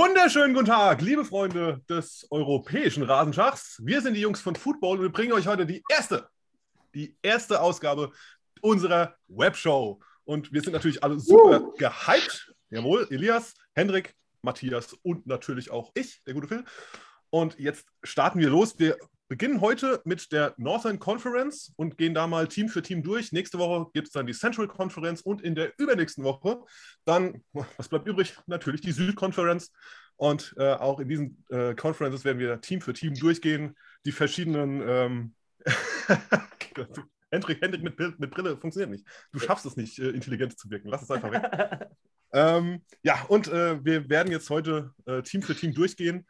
Wunderschönen guten Tag, liebe Freunde des europäischen Rasenschachs. Wir sind die Jungs von Football und wir bringen euch heute die erste, die erste Ausgabe unserer Webshow. Und wir sind natürlich alle super uh. gehypt. Jawohl, Elias, Hendrik, Matthias und natürlich auch ich, der gute Phil. Und jetzt starten wir los. Wir beginnen heute mit der Northern Conference und gehen da mal Team für Team durch. Nächste Woche gibt es dann die Central Conference und in der übernächsten Woche dann, was bleibt übrig? Natürlich die Südconference. Und äh, auch in diesen äh, Conferences werden wir Team für Team durchgehen, die verschiedenen. Ähm Hendrik, Hendrik mit, mit, Brille funktioniert nicht. Du schaffst es nicht, äh, intelligent zu wirken. Lass es einfach weg. ähm, ja, und äh, wir werden jetzt heute äh, Team für Team durchgehen.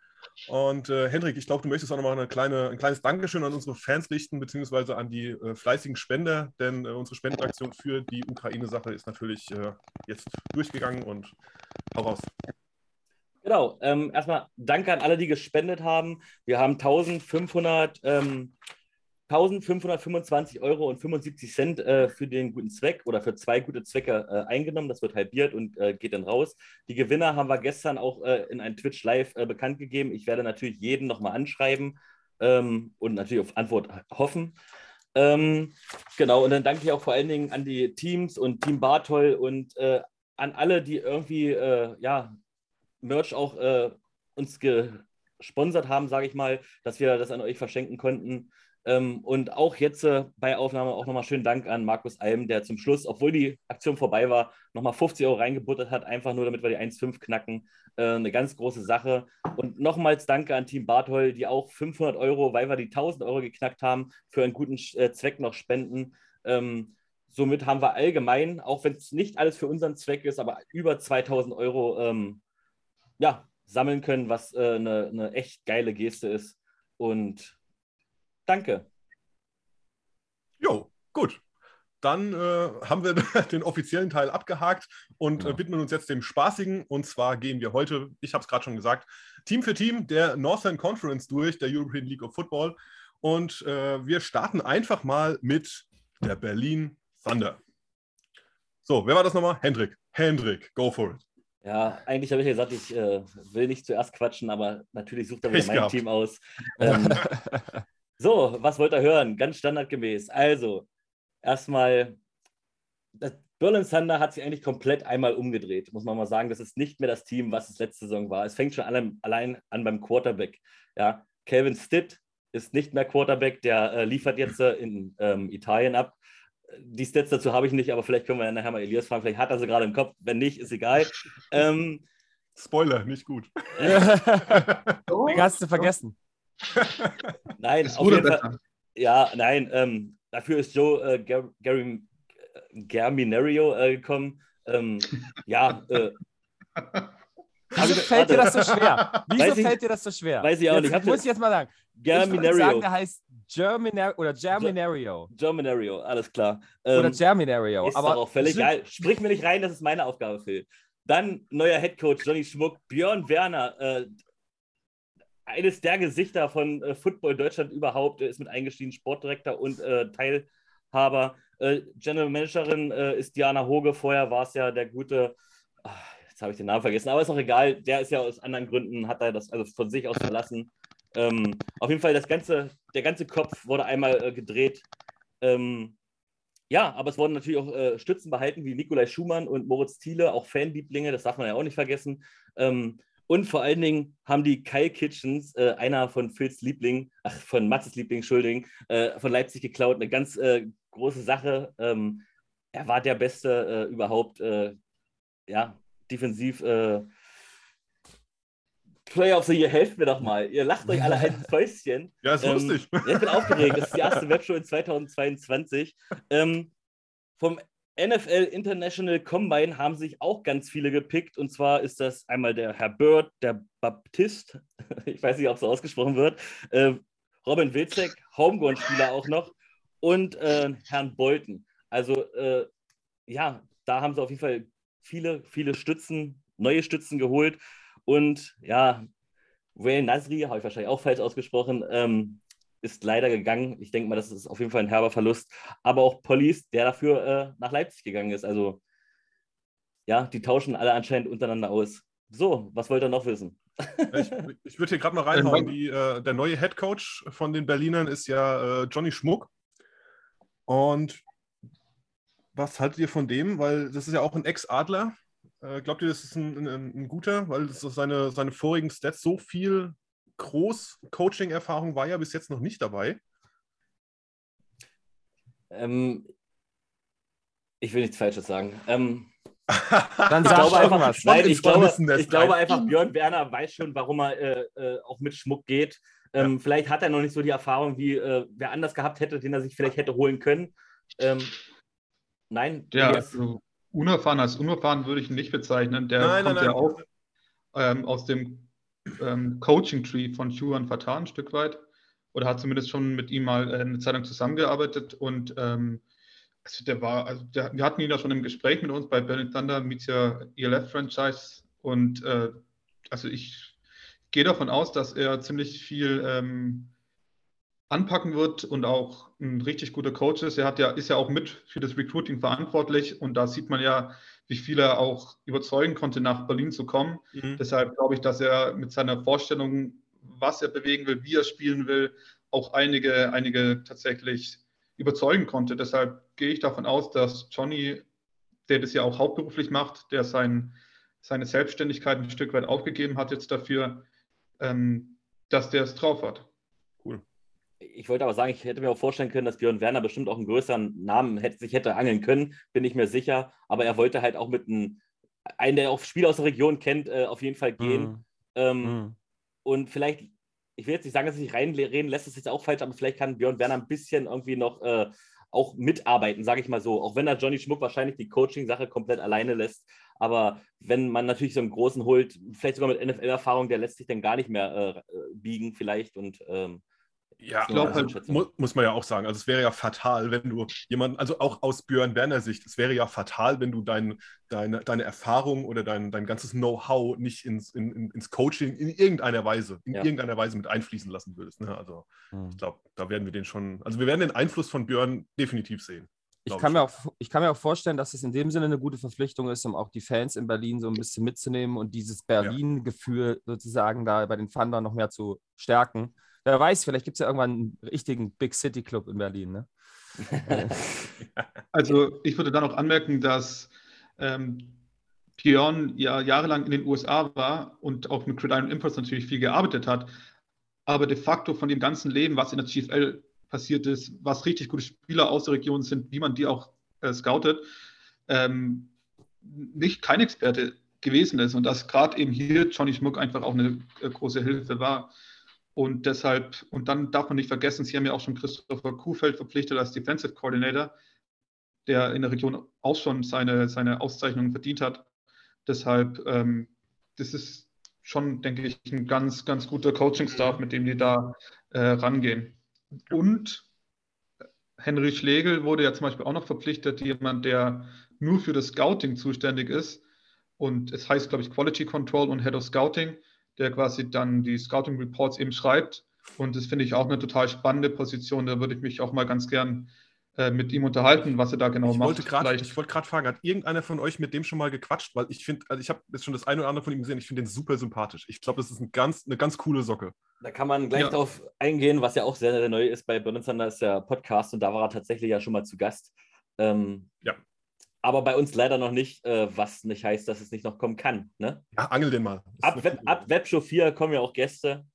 Und äh, Hendrik, ich glaube, du möchtest auch nochmal eine kleine, ein kleines Dankeschön an unsere Fans richten, beziehungsweise an die äh, fleißigen Spender, denn äh, unsere Spendenaktion für die Ukraine-Sache ist natürlich äh, jetzt durchgegangen und hau raus. Genau, ähm, erstmal danke an alle, die gespendet haben. Wir haben 1500 ähm, 1525 Euro und 75 Cent äh, für den guten Zweck oder für zwei gute Zwecke äh, eingenommen. Das wird halbiert und äh, geht dann raus. Die Gewinner haben wir gestern auch äh, in einem Twitch Live äh, bekannt gegeben. Ich werde natürlich jeden nochmal anschreiben ähm, und natürlich auf Antwort hoffen. Ähm, genau, und dann danke ich auch vor allen Dingen an die Teams und Team Bartol und äh, an alle, die irgendwie ja, Merch auch uns gesponsert haben, sage ich mal, dass wir das an euch verschenken konnten. Ähm, und auch jetzt äh, bei Aufnahme auch nochmal schönen Dank an Markus Alm, der zum Schluss, obwohl die Aktion vorbei war, nochmal 50 Euro reingebuttert hat, einfach nur damit wir die 1,5 knacken. Äh, eine ganz große Sache. Und nochmals danke an Team Barthol, die auch 500 Euro, weil wir die 1000 Euro geknackt haben, für einen guten äh, Zweck noch spenden. Ähm, somit haben wir allgemein, auch wenn es nicht alles für unseren Zweck ist, aber über 2000 Euro ähm, ja, sammeln können, was eine, eine echt geile Geste ist. Und Danke. Jo, gut. Dann äh, haben wir den offiziellen Teil abgehakt und ja. äh, widmen uns jetzt dem spaßigen. Und zwar gehen wir heute, ich habe es gerade schon gesagt, Team für Team der Northern Conference durch, der European League of Football. Und äh, wir starten einfach mal mit der Berlin Thunder. So, wer war das nochmal? Hendrik. Hendrik, go for it. Ja, eigentlich habe ich ja gesagt, ich äh, will nicht zuerst quatschen, aber natürlich sucht er wieder mein gehabt. Team aus. Ähm, So, was wollt ihr hören? Ganz standardgemäß. Also, erstmal, das Berlin Thunder hat sich eigentlich komplett einmal umgedreht, muss man mal sagen. Das ist nicht mehr das Team, was es letzte Saison war. Es fängt schon allein, allein an beim Quarterback. Ja, Calvin Stitt ist nicht mehr Quarterback, der äh, liefert jetzt äh, in ähm, Italien ab. Die Stats dazu habe ich nicht, aber vielleicht können wir nachher mal Elias fragen. Vielleicht hat er sie gerade im Kopf. Wenn nicht, ist egal. Ähm, Spoiler, nicht gut. Den hast du vergessen. nein, auf jeden Fall. Ja, nein, ähm, dafür ist Joe äh, Gar Gary äh, Germinario äh, gekommen. Ähm, ja, äh, Wieso fällt dir das so schwer? Wieso fällt dir das so schwer? Weiß ich auch jetzt, nicht. Muss ich jetzt mal sagen. Germinario. Ich sagen, der heißt Germinario oder Germinario. Germinario, alles klar. Ähm, oder Germinario. Ist aber auch völlig geil. Sprich mir nicht rein, das ist meine Aufgabe, Phil. Dann neuer Headcoach Johnny Schmuck, Björn Werner, äh, eines der Gesichter von äh, Football Deutschland überhaupt, ist mit eingestiegen, Sportdirektor und äh, Teilhaber. Äh, General Managerin äh, ist Diana Hoge, vorher war es ja der gute, ach, jetzt habe ich den Namen vergessen, aber ist auch egal, der ist ja aus anderen Gründen, hat er das also von sich aus verlassen. Ähm, auf jeden Fall, das ganze, der ganze Kopf wurde einmal äh, gedreht. Ähm, ja, aber es wurden natürlich auch äh, Stützen behalten wie Nikolai Schumann und Moritz Thiele, auch Fanlieblinge, das darf man ja auch nicht vergessen. Ähm, und vor allen Dingen haben die Kyle Kitchens, äh, einer von Phils Liebling, ach, von Matzes Liebling, Entschuldigung, äh, von Leipzig geklaut. Eine ganz äh, große Sache. Ähm, er war der Beste äh, überhaupt, äh, ja, defensiv. Äh, Player of the Year, helft mir doch mal. Ihr lacht euch alle ein Fäustchen. Ja, ist ähm, lustig. Ja, ich bin aufgeregt. Das ist die erste Webshow in 2022. Ähm, vom NFL International Combine haben sich auch ganz viele gepickt. Und zwar ist das einmal der Herr Bird, der Baptist, ich weiß nicht, ob so ausgesprochen wird, äh, Robin Wilczek, Homegrown-Spieler auch noch, und äh, Herrn Bolton. Also äh, ja, da haben sie auf jeden Fall viele, viele Stützen, neue Stützen geholt. Und ja, Wayne Nasri, habe ich wahrscheinlich auch falsch ausgesprochen, ähm, ist leider gegangen. Ich denke mal, das ist auf jeden Fall ein herber Verlust. Aber auch Police, der dafür äh, nach Leipzig gegangen ist. Also ja, die tauschen alle anscheinend untereinander aus. So, was wollt ihr noch wissen? Ich, ich würde hier gerade mal reinhauen. Die, äh, der neue Head Coach von den Berlinern ist ja äh, Johnny Schmuck. Und was haltet ihr von dem? Weil das ist ja auch ein Ex-Adler. Äh, glaubt ihr, das ist ein, ein, ein guter? Weil das seine, seine vorigen Stats so viel Groß-Coaching-Erfahrung war ja bis jetzt noch nicht dabei. Ähm, ich will nichts Falsches sagen. Ähm, Dann sag glaube einfach, nein, ich glaube, ich glaube einfach, Björn Werner weiß schon, warum er äh, äh, auch mit Schmuck geht. Ähm, Vielleicht hat er noch nicht so die Erfahrung, wie äh, wer anders gehabt hätte, den er sich vielleicht hätte holen können. Ähm, nein, Ja, also unerfahren als unerfahren würde ich ihn nicht bezeichnen. Der Nein, nein, kommt ja nein. auch ähm, aus dem ähm, Coaching-Tree von Juan Fatah ein Stück weit. Oder hat zumindest schon mit ihm mal äh, eine Zeit lang zusammengearbeitet. Und ähm, also der war, also der, wir hatten ihn ja schon im Gespräch mit uns bei Berlin Thunder, Meets ja ELF-Franchise. Und äh, also ich gehe davon aus, dass er ziemlich viel ähm, anpacken wird und auch ein richtig guter Coach ist. Er hat ja, ist ja auch mit für das Recruiting verantwortlich und da sieht man ja, wie viel er auch überzeugen konnte, nach Berlin zu kommen. Mhm. Deshalb glaube ich, dass er mit seiner Vorstellung, was er bewegen will, wie er spielen will, auch einige, einige tatsächlich überzeugen konnte. Deshalb gehe ich davon aus, dass Johnny, der das ja auch hauptberuflich macht, der sein, seine Selbstständigkeit ein Stück weit aufgegeben hat jetzt dafür, ähm, dass der es drauf hat. Ich wollte aber sagen, ich hätte mir auch vorstellen können, dass Björn Werner bestimmt auch einen größeren Namen hätte, sich hätte angeln können, bin ich mir sicher. Aber er wollte halt auch mit einem, einen, der auch Spieler aus der Region kennt, äh, auf jeden Fall gehen. Mhm. Ähm, Mhm. Und vielleicht, ich will jetzt nicht sagen, dass er sich reinreden lässt, das ist jetzt auch falsch, aber vielleicht kann Björn Werner ein bisschen irgendwie noch äh, auch mitarbeiten, sage ich mal so. Auch wenn er Johnny Schmuck wahrscheinlich die Coaching-Sache komplett alleine lässt. Aber wenn man natürlich so einen großen holt, vielleicht sogar mit NFL-Erfahrung, der lässt sich dann gar nicht mehr äh, biegen, vielleicht. Und ähm, Ja, Ich glaub also, halt, mu muss man ja auch sagen. Also es wäre ja fatal, wenn du jemanden, also auch aus Björn Werner Sicht, es wäre ja fatal, wenn du dein, deine, deine Erfahrung oder dein, dein ganzes Know-how nicht ins, in, in, ins Coaching in irgendeiner Weise, in Ja. irgendeiner Weise mit einfließen lassen würdest. Ne? Also Mhm. ich glaube, da werden wir den schon, also wir werden den Einfluss von Björn definitiv sehen. Ich kann, ich. mir auch, ich kann mir auch vorstellen, dass es in dem Sinne eine gute Verpflichtung ist, um auch die Fans in Berlin so ein bisschen mitzunehmen und dieses Berlin-Gefühl sozusagen da bei den Thunder noch mehr zu stärken. Wer weiß, vielleicht gibt es ja irgendwann einen richtigen Big City Club in Berlin. Ne? Also ich würde da noch anmerken, dass ähm, Björn ja jahrelang in den USA war und auch mit Gridiron Impulse natürlich viel gearbeitet hat, aber de facto von dem ganzen Leben, was in der GFL passiert ist, was richtig gute Spieler aus der Region sind, wie man die auch äh, scoutet, ähm, nicht kein Experte gewesen ist und dass gerade eben hier Johnny Schmuck einfach auch eine äh, große Hilfe war. Und deshalb, und dann darf man nicht vergessen, Sie haben ja auch schon Christopher Kuhfeld verpflichtet als Defensive Coordinator, der in der Region auch schon seine, seine Auszeichnungen verdient hat. Deshalb, ähm, das ist schon, denke ich, ein ganz, ganz guter Coaching-Staff, mit dem die da äh, rangehen. Und Henry Schlegel wurde ja zum Beispiel auch noch verpflichtet, jemand, der nur für das Scouting zuständig ist. Und es heißt, glaube ich, Quality Control und Head of Scouting, der quasi dann die Scouting Reports eben schreibt. Und das finde ich auch eine total spannende Position. Da würde ich mich auch mal ganz gern äh, mit ihm unterhalten, was er da genau ich macht. wollte gerade Vielleicht- ich wollte gerade fragen, hat irgendeiner von euch mit dem schon mal gequatscht? Weil ich finde, also ich habe jetzt schon das eine oder andere von ihm gesehen, ich finde den super sympathisch. Ich glaube, das ist ein ganz, eine ganz coole Socke. Da kann man gleich Ja. drauf eingehen, was ja auch sehr, sehr neu ist bei Berlin Thunder, ist der Podcast und da war er tatsächlich ja schon mal zu Gast. Ähm, Ja. Aber bei uns leider noch nicht, äh, was nicht heißt, dass es nicht noch kommen kann. Ne? Ja, angel den mal. Das Ab, Web, ab Webshow 4 kommen ja auch Gäste.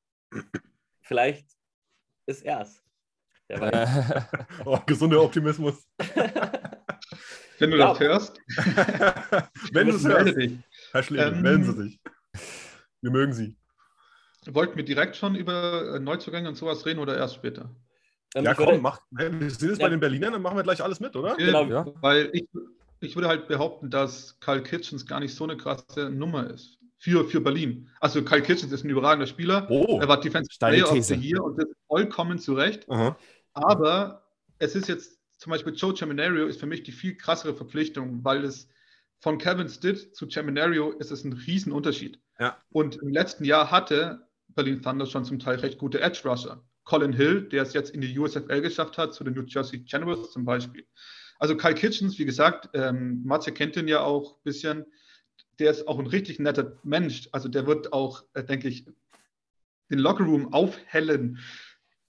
Vielleicht ist er's. Sache. Oh, gesunder Optimismus. Wenn du Ja. das hörst, Wenn du es hörst, dich. Herr Schlegel, Ähm, melden Sie sich. Wir mögen Sie. Wollten wir direkt schon über äh, Neuzugänge und sowas reden oder erst später? Ähm, Ja, komm, mach. Wir sind jetzt Ja. bei den Berlinern, dann machen wir gleich alles mit, oder? Genau. Ja. Weil ich, ich würde halt behaupten, dass Kyle Kitchens gar nicht so eine krasse Nummer ist. Für, für Berlin. Also Kyle Kitchens ist ein überragender Spieler. Oh. Er war Defensive Player of the Year und das ist vollkommen zu Recht. Aha. Aber es ist jetzt zum Beispiel Joe Chaminario ist für mich die viel krassere Verpflichtung, weil es von Kevin Stitt zu Chaminario ist es ein Riesenunterschied. Ja. Und im letzten Jahr hatte Berlin Thunder schon zum Teil recht gute Edge Rusher. Colin Hill, der es jetzt in die USFL geschafft hat, zu den New Jersey Generals zum Beispiel. Also Kyle Kitchens, wie gesagt, ähm, Matze kennt ihn ja auch ein bisschen. der ist auch ein richtig netter Mensch. Also der wird auch, äh, denke ich, den Lockerroom aufhellen.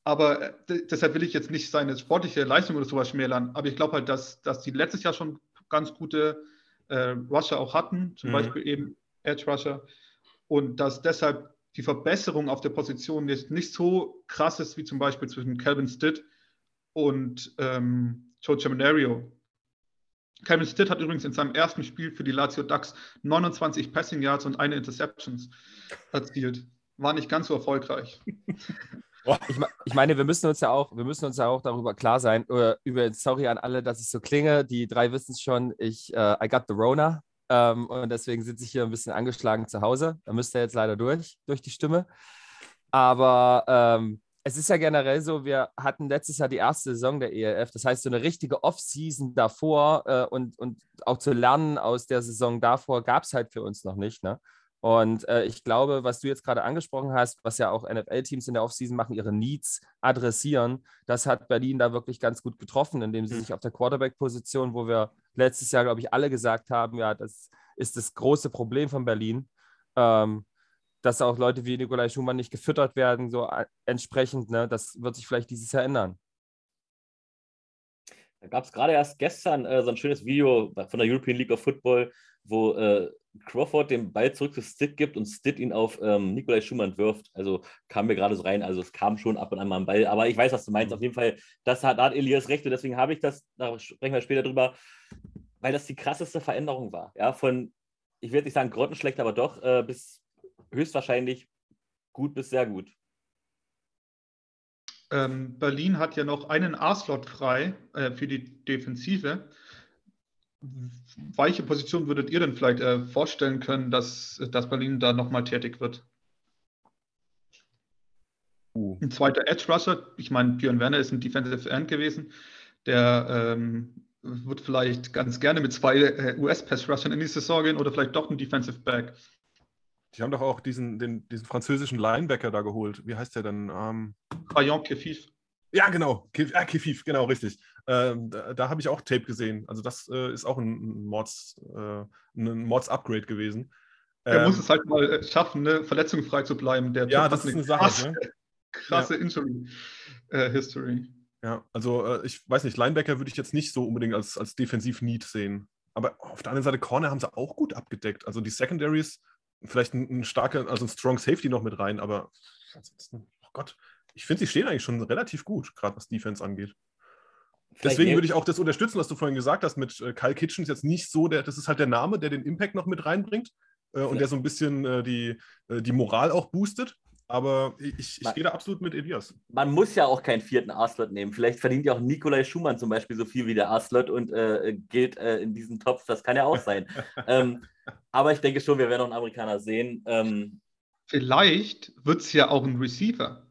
Aber äh, deshalb will ich jetzt nicht seine sportliche Leistung oder sowas schmälern. Aber ich glaube halt, dass, dass die letztes Jahr schon ganz gute äh, Rusher auch hatten, zum mhm. Beispiel eben Edge Rusher. Und dass deshalb die Verbesserung auf der Position jetzt nicht so krass ist wie zum Beispiel zwischen Calvin Stitt und ähm, Joe Geminario. Calvin Stitt hat übrigens in seinem ersten Spiel für die Lazio Ducks 29 Passing Yards und eine Interceptions erzielt. War nicht ganz so erfolgreich. Ich, ich, meine, wir müssen uns ja auch, wir müssen uns ja auch darüber klar sein, über, über sorry an alle, dass ich so klinge. Die drei wissen es schon, ich, uh, I got the Rona. Ähm, und deswegen sitze ich hier ein bisschen angeschlagen zu Hause. Da müsst ihr jetzt leider durch, durch die Stimme. Aber ähm, es ist ja generell so, wir hatten letztes Jahr die erste Saison der ELF. Das heißt, so eine richtige Off-Season davor äh, und, und auch zu lernen aus der Saison davor gab es halt für uns noch nicht. Ne? Und äh, ich glaube, was du jetzt gerade angesprochen hast, was ja auch NFL-Teams in der Offseason machen, ihre Needs adressieren, das hat Berlin da wirklich ganz gut getroffen, indem sie mhm. sich auf der Quarterback-Position, wo wir letztes Jahr, glaube ich, alle gesagt haben, ja, das ist das große Problem von Berlin, ähm, dass auch Leute wie Nikolai Schumann nicht gefüttert werden, so äh, entsprechend, ne, das wird sich vielleicht dieses Jahr ändern. Da gab es gerade erst gestern äh, so ein schönes Video von der European League of Football, wo äh, Crawford den Ball zurück zu Stitt gibt und Stitt ihn auf ähm, Nikolai Schumann wirft. Also kam mir gerade so rein. Also es kam schon ab und an mal ein Ball. Aber ich weiß, was du meinst. Auf jeden Fall, das hat, da hat Elias recht und deswegen habe ich das, da sprechen wir später drüber, weil das die krasseste Veränderung war. Ja, von, ich werde nicht sagen grottenschlecht, aber doch äh, bis höchstwahrscheinlich gut bis sehr gut. Ähm, Berlin hat ja noch einen A-Slot frei äh, für die Defensive welche Position würdet ihr denn vielleicht äh, vorstellen können, dass, dass Berlin da nochmal tätig wird? Uh. Ein zweiter Edge Rusher, ich meine, Björn Werner ist ein Defensive End gewesen, der ähm, wird vielleicht ganz gerne mit zwei äh, US-Pass-Rushern in die Saison gehen oder vielleicht doch ein Defensive Back. Die haben doch auch diesen, den, diesen französischen Linebacker da geholt. Wie heißt der denn? Ähm... Kefif. Ja, genau. Kef, ah, Kefif, genau, richtig. Ähm, da, da habe ich auch Tape gesehen. Also das äh, ist auch ein, Mods, äh, ein Mods-Upgrade gewesen. Er ähm, muss es halt mal äh, schaffen, ne? verletzungsfrei zu bleiben. Der ja, das ist eine Sache. Krasse, ne? krasse ja. Injury-History. Äh, ja, also äh, ich weiß nicht, Linebacker würde ich jetzt nicht so unbedingt als, als Defensiv-Need sehen. Aber auf der anderen Seite, Corner haben sie auch gut abgedeckt. Also die Secondaries, vielleicht ein, ein starker, also ein Strong Safety noch mit rein, aber ansonsten, oh Gott, ich finde, sie stehen eigentlich schon relativ gut, gerade was Defense angeht. Deswegen würde ich auch das unterstützen, was du vorhin gesagt hast mit äh, Kyle Kitchens jetzt nicht so, der, das ist halt der Name, der den Impact noch mit reinbringt äh, und der so ein bisschen äh, die, äh, die Moral auch boostet. Aber ich, ich gehe da absolut mit Elias. Man muss ja auch keinen vierten A-Slot nehmen. Vielleicht verdient ja auch Nikolai Schumann zum Beispiel so viel wie der A-Slot und äh, gilt äh, in diesem Topf. Das kann ja auch sein. ähm, aber ich denke schon, wir werden noch einen Amerikaner sehen. Ähm, Vielleicht wird es ja auch ein Receiver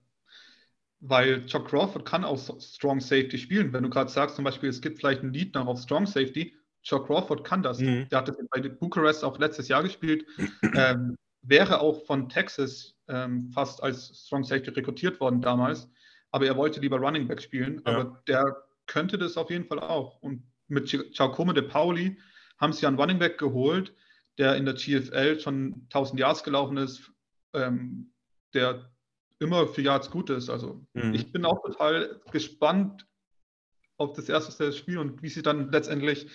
weil Chuck Crawford kann auch Strong Safety spielen. Wenn du gerade sagst, zum Beispiel, es gibt vielleicht ein Lied noch auf Strong Safety, Chuck Crawford kann das. Mhm. Der hat das bei Bucharest auch letztes Jahr gespielt. ähm, wäre auch von Texas ähm, fast als Strong Safety rekrutiert worden damals, aber er wollte lieber Running Back spielen. Ja. Aber der könnte das auf jeden Fall auch. Und mit Giacomo de Pauli haben sie einen Running Back geholt, der in der GFL schon 1000 Yards gelaufen ist, ähm, der immer für Yards gut ist. Also mhm. ich bin auch total gespannt auf das erste Spiel und wie sie dann letztendlich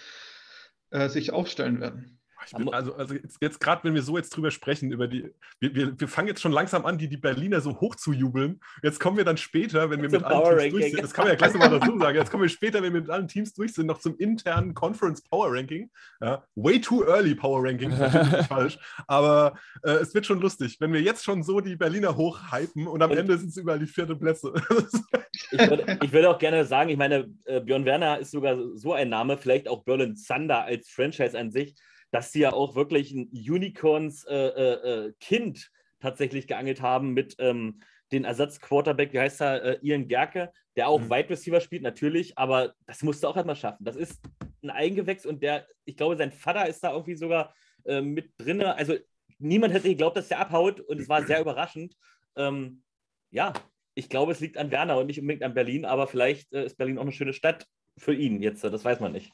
äh, sich aufstellen werden. Bin, also, also jetzt, jetzt gerade, wenn wir so jetzt drüber sprechen, über die, wir, wir, wir fangen jetzt schon langsam an, die, die Berliner so hoch zu jubeln. Jetzt kommen wir dann später, wenn wir mit allen Teams durch sind, das kann man ja gleich nochmal dazu sagen, jetzt kommen wir später, wenn wir mit allen Teams durch sind, noch zum internen Conference Power Ranking. Ja, way too early Power Ranking, falsch, aber äh, es wird schon lustig, wenn wir jetzt schon so die Berliner hochhypen und am und Ende sind es überall die vierte Plätze. ich, würde, ich würde auch gerne sagen, ich meine, äh, Björn Werner ist sogar so ein Name, vielleicht auch Berlin Thunder als Franchise an sich dass sie ja auch wirklich ein Unicorns äh, äh, äh, Kind tatsächlich geangelt haben mit ähm, den Ersatz-Quarterback, wie heißt er, äh, Ian Gerke, der auch mhm. Wide Receiver spielt, natürlich, aber das musste auch erstmal schaffen. Das ist ein Eigengewächs und der, ich glaube, sein Vater ist da irgendwie sogar äh, mit drin. Also niemand hätte geglaubt, dass der abhaut und es war sehr überraschend. Ähm, ja, ich glaube, es liegt an Werner und nicht unbedingt an Berlin, aber vielleicht äh, ist Berlin auch eine schöne Stadt für ihn jetzt, das weiß man nicht.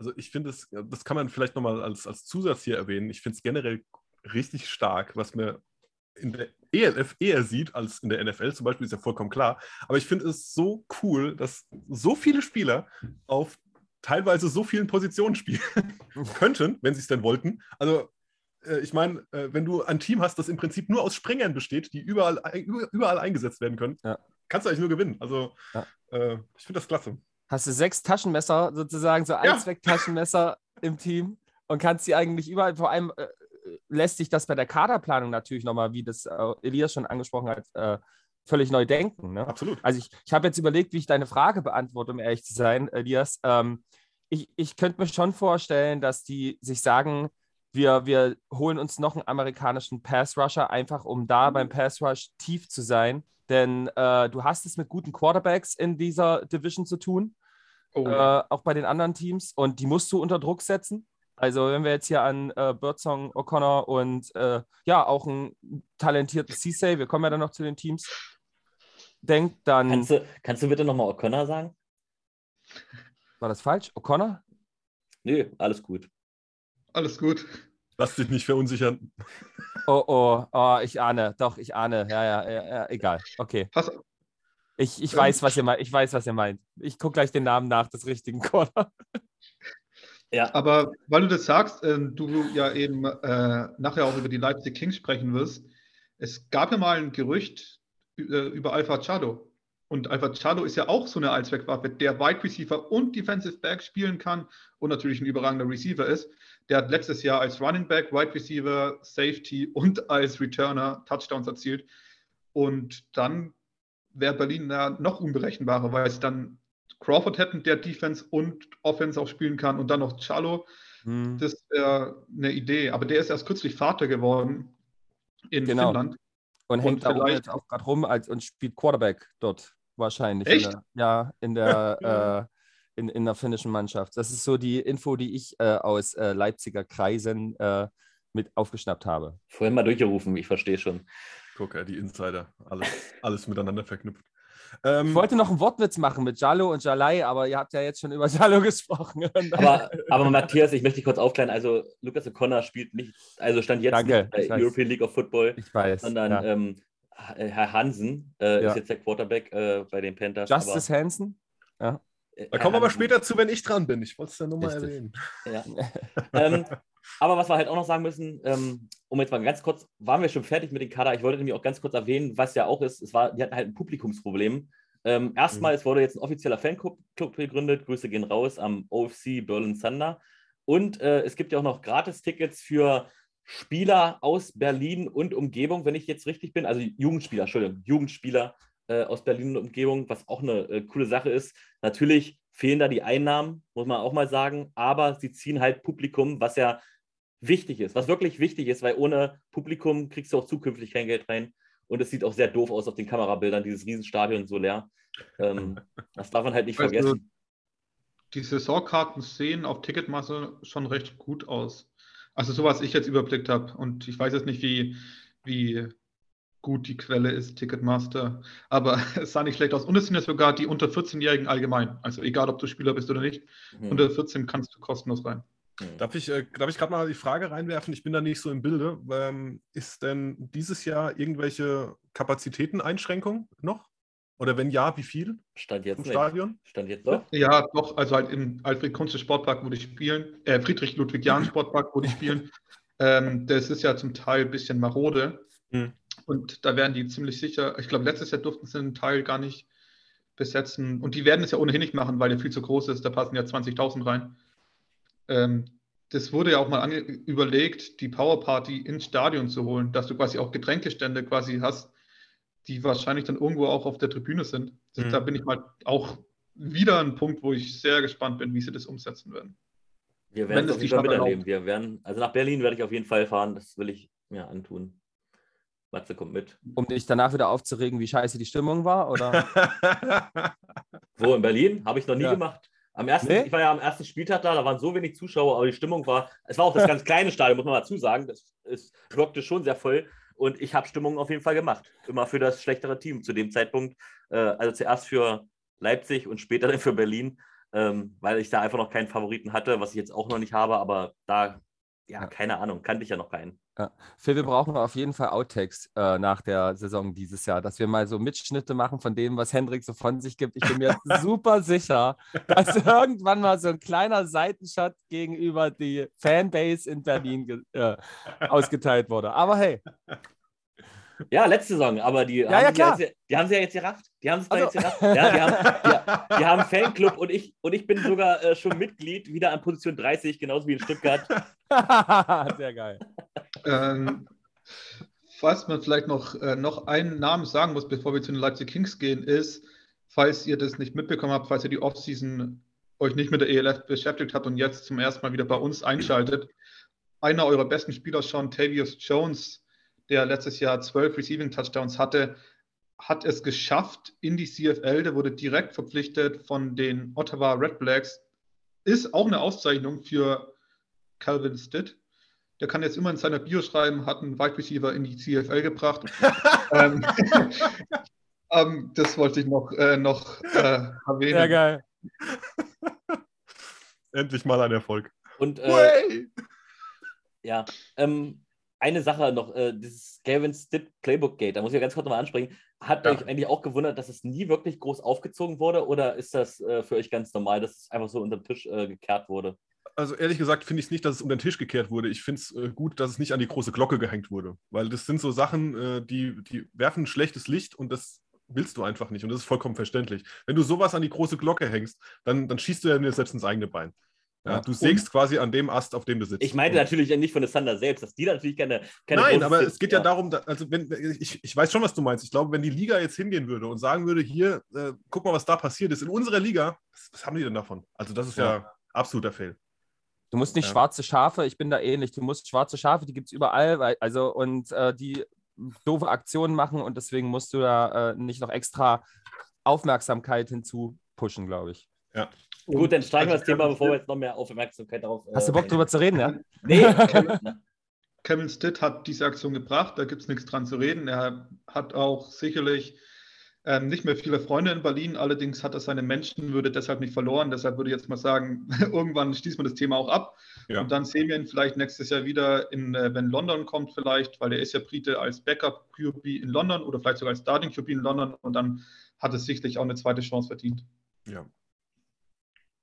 Also ich finde es, das kann man vielleicht nochmal als, als Zusatz hier erwähnen. Ich finde es generell richtig stark, was man in der ELF eher sieht als in der NFL zum Beispiel, ist ja vollkommen klar. Aber ich finde es so cool, dass so viele Spieler auf teilweise so vielen Positionen spielen könnten, wenn sie es denn wollten. Also äh, ich meine, äh, wenn du ein Team hast, das im Prinzip nur aus Springern besteht, die überall, überall eingesetzt werden können, Ja. kannst du eigentlich nur gewinnen. Also Ja. äh, ich finde das klasse. Hast du sechs Taschenmesser, sozusagen, so Ja. Allzweck-Taschenmesser im Team und kannst sie eigentlich überall, vor allem äh, lässt sich das bei der Kaderplanung natürlich nochmal, wie das äh, Elias schon angesprochen hat, äh, völlig neu denken. Ne? Absolut. Also ich, ich habe jetzt überlegt, wie ich deine Frage beantworte, um ehrlich zu sein, Elias. Ähm, ich ich könnte mir schon vorstellen, dass die sich sagen, wir, wir holen uns noch einen amerikanischen Pass-Rusher, einfach um da beim Pass-Rush tief zu sein. Denn äh, du hast es mit guten Quarterbacks in dieser Division zu tun, Oh, äh, auch bei den anderen Teams. Und die musst du unter Druck setzen. Also wenn wir jetzt hier an äh, Birdsong, O'Connor und äh, ja, auch einen talentierten Ceesay, wir kommen ja dann noch zu den Teams, denkt, dann... Kannst du, kannst du bitte nochmal O'Connor sagen? War das falsch? O'Connor? Nö, alles gut. alles gut. Lass dich nicht verunsichern. Oh, oh, oh, ich ahne. Doch, ich ahne. Ja, ja, ja, ja egal. Okay. Pass, Ich, ich Ähm, weiß, was ihr meint. Ich weiß, was ihr meint. Ich gucke gleich den Namen nach des richtigen Corner. Ja, Aber weil du das sagst, ähm, du ja eben äh, nachher auch über die Leipzig Kings sprechen wirst, es gab ja mal ein Gerücht äh, über Alpha Chado. Und Alpha Chado ist ja auch so eine Allzweckwaffe, der Wide Receiver und Defensive Back spielen kann und natürlich ein überragender Receiver ist. Der hat letztes Jahr als Running Back, Wide Receiver, Safety und als Returner Touchdowns erzielt. Und dann wäre Berlin noch unberechenbarer, weil es dann Crawford hätten, der Defense und Offense auch spielen kann und dann noch Chalo. Hm. Das wäre eine Idee. Aber der ist erst kürzlich Vater geworden in Genau. Finnland. Und hängt Und da jetzt auch gerade rum als, und spielt Quarterback dort wahrscheinlich. Echt? In der, ja, in der, äh, in, in der finnischen Mannschaft. Das ist so die Info, die ich äh, aus äh, Leipziger Kreisen äh, mit aufgeschnappt habe. vorhin mal durchgerufen, ich verstehe schon. Guck, ja, die Insider. Alles, alles miteinander verknüpft. Ähm, Ich wollte noch einen Wortwitz machen mit Jallo und Jalai, aber ihr habt ja jetzt schon über Jallo gesprochen. Aber, aber Matthias, ich möchte dich kurz aufklären. Also, Lukas O'Connor spielt nicht, also stand jetzt Danke, nicht bei weiß. European League of Football, ich weiß. sondern ja. ähm, Herr Hansen äh, Ja. ist jetzt der Quarterback äh, bei den Panthers. Justice Hansen? äh, da Herr kommen wir aber Hansen. später zu, wenn ich dran bin. Ich wollte es ja nur mal erwähnen. Ja. ähm, aber was wir halt auch noch sagen müssen, ähm, um jetzt mal ganz kurz, waren wir schon fertig mit dem Kader? Ich wollte nämlich auch ganz kurz erwähnen, was ja auch ist, es war, die hatten halt ein Publikumsproblem. Ähm, erstmal, es wurde jetzt ein offizieller Fanclub Club gegründet. Grüße gehen raus am OFC Berlin Thunder. Und äh, es gibt ja auch noch Gratis-Tickets für Spieler aus Berlin und Umgebung, wenn ich jetzt richtig bin. Also Jugendspieler, Entschuldigung, Jugendspieler äh, aus Berlin und Umgebung, was auch eine äh, coole Sache ist. Natürlich fehlen da die Einnahmen, muss man auch mal sagen, aber sie ziehen halt Publikum, was ja wichtig ist, was wirklich wichtig ist, weil ohne Publikum kriegst du auch zukünftig kein Geld rein. Und es sieht auch sehr doof aus auf den Kamerabildern, dieses Riesenstadion so leer. Ähm, das darf man halt nicht Also, vergessen. Die Saisonkarten sehen auf Ticketmasse schon recht gut aus. Also so was ich jetzt überblickt habe. Und ich weiß jetzt nicht, wie, wie gut die Quelle ist, Ticketmaster. Aber es sah nicht schlecht aus. Und es sind ja sogar die unter 14-Jährigen allgemein. Also egal, ob du Spieler bist oder nicht. Hm. Unter 14 kannst du kostenlos rein. Hm. Darf ich, äh, darf ich gerade mal die Frage reinwerfen? Ich bin da nicht so im Bilde. Ähm, ist denn dieses Jahr irgendwelche Kapazitäteneinschränkungen noch? Oder wenn ja, wie viel Stand jetzt im nicht. Stadion? Stand jetzt doch. Ja, doch, also halt im Alfred Kunze Sportpark, wo die spielen, äh, Friedrich Ludwig Jahn Sportpark, wo die spielen. Ähm, das ist ja zum Teil ein bisschen marode. Hm. Und da werden die ziemlich sicher, ich glaube, letztes Jahr durften sie einen Teil gar nicht besetzen. Und die werden es ja ohnehin nicht machen, weil der viel zu groß ist. Da passen ja 20.000 rein. Ähm, das wurde ja auch mal überlegt, die Powerparty ins Stadion zu holen, dass du quasi auch Getränkestände quasi hast, die wahrscheinlich dann irgendwo auch auf der Tribüne sind. Das, Mhm. Da bin ich mal auch wieder ein Punkt, wo ich sehr gespannt bin, wie sie das umsetzen werden. Wir werden es es auf jeden Fall miterleben. Wir werden, also nach Berlin werde ich auf jeden Fall fahren. Das will ich mir antun. Matze kommt mit. Um dich danach wieder aufzuregen, wie scheiße die Stimmung war? Oder? Wo in Berlin? Habe ich noch nie Ja. gemacht. Am ersten, Nee? Ich war ja am ersten Spieltag da, da waren so wenig Zuschauer, aber die Stimmung war, es war auch das ganz kleine Stadion, muss man dazu sagen. Das ist, wirkte schon sehr voll und ich habe Stimmung auf jeden Fall gemacht. Immer für das schlechtere Team zu dem Zeitpunkt. Äh, also zuerst für Leipzig und später dann für Berlin. ähm, weil ich da einfach noch keinen Favoriten hatte, was ich jetzt auch noch nicht habe, aber da, Ja. keine Ahnung, kannte ich ja noch keinen. Ja. Phil, wir brauchen auf jeden Fall Outtakes äh, nach der Saison dieses Jahr, dass wir mal so Mitschnitte machen von dem, was Hendrik so von sich gibt. Ich bin mir super sicher, dass irgendwann mal so ein kleiner Seitenschat gegenüber die Fanbase in Berlin äh, ausgeteilt wurde. Aber hey, Ja, letzte Saison, aber die, Ja, haben, ja, sie klar. jetzt, die haben sie ja jetzt gerafft. Die haben es Also- jetzt gerafft. Ja, die haben, die, die haben einen Fanclub und ich, und ich bin sogar äh, schon Mitglied, wieder an Position 30, genauso wie in Stuttgart. sehr geil. Ähm, was man vielleicht noch, äh, noch einen Namen sagen muss, bevor wir zu den Leipzig Kings gehen, ist, falls ihr das nicht mitbekommen habt, falls ihr die Offseason euch nicht mit der ELF beschäftigt habt und jetzt zum ersten Mal wieder bei uns einschaltet, einer eurer besten Spieler, Sean Tavius Jones, der letztes Jahr zwölf Receiving Touchdowns hatte, hat es geschafft in die CFL. Der wurde direkt verpflichtet von den Ottawa Red Blacks. Ist auch eine Auszeichnung für Calvin Stitt. Der kann jetzt immer in seiner Bio schreiben, hat einen Wide Receiver in die CFL gebracht. ähm, ähm, das wollte ich noch, äh, noch äh, erwähnen. Sehr geil. Endlich mal ein Erfolg. Und äh, ja, ähm, eine Sache noch, äh, dieses Gavin Stitt Playbook Gate, da muss ich ganz kurz nochmal ansprechen. Hat Ja. euch eigentlich auch gewundert, dass es nie wirklich groß aufgezogen wurde oder ist das äh, für euch ganz normal, dass es einfach so unter den Tisch äh, gekehrt wurde? Also ehrlich gesagt finde ich es nicht, dass es um den Tisch gekehrt wurde. Ich finde es äh, gut, dass es nicht an die große Glocke gehängt wurde. Weil das sind so Sachen, äh, die, die werfen ein schlechtes Licht und das willst du einfach nicht. Und das ist vollkommen verständlich. Wenn du sowas an die große Glocke hängst, dann, dann schießt du ja dir selbst ins eigene Bein. Ja, Ja. du sägst quasi an dem Ast, auf dem du sitzt. Ich meinte natürlich nicht von der Thunder selbst, dass die natürlich keine. keine Nein, aber es geht ja, darum, da, also wenn, ich, ich weiß schon, was du meinst. Ich glaube, wenn die Liga jetzt hingehen würde und sagen würde, hier, äh, guck mal, was da passiert ist in unserer Liga, was, was haben die denn davon? Also das ist ja, Ja. absoluter Fail. Du musst nicht Ja. schwarze Schafe, ich bin da ähnlich. Du musst schwarze Schafe, die gibt es überall, weil, also und äh, die doofe Aktionen machen und deswegen musst du da äh, nicht noch extra Aufmerksamkeit hinzu pushen, glaube ich. Gut, dann streichen wir das Also Thema, bevor wir Stitt- jetzt noch mehr Aufmerksamkeit darauf. Hast du äh, Bock drüber zu reden, ja? Nee, Kevin Stitt hat diese Aktion gebracht, da gibt es nichts dran zu reden. Er hat auch sicherlich ähm, nicht mehr viele Freunde in Berlin, allerdings hat er seine Menschenwürde deshalb nicht verloren. Deshalb würde ich jetzt mal sagen, irgendwann schließt man das Thema auch ab. Ja. Und dann sehen wir ihn vielleicht nächstes Jahr wieder, in, äh, wenn London kommt, vielleicht, weil er ist ja Brite als Backup QB in London oder vielleicht sogar als Starting QB in London und dann hat es sicherlich auch eine zweite Chance verdient. Ja.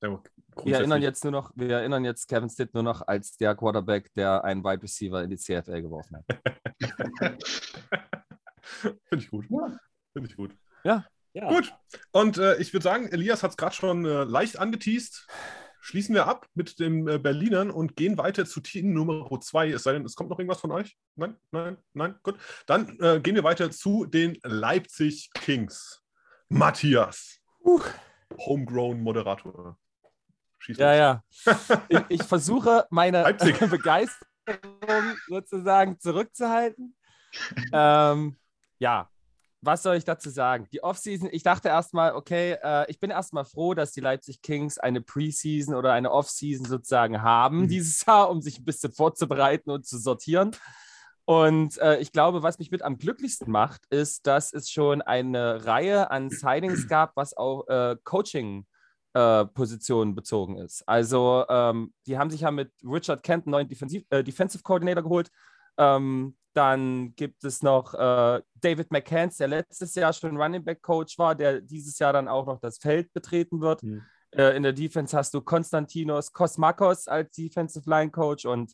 ja Wir erinnern jetzt nur noch, wir erinnern jetzt Kevin Stitt nur noch als der Quarterback, der einen Wide Receiver in die CFL geworfen hat. Finde ich gut. Ja. Finde ich gut. Ja. Gut. Und äh, ich würde sagen, Elias hat es gerade schon äh, leicht angeteased. Schließen wir ab mit den äh, Berlinern und gehen weiter zu Team Nummer 2. Es sei denn, es kommt noch irgendwas von euch? Nein, nein, nein, gut. Dann äh, gehen wir weiter zu den Leipzig Kings. Matthias. Uh. Homegrown Moderator. Schieß Ja, los. ja. Ich, ich versuche meine Leipzig. Begeisterung sozusagen zurückzuhalten. Ähm, ja, was soll ich dazu sagen? Die Offseason, ich dachte erstmal, okay, äh, ich bin erstmal froh, dass die Leipzig Kings eine Preseason oder eine Offseason sozusagen haben Mhm. dieses Jahr, um sich ein bisschen vorzubereiten und zu sortieren. Und äh, ich glaube, was mich mit am glücklichsten macht, ist, dass es schon eine Reihe an Signings gab, was auch äh, Coaching äh, Positionen bezogen ist. Also ähm, die haben sich ja mit Richard Kent einen neuen Defensiv äh, Defensive Coordinator geholt. Ähm, dann gibt es noch äh, David McCants, der letztes Jahr schon Running Back Coach war, der dieses Jahr dann auch noch das Feld betreten wird. Mhm. Äh, in der Defense hast du Konstantinos Kosmakos als Defensive Line Coach und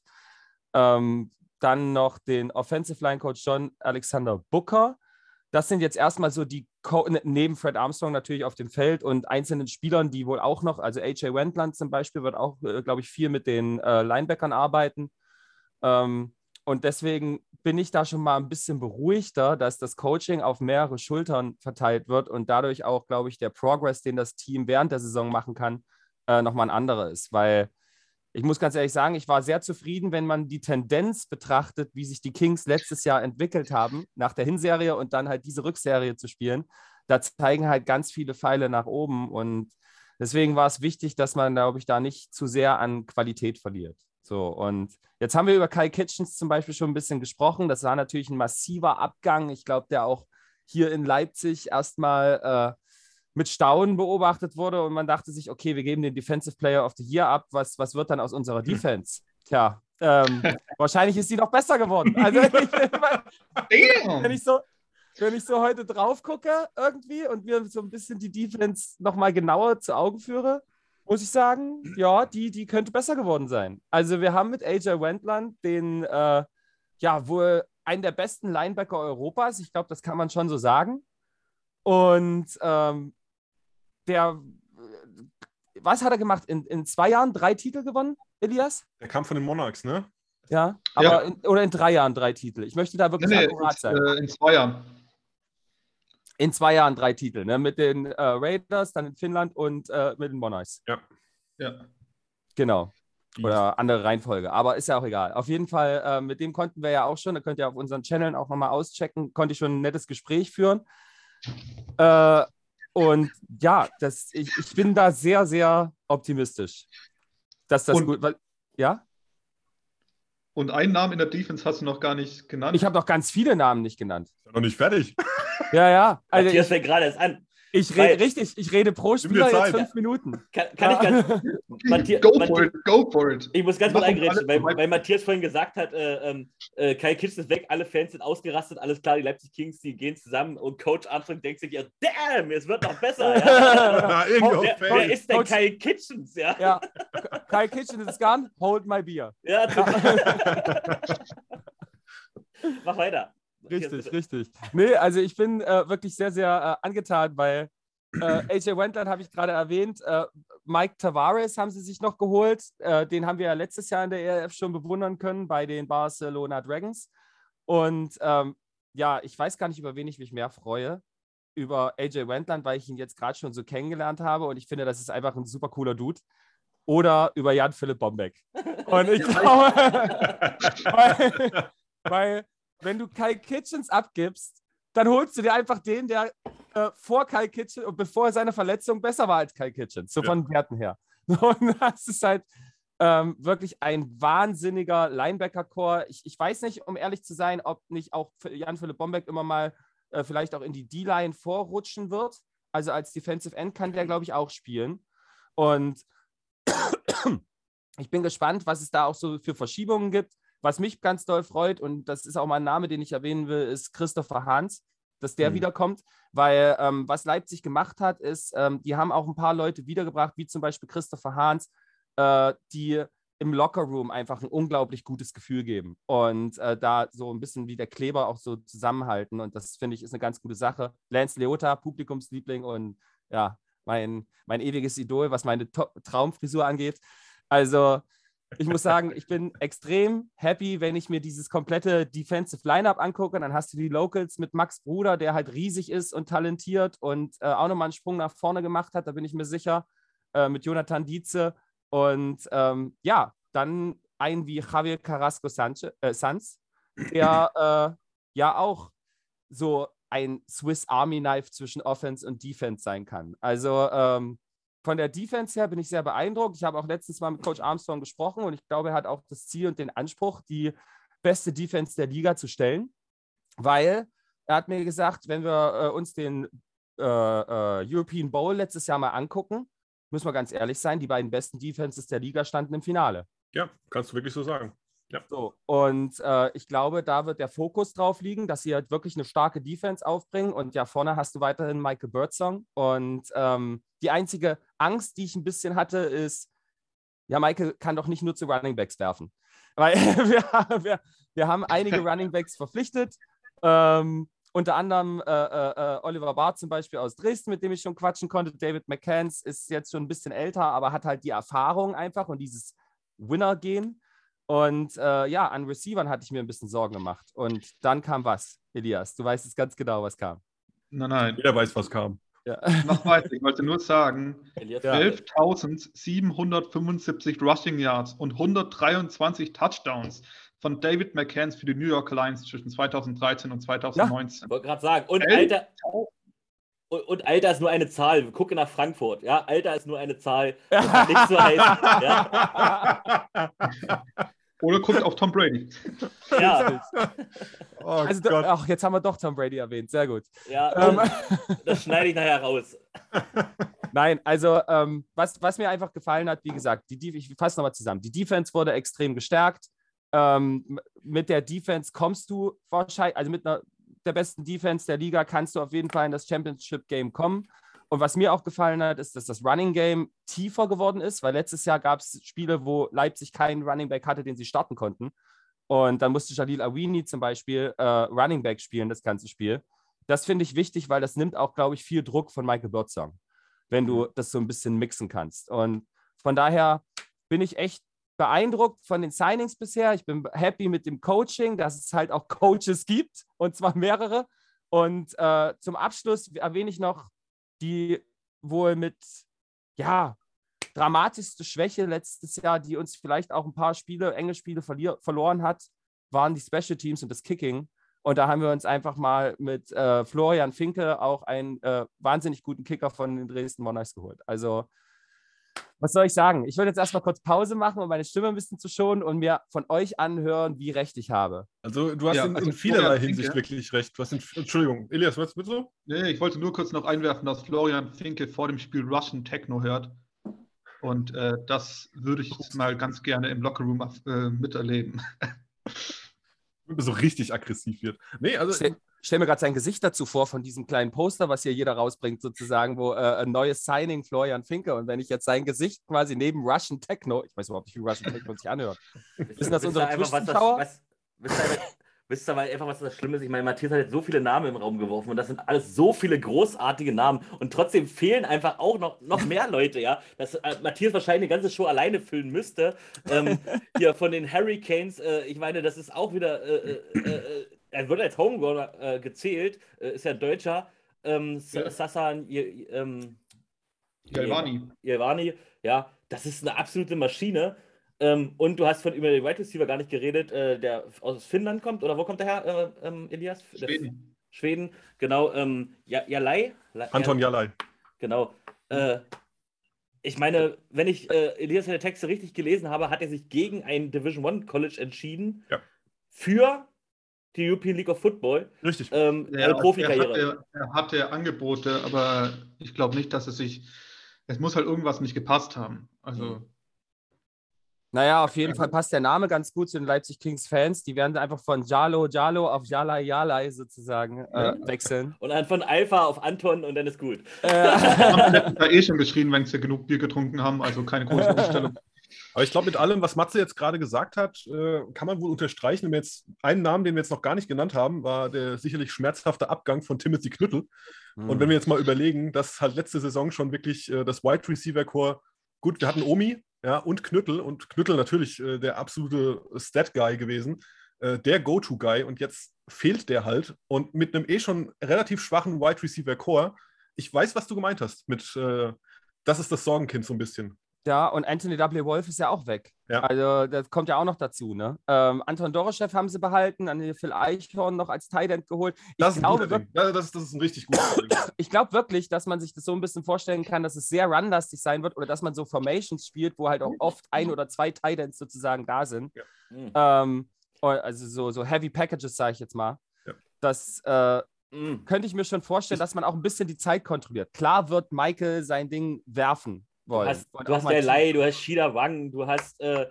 ähm, dann noch den Offensive Line Coach John Alexander Booker. Das sind jetzt erstmal so die, Co ne- neben Fred Armstrong natürlich auf dem Feld und einzelnen Spielern, die wohl auch noch, also AJ Wendland zum Beispiel wird auch, äh, glaube ich, viel mit den äh, Linebackern arbeiten. Ähm, und deswegen bin ich da schon mal ein bisschen beruhigter, dass das Coaching auf mehrere Schultern verteilt wird und dadurch auch, glaube ich, der Progress, den das Team während der Saison machen kann, äh, nochmal ein anderer ist. Weil ich muss ganz ehrlich sagen, ich war sehr zufrieden, wenn man die Tendenz betrachtet, wie sich die Kings letztes Jahr entwickelt haben, nach der Hinserie und dann halt diese Rückserie zu spielen. Da zeigen halt ganz viele Pfeile nach oben und deswegen war es wichtig, dass man, glaube ich, da nicht zu sehr an Qualität verliert. So, und jetzt haben wir über Kai Kitchens zum Beispiel schon ein bisschen gesprochen. Das war natürlich ein massiver Abgang. Ich glaube, der auch hier in Leipzig erstmal mit Staunen beobachtet wurde und man dachte sich, okay, wir geben den Defensive Player of the Year ab. Was, was wird dann aus unserer Hm. Defense? Tja, ähm, wahrscheinlich ist sie noch besser geworden. Also, wenn, ich so, wenn ich so heute drauf gucke irgendwie und mir so ein bisschen die Defense nochmal genauer zu Augen führe, muss ich sagen, ja, die, die könnte besser geworden sein. Also wir haben mit AJ Wendland den, äh, ja, wohl einen der besten Linebacker Europas. Ich glaube, das kann man schon so sagen. Und ähm, der, was hat er gemacht? In, in zwei Jahren drei Titel gewonnen, Elias? Der kam von den Monarchs, ne? Ja, aber In, oder in drei Jahren drei Titel. Ich möchte da wirklich Nee, nee, akkurat sein. äh, in zwei Jahren. In zwei Jahren drei Titel, ne? Mit den äh, Raiders, dann in Finnland und äh, mit den Monarchs. Ja. Genau. Oder andere Reihenfolge. Aber ist ja auch egal. Auf jeden Fall, äh, mit dem konnten wir ja auch schon, da könnt ihr auf unseren Channeln auch nochmal auschecken, konnte ich schon ein nettes Gespräch führen. Äh, und ja, das, ich, ich bin da sehr, sehr optimistisch, dass das Und- gut. Weil, ja, Und einen Namen in der Defense hast du noch gar nicht genannt. ich habe noch ganz viele Namen nicht genannt. Ja noch nicht fertig. Ja, ja. Also Matthias fängt gerade erst an. ich rede richtig, ich rede pro Spieler jetzt fünf Minuten. Kann, kann ich ganz. Matthias, go Matthias, for it, go for it. Ich muss ganz kurz eingrätschen, weil, weil Matthias vorhin gesagt hat, äh, ähm, äh, Kai Kitsch ist weg, alle Fans sind ausgerastet, alles klar, die Leipzig Kings, die gehen zusammen und Coach Armstrong denkt sich, ja, damn, es wird noch besser. Ja. Na, wer, wer ist denn Coach- Kai Kitchens? Ja, Ja, Kyle Kitchen is gone, hold my beer. ja. Mach weiter. Richtig, richtig. Nee, also ich bin äh, wirklich sehr, sehr äh, angetan, weil äh, AJ Wendland habe ich gerade erwähnt. Äh, Mike Tavares haben sie sich noch geholt. Äh, den haben wir ja letztes Jahr in der ERF schon bewundern können bei den Barcelona Dragons. Und ähm, ja, ich weiß gar nicht, über wen ich mich mehr freue. Über AJ Wendland, weil ich ihn jetzt gerade schon so kennengelernt habe und ich finde, das ist einfach ein super cooler Dude. Oder über Jan Philipp Bombeck. Und ich glaube, weil, weil wenn du Kai Kitchens abgibst, dann holst du dir einfach den, der äh, vor Kai Kitchens und bevor seine Verletzung besser war als Kai Kitchens, so Ja. von Werten her. Und das ist halt ähm, wirklich ein wahnsinniger Linebacker-Core. Ich, ich weiß nicht, um ehrlich zu sein, ob nicht auch Jan-Philipp Bombeck immer mal äh, vielleicht auch in die D-Line vorrutschen wird. Also als Defensive End kann der, glaube ich, auch spielen. Und ich bin gespannt, was es da auch so für Verschiebungen gibt. Was mich ganz doll freut, und das ist auch mal ein Name, den ich erwähnen will, ist Christopher Hahns, dass der Mhm. wiederkommt. Weil ähm, was Leipzig gemacht hat, ist, ähm, die haben auch ein paar Leute wiedergebracht, wie zum Beispiel Christopher Hahns, äh, die im Lockerroom einfach ein unglaublich gutes Gefühl geben und äh, da so ein bisschen wie der Kleber auch so zusammenhalten. Und das finde ich ist eine ganz gute Sache. Lance Leota, Publikumsliebling und ja, mein, mein ewiges Idol, was meine To Traumfrisur angeht. Also, ich muss sagen, ich bin extrem happy, wenn ich mir dieses komplette Defensive Lineup angucke. Dann hast du die Locals mit Max Bruder, der halt riesig ist und talentiert und äh, auch nochmal einen Sprung nach vorne gemacht hat, da bin ich mir sicher. Äh, mit Jonathan Dietze. Und ähm, ja, dann ein wie Javier Carrasco Sanche, äh, Sanz, der äh, ja auch so ein Swiss Army Knife zwischen Offense und Defense sein kann. Also ähm, von der Defense her bin ich sehr beeindruckt. Ich habe auch letztens mal mit Coach Armstrong gesprochen und ich glaube, er hat auch das Ziel und den Anspruch, die beste Defense der Liga zu stellen, weil er hat mir gesagt, wenn wir äh, uns den äh, äh, European Bowl letztes Jahr mal angucken, müssen wir ganz ehrlich sein, die beiden besten Defenses der Liga standen im Finale. Ja, kannst du wirklich so sagen. So, und äh, ich glaube, da wird der Fokus drauf liegen, dass sie halt wirklich eine starke Defense aufbringen. Und ja, vorne hast du weiterhin Michael Birdsong. Und ähm, die einzige Angst, die ich ein bisschen hatte, ist, ja, Michael kann doch nicht nur zu Running Backs werfen. Weil wir, wir, wir haben einige Running Backs verpflichtet. Ähm, unter anderem äh, äh, Oliver Barth zum Beispiel aus Dresden, mit dem ich schon quatschen konnte. David McCanns ist jetzt schon ein bisschen älter, aber hat halt die Erfahrung einfach und dieses Winner-Gehen. Und äh, ja, an Receivern hatte ich mir ein bisschen Sorgen gemacht. Und dann kam was, Elias. Du weißt es ganz genau, was kam. Nein, nein. Jeder weiß, was kam. Ja. Mach weiter. Ich wollte nur sagen, Elias, Ja. 11.775 Rushing Yards und 123 Touchdowns von David McCanns für die New York Lions zwischen 2013 und 2019. Ich wollte gerade sagen, und Elf- Alter, und, und Alter ist nur eine Zahl. Gucke nach Frankfurt. Ja, Alter ist nur eine Zahl. Das hat nichts zu heißen. Ja, Oder guckt auf Tom Brady. ja. Oh Also, Gott. ach, jetzt haben wir doch Tom Brady erwähnt. Sehr gut. Ja, Ähm, das schneide ich nachher raus. Nein, also ähm, was, was mir einfach gefallen hat, wie gesagt, die, Def- ich fasse nochmal zusammen. Die Defense wurde extrem gestärkt. Ähm, mit der Defense kommst du wahrscheinlich, also mit einer, der besten Defense der Liga kannst du auf jeden Fall in das Championship Game kommen. Und was mir auch gefallen hat, ist, dass das Running Game tiefer geworden ist, weil letztes Jahr gab es Spiele, wo Leipzig keinen Running Back hatte, den sie starten konnten. Und dann musste Jalil Awini zum Beispiel äh, Running Back spielen, das ganze Spiel. Das finde ich wichtig, weil das nimmt auch, glaube ich, viel Druck von Michael Birdsong, wenn du das so ein bisschen mixen kannst. Und von daher bin ich echt beeindruckt von den Signings bisher. Ich bin happy mit dem Coaching, dass es halt auch Coaches gibt und zwar mehrere. Und äh, zum Abschluss erwähne ich noch die wohl mit, ja, dramatischste Schwäche letztes Jahr, die uns vielleicht auch ein paar Spiele, enge Spiele verloren hat, waren die Special Teams und das Kicking. Und da haben wir uns einfach mal mit äh, Florian Finke auch einen äh, wahnsinnig guten Kicker von den Dresden Monarchs geholt. Also, was soll ich sagen? Ich würde jetzt erstmal kurz Pause machen, um meine Stimme ein bisschen zu schonen und mir von euch anhören, wie recht ich habe. Also du hast Ja, in, also in vielerlei Florian Hinsicht Finke- wirklich recht. Du hast in, Entschuldigung, Elias, was mit so? Nee, ich wollte nur kurz noch einwerfen, dass Florian Finke vor dem Spiel Russian Techno hört. Und äh, das würde ich jetzt mal ganz gerne im Lockerroom äh, miterleben. So richtig aggressiv wird. Nee, also Stell, stell mir gerade sein Gesicht dazu vor von diesem kleinen Poster, was hier jeder rausbringt, sozusagen, wo äh, ein neues Signing Florian Finke. Und wenn ich jetzt sein Gesicht quasi neben Russian Techno, ich weiß überhaupt nicht, wie Russian Techno sich anhört. Wissen das unsere was, wisst, ihr, aber einfach, was das Schlimme ist? Ich meine, Matthias hat jetzt so viele Namen im Raum geworfen und das sind alles so viele großartige Namen und trotzdem fehlen einfach auch noch, noch mehr Leute, ja. Dass äh, Matthias wahrscheinlich eine ganze Show alleine füllen müsste. Ähm, hier von den Hurricanes, äh, ich meine, das ist auch wieder, äh, äh, äh, er wird als Homegrown äh, gezählt, äh, ist ja ein Deutscher. Ähm, Ja. Sassan, ihr, ähm, Galvani. Ja, das ist eine absolute Maschine. Ähm, und du hast von über den Wide Receiver gar nicht geredet, äh, der aus Finnland kommt, oder wo kommt der her, äh, ähm, Elias? Der- Schweden. Schweden, genau. Ähm, ja, Jalai? La- Anton Ja- Jalai. Genau. Äh, ich meine, wenn ich äh, Elias seine Texte richtig gelesen habe, hat er sich gegen ein Division One College entschieden. Ja. Für die European League of Football. Richtig. Ähm, Ja, eine Profikarriere. Er hatte, er hatte Angebote, aber ich glaube nicht, dass es sich. Es muss halt irgendwas nicht gepasst haben. Also, Mhm. Naja, auf jeden Fall passt der Name ganz gut zu den Leipzig Kings Fans. Die werden einfach von Jalo Jalo auf Jalai Jalai sozusagen äh, wechseln. Und dann von Alpha auf Anton und dann ist gut. Äh, haben da eh schon geschrien, wenn sie genug Bier getrunken haben. Also keine große Umstellung. Aber ich glaube, mit allem, was Matze jetzt gerade gesagt hat, äh, kann man wohl unterstreichen. Wenn wir jetzt einen Namen, den wir jetzt noch gar nicht genannt haben, war der sicherlich schmerzhafte Abgang von Timothy Knüttel. Und wenn wir jetzt mal überlegen, dass halt letzte Saison schon wirklich äh, das Wide Receiver Core, gut, wir hatten Omi ja, und Knüttel und Knüttel natürlich äh, der absolute Stat-Guy gewesen, der Go-To-Guy und jetzt fehlt der halt und mit einem eh schon relativ schwachen Wide Receiver Core. Ich weiß, was du gemeint hast mit, das ist das Sorgenkind so ein bisschen. Ja, und Anthony W. Wolf ist ja auch weg. Ja. Also, das kommt ja auch noch dazu. Ne? Ähm, Anton Doroschew haben sie behalten, dann Phil Eichhorn noch als Tight End geholt. Ich Das ist, ein glaube, guter wirk- Ding. Ja, das, das ist ein richtig guter Ding. ich glaube wirklich, dass man sich das so ein bisschen vorstellen kann, dass es sehr runlastig sein wird oder dass man so Formations spielt, wo halt auch oft ein oder zwei Tight Ends sozusagen da sind. Mhm. Ähm, also so, so Heavy Packages, sage ich jetzt mal. Ja. Das äh, Mhm. könnte ich mir schon vorstellen, dass man auch ein bisschen die Zeit kontrolliert. Klar wird Michael sein Ding werfen Du wollen. hast, du hast mal der tief- Lai, du hast Shida Wang, du hast, äh,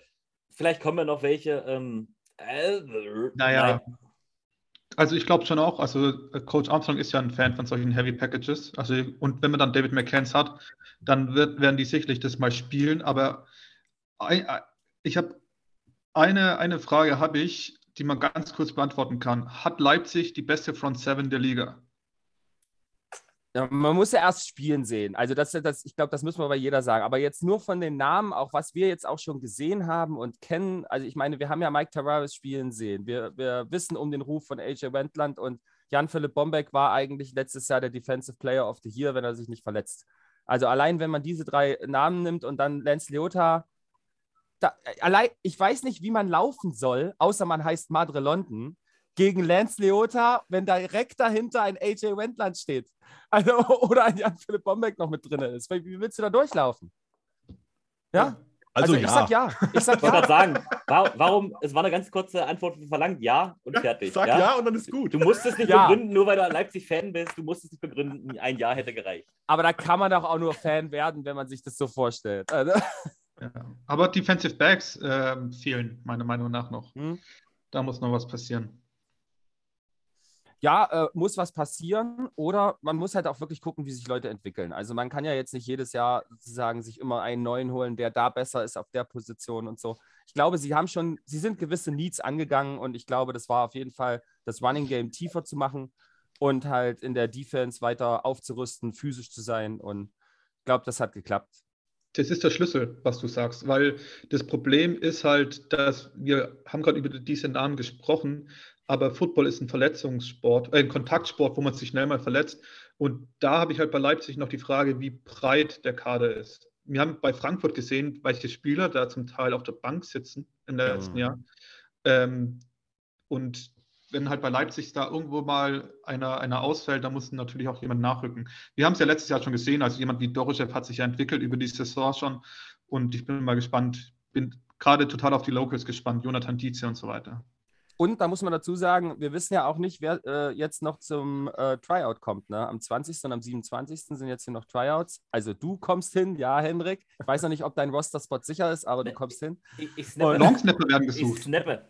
vielleicht kommen ja noch welche. Ähm, äh, Naja. Also ich glaube schon auch, also äh, Coach Armstrong ist ja ein Fan von solchen Heavy Packages. Also, und wenn man dann David McCanns hat, dann wird, werden die sicherlich das mal spielen. Aber ich habe eine, eine Frage habe ich, die man ganz kurz beantworten kann. Hat Leipzig die beste Front Seven der Liga? Ja, man muss ja erst spielen sehen. Also das, das, ich glaube, das müssen wir bei jeder sagen. Aber jetzt nur von den Namen, auch was wir jetzt auch schon gesehen haben und kennen. Also ich meine, wir haben ja Mike Tavares spielen sehen. Wir, wir wissen um den Ruf von AJ Wendland und Jan-Philipp Bombeck war eigentlich letztes Jahr der Defensive Player of the Year, wenn er sich nicht verletzt. Also allein, wenn man diese drei Namen nimmt und dann Lance Leota, da, allein, ich weiß nicht, wie man laufen soll, außer man heißt Madre London, gegen Lance Leota, wenn direkt dahinter ein AJ Wendland steht. Also, oder ein Jan-Philipp Bombeck noch mit drin ist. Wie willst du da durchlaufen? Ja? Also, ich ja. sag ja. Ich sag Ich wollte ja. gerade sagen, wa- warum, es war eine ganz kurze Antwort verlangt, ja und fertig. Sag ja? und dann ist gut. Du musst es nicht Ja. begründen, nur weil du Leipzig-Fan bist. Du musst es nicht begründen. Ein Ja hätte gereicht. Aber da kann man doch auch nur Fan werden, wenn man sich das so vorstellt. Also, Ja. Aber Defensive Backs ähm, fehlen, meiner Meinung nach noch. Hm. Da muss noch was passieren. Ja, äh, muss was passieren oder man muss halt auch wirklich gucken, wie sich Leute entwickeln. Also man kann ja jetzt nicht jedes Jahr sozusagen sich immer einen neuen holen, der da besser ist auf der Position und so. Ich glaube, sie haben schon, sie sind gewisse Needs angegangen und ich glaube, das war auf jeden Fall das Running Game tiefer zu machen und halt in der Defense weiter aufzurüsten, physisch zu sein und ich glaube, das hat geklappt. Das ist der Schlüssel, was du sagst, weil das Problem ist halt, dass wir haben gerade über diese Namen gesprochen, aber Football ist ein Verletzungssport, äh, ein Kontaktsport, wo man sich schnell mal verletzt. Und da habe ich halt bei Leipzig noch die Frage, wie breit der Kader ist. Wir haben bei Frankfurt gesehen, welche Spieler da zum Teil auf der Bank sitzen in der Mhm. letzten Jahr. Ähm, und wenn halt bei Leipzig da irgendwo mal einer, einer ausfällt, dann muss natürlich auch jemand nachrücken. Wir haben es ja letztes Jahr schon gesehen, also jemand wie Doroschew hat sich ja entwickelt über die Saison schon und ich bin mal gespannt, bin gerade total auf die Locals gespannt, Jonathan Dietze und so weiter. Und da muss man dazu sagen, wir wissen ja auch nicht, wer äh, jetzt noch zum äh, Tryout kommt. Ne? Am 20. und am 27. sind jetzt hier noch Tryouts. Also du kommst hin, ja, Henrik. Ich weiß noch nicht, ob dein Roster-Spot sicher ist, aber du kommst hin. Ich, ich Oh, snappe. Longsnapper werden Ich gesucht. snappe.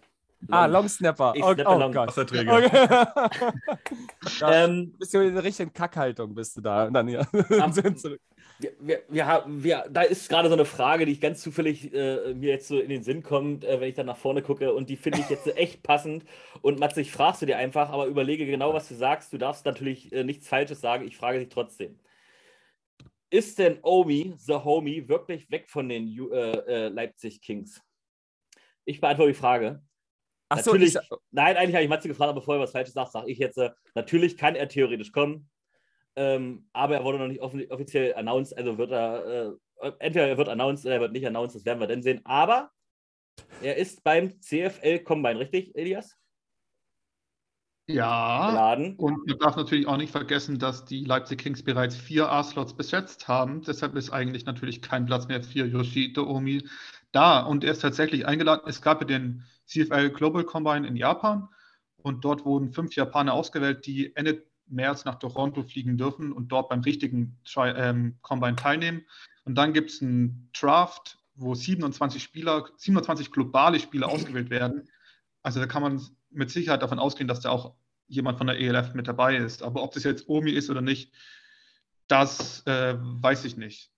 Ah, Long Snapper. Ich Oh, snappe oh Long. Gott. Wasserträger. Okay. ja, Ähm, bist du in der richtigen Kackhaltung, bist du da. Und dann hier. Am-. wir, wir, wir haben, wir, da ist gerade so eine Frage, die ich ganz zufällig äh, mir jetzt so in den Sinn kommt, äh, wenn ich dann nach vorne gucke und die finde ich jetzt echt passend. Und Matze, ich fragst du dir einfach, aber überlege genau, was du sagst. Du darfst natürlich äh, nichts Falsches sagen, ich frage dich trotzdem. Ist denn Omi, the Homie, wirklich weg von den Ju- äh, äh, Leipzig Kings? Ich beantworte die Frage. Achso, Natürlich, ich, nein, eigentlich habe ich Matze gefragt, aber bevor er was Falsches sagt, sage ich jetzt, äh, natürlich kann er theoretisch kommen, ähm, aber er wurde noch nicht offi- offiziell announced, also wird er, äh, entweder er wird announced oder er wird nicht announced, das werden wir dann sehen, aber er ist beim CFL Combine, richtig, Elias? Ja, Geladen. und man darf natürlich auch nicht vergessen, dass die Leipzig Kings bereits vier A-Slots besetzt haben. Deshalb ist eigentlich natürlich kein Platz mehr für Yoshito Omi da. Und er ist tatsächlich eingeladen. Es gab ja den CFL Global Combine in Japan und dort wurden fünf Japaner ausgewählt, die Ende März nach Toronto fliegen dürfen und dort beim richtigen ähm, Combine teilnehmen. Und dann gibt es einen Draft, wo 27 Spieler, 27 globale Spieler ausgewählt werden. Also da kann man mit Sicherheit davon ausgehen, dass da auch jemand von der ELF mit dabei ist. Aber ob das jetzt Omi ist oder nicht, das äh, weiß ich nicht.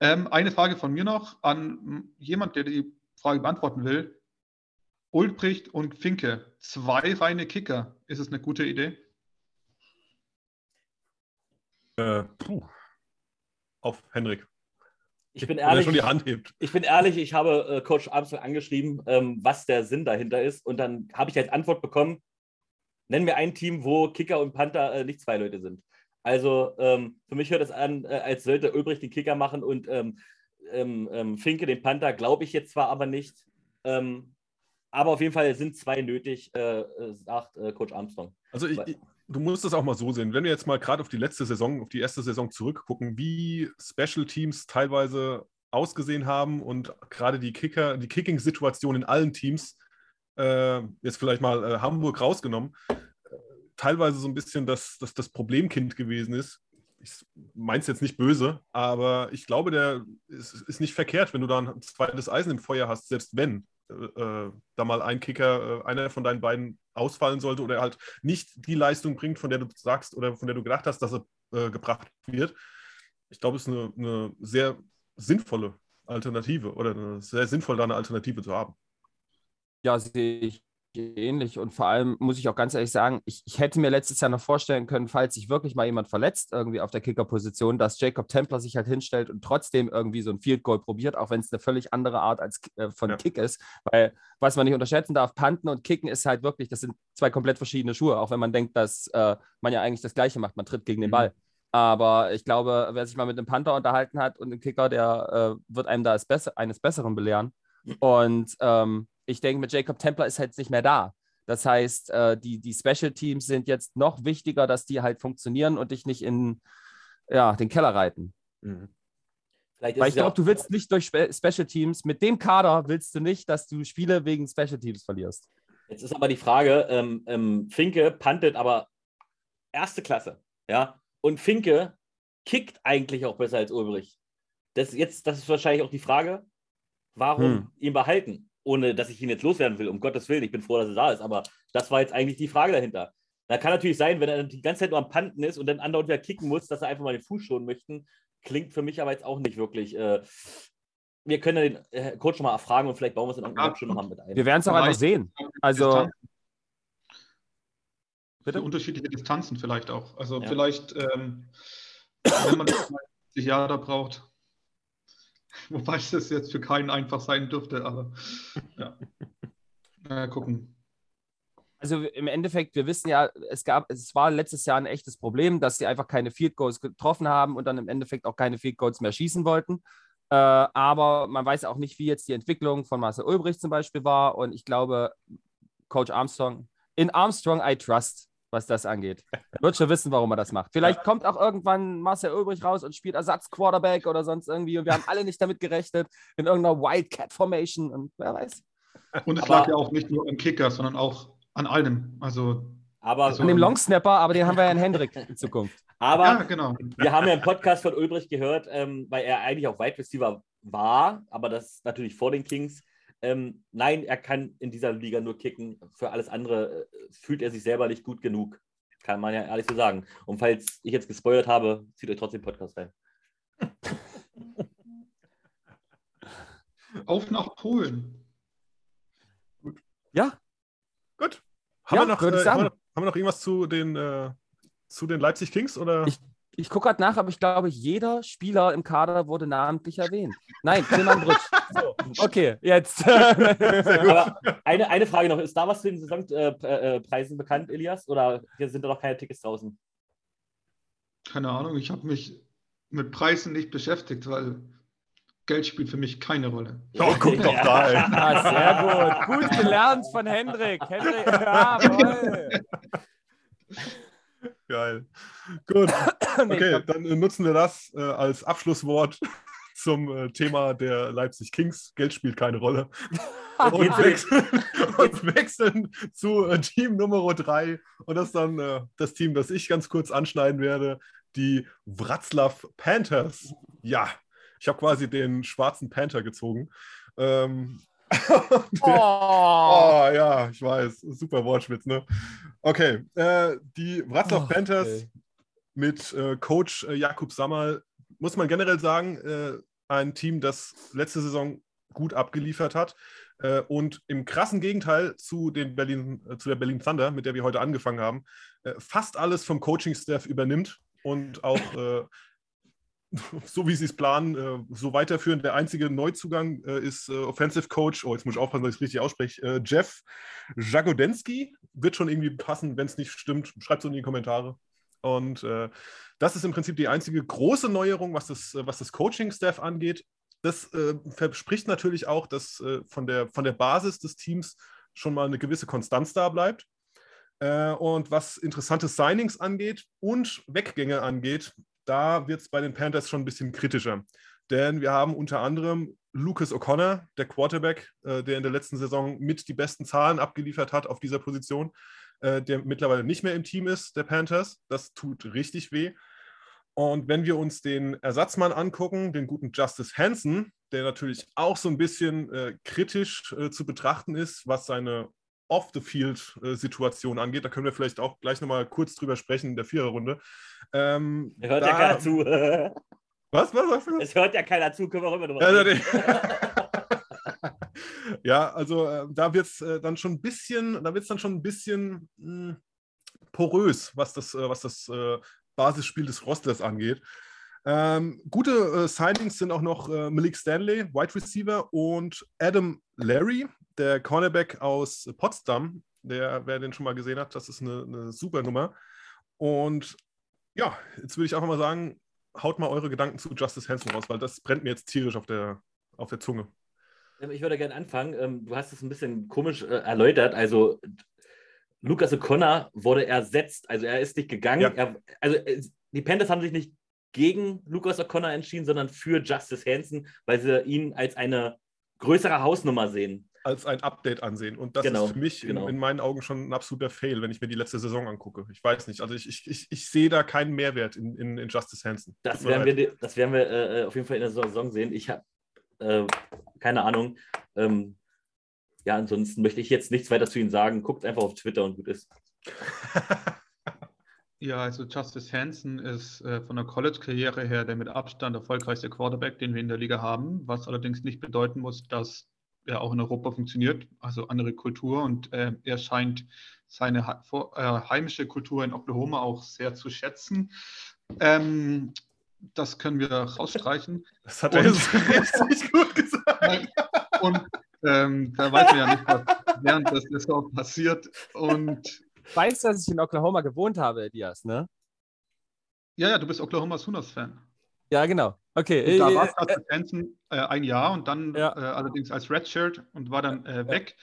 Ähm, eine Frage von mir noch an jemand, der die Frage beantworten will. Ulbricht und Finke, zwei reine Kicker. Ist es eine gute Idee? Äh, puh. Auf Henrik. Ich bin Wenn er ehrlich, schon die Hand hebt. ich bin ehrlich, ich habe äh, Coach Armstrong angeschrieben, ähm, was der Sinn dahinter ist und dann habe ich als Antwort bekommen, nenn mir ein Team, wo Kicker und Panther äh, nicht zwei Leute sind. Also ähm, für mich hört es an, äh, als sollte Ulbricht den Kicker machen und ähm, ähm, ähm, Finke den Panther, glaube ich jetzt zwar aber nicht. Ähm, aber auf jeden Fall sind zwei nötig, äh, äh, sagt äh, Coach Armstrong. Also ich, ich, du musst es auch mal so sehen. Wenn wir jetzt mal gerade auf die letzte Saison, auf die erste Saison zurückgucken, wie Special Teams teilweise ausgesehen haben und gerade die Kicker, die Kicking-Situation in allen Teams, äh, jetzt vielleicht mal äh, Hamburg rausgenommen, äh, teilweise so ein bisschen das, das, das Problemkind gewesen ist. Ich meine es jetzt nicht böse, aber ich glaube, der ist, ist nicht verkehrt, wenn du da ein zweites Eisen im Feuer hast, selbst wenn äh, da mal ein Kicker, äh, einer von deinen beiden ausfallen sollte oder halt nicht die Leistung bringt, von der du sagst oder von der du gedacht hast, dass er äh, gebracht wird. Ich glaube, es ist eine, eine sehr sinnvolle Alternative oder eine sehr sinnvoll, da eine Alternative zu haben. Ja, sehe ich ähnlich. Und vor allem muss ich auch ganz ehrlich sagen, ich, ich hätte mir letztes Jahr noch vorstellen können, falls sich wirklich mal jemand verletzt, irgendwie auf der Kicker-Position, dass Jacob Templer sich halt hinstellt und trotzdem irgendwie so ein Field Goal probiert, auch wenn es eine völlig andere Art als äh, von Ja. Kick ist. Weil, was man nicht unterschätzen darf, Panten und Kicken ist halt wirklich, das sind zwei komplett verschiedene Schuhe, auch wenn man denkt, dass äh, man ja eigentlich das Gleiche macht, man tritt gegen den Mhm. Ball. Aber ich glaube, wer sich mal mit einem Panther unterhalten hat und einem Kicker, der äh, wird einem da als Besser, eines Besseren belehren. Und ähm, ich denke, mit Jacob Templer ist halt nicht mehr da. Das heißt, äh, die, die Special Teams sind jetzt noch wichtiger, dass die halt funktionieren und dich nicht in ja, den Keller reiten. Mhm. Weil ich glaube, du willst nicht durch Spe Special Teams, mit dem Kader willst du nicht, dass du Spiele wegen Special Teams verlierst. Jetzt ist aber die Frage, ähm, ähm, Finke pantet aber erste Klasse, ja, und Finke kickt eigentlich auch besser als Ulbrich. Das, jetzt, das ist wahrscheinlich auch die Frage, warum hm. ihn behalten, ohne dass ich ihn jetzt loswerden will, um Gottes Willen, ich bin froh, dass er da ist, aber das war jetzt eigentlich die Frage dahinter. Da kann natürlich sein, wenn er die ganze Zeit nur am Panten ist und dann andauernd wieder kicken muss, dass er einfach mal den Fuß schonen möchten. Klingt für mich aber jetzt auch nicht wirklich. Äh, wir können den äh, Coach schon mal fragen und vielleicht bauen wir es in irgendeiner Stunde noch mal mit ein. Wir werden es auch einfach sehen. Also. Bitte? Unterschiedliche Distanzen vielleicht auch. Also ja. vielleicht, ähm, wenn man 20 Jahre da braucht, wobei es das jetzt für keinen einfach sein dürfte, aber ja. Mal gucken. Also im Endeffekt, wir wissen ja, es gab, es war letztes Jahr ein echtes Problem, dass sie einfach keine Field Goals getroffen haben und dann im Endeffekt auch keine Field Goals mehr schießen wollten. Äh, aber man weiß auch nicht, wie jetzt die Entwicklung von Marcel Ulbricht zum Beispiel war. Und ich glaube, Coach Armstrong, in Armstrong I trust, was das angeht. Er wird schon wissen, warum er das macht. Vielleicht ja. kommt auch irgendwann Marcel Ulbricht raus und spielt Ersatz-Quarterback oder sonst irgendwie. Und wir haben alle nicht damit gerechnet, in irgendeiner Wildcat-Formation. Und wer weiß. Und es aber, lag ja auch nicht nur am Kicker, sondern auch an allem. Also, aber also, an dem Longsnapper, aber den haben wir ja in Hendrik in Zukunft. Aber ja, genau. wir haben ja im Podcast von Ulbricht gehört, ähm, weil er eigentlich auch Wide Receiver war, aber das natürlich vor den Kings. Ähm, nein, er kann in dieser Liga nur kicken. Für alles andere äh, fühlt er sich selber nicht gut genug. Kann man ja ehrlich so sagen. Und falls ich jetzt gespoilert habe, zieht euch trotzdem den Podcast rein. Auf nach Polen. Ja, Gut. Haben, ja, wir, noch, äh, haben, wir, haben wir noch irgendwas zu den, äh, zu den Leipzig Kings? Oder? Ich, ich gucke gerade nach, aber ich glaube, jeder Spieler im Kader wurde namentlich erwähnt. Nein, Tilman Brütsch. So, okay, jetzt. aber eine, eine Frage noch: Ist da was zu den Saisonpreisen bekannt, Elias? Oder hier sind da noch keine Tickets draußen? Keine Ahnung, ich habe mich mit Preisen nicht beschäftigt, weil Geld spielt für mich keine Rolle. Oh, guck doch da, ey. Ah, sehr gut. Gut gelernt von Hendrik. Hendrik, jawohl. Geil. Gut. Okay, dann nutzen wir das äh, als Abschlusswort zum äh, Thema der Leipzig Kings. Geld spielt keine Rolle. und, wechseln, und wechseln zu äh, Team Nummer 3. Und das ist dann äh, das Team, das ich ganz kurz anschneiden werde. Die Wroclaw Panthers. Ja, ich habe quasi den schwarzen Panther gezogen. Ähm, oh. oh. ja, ich weiß. Super Wortschwitz, ne? Okay, äh, die Wroclaw oh, Panthers okay. mit äh, Coach äh, Jakub Sammer, muss man generell sagen, äh, ein Team, das letzte Saison gut abgeliefert hat. Äh, und im krassen Gegenteil zu, den Berlin, äh, zu der Berlin Thunder, mit der wir heute angefangen haben, fast alles vom Coaching-Staff übernimmt und auch so wie sie es planen, äh, so weiterführen. Der einzige Neuzugang äh, ist äh, Offensive Coach, oh, jetzt muss ich aufpassen, dass ich es richtig ausspreche, Jeff Jagodensky. Wird schon irgendwie passen, wenn es nicht stimmt. Schreibt es in die Kommentare. Und das ist im Prinzip die einzige große Neuerung, was das, was das Coaching-Staff angeht. Das äh, verspricht natürlich auch, dass äh, von, der, von der Basis des Teams schon mal eine gewisse Konstanz da bleibt. Äh, und was interessante Signings angeht und Weggänge angeht, da wird es bei den Panthers schon ein bisschen kritischer. Denn wir haben unter anderem Lucas O'Connor, der Quarterback, äh, der in der letzten Saison mit die besten Zahlen abgeliefert hat auf dieser Position, äh, der mittlerweile nicht mehr im Team ist, der Panthers. Das tut richtig weh. Und wenn wir uns den Ersatzmann angucken, den guten Justice Hansen, der natürlich auch so ein bisschen äh, kritisch äh, zu betrachten ist, was seine Off-the-Field-Situation angeht. Da können wir vielleicht auch gleich nochmal kurz drüber sprechen in der Viererrunde. Ähm, hört da, ja keiner zu. was, was sagst du? Es hört ja keiner zu, können wir auch immer drüber reden. ja, also äh, da wird es äh, dann schon ein bisschen, da wird dann schon ein bisschen mh, hm, porös, was das, äh, was das äh, Basisspiel des Rosters angeht. Ähm, gute äh, Signings sind auch noch äh, Malik Stanley, Wide Receiver, und Adam Larry, der Cornerback aus Potsdam. Der, wer den schon mal gesehen hat, das ist eine, eine super Nummer. Und ja, jetzt würde ich einfach mal sagen, haut mal eure Gedanken zu Justice Hansen raus, weil das brennt mir jetzt tierisch auf der, auf der Zunge. Ich würde gerne anfangen. Ähm, du hast es ein bisschen komisch äh, erläutert. Also, Lucas O'Connor wurde ersetzt. Also, er ist nicht gegangen. Ja. Er, also, die Panthers haben sich nicht gegen Lucas O'Connor entschieden, sondern für Justice Hansen, weil sie ihn als eine größere Hausnummer sehen. Als ein Update ansehen. Und das Genau, ist für mich genau. in, in meinen Augen schon ein absoluter Fail, wenn ich mir die letzte Saison angucke. Ich weiß nicht. Also ich, ich, ich, ich sehe da keinen Mehrwert in, in, in Justice Hansen. Das werden wir, das werden wir äh, auf jeden Fall in der Saison sehen. Ich habe äh, keine Ahnung. Ähm, ja, ansonsten möchte ich jetzt nichts weiter zu Ihnen sagen. Guckt einfach auf Twitter und gut ist. Ja, also Justice Hansen ist äh, von der College-Karriere her der mit Abstand erfolgreichste Quarterback, den wir in der Liga haben, was allerdings nicht bedeuten muss, dass er auch in Europa funktioniert, also andere Kultur und äh, er scheint seine äh, heimische Kultur in Oklahoma auch sehr zu schätzen. Ähm, das können wir rausstreichen. Das hat er jetzt richtig gut gesagt. Und ähm, da weiß man ja nicht, was während der Saison passiert. Und Weißt du, dass ich in Oklahoma gewohnt habe, Elias, ne? ja, ja, du bist Oklahoma Sooners-Fan. Ja, genau. Okay. Und da war Justice Hansen äh, ein Jahr und dann Ja. äh, allerdings als Redshirt und war dann äh, weg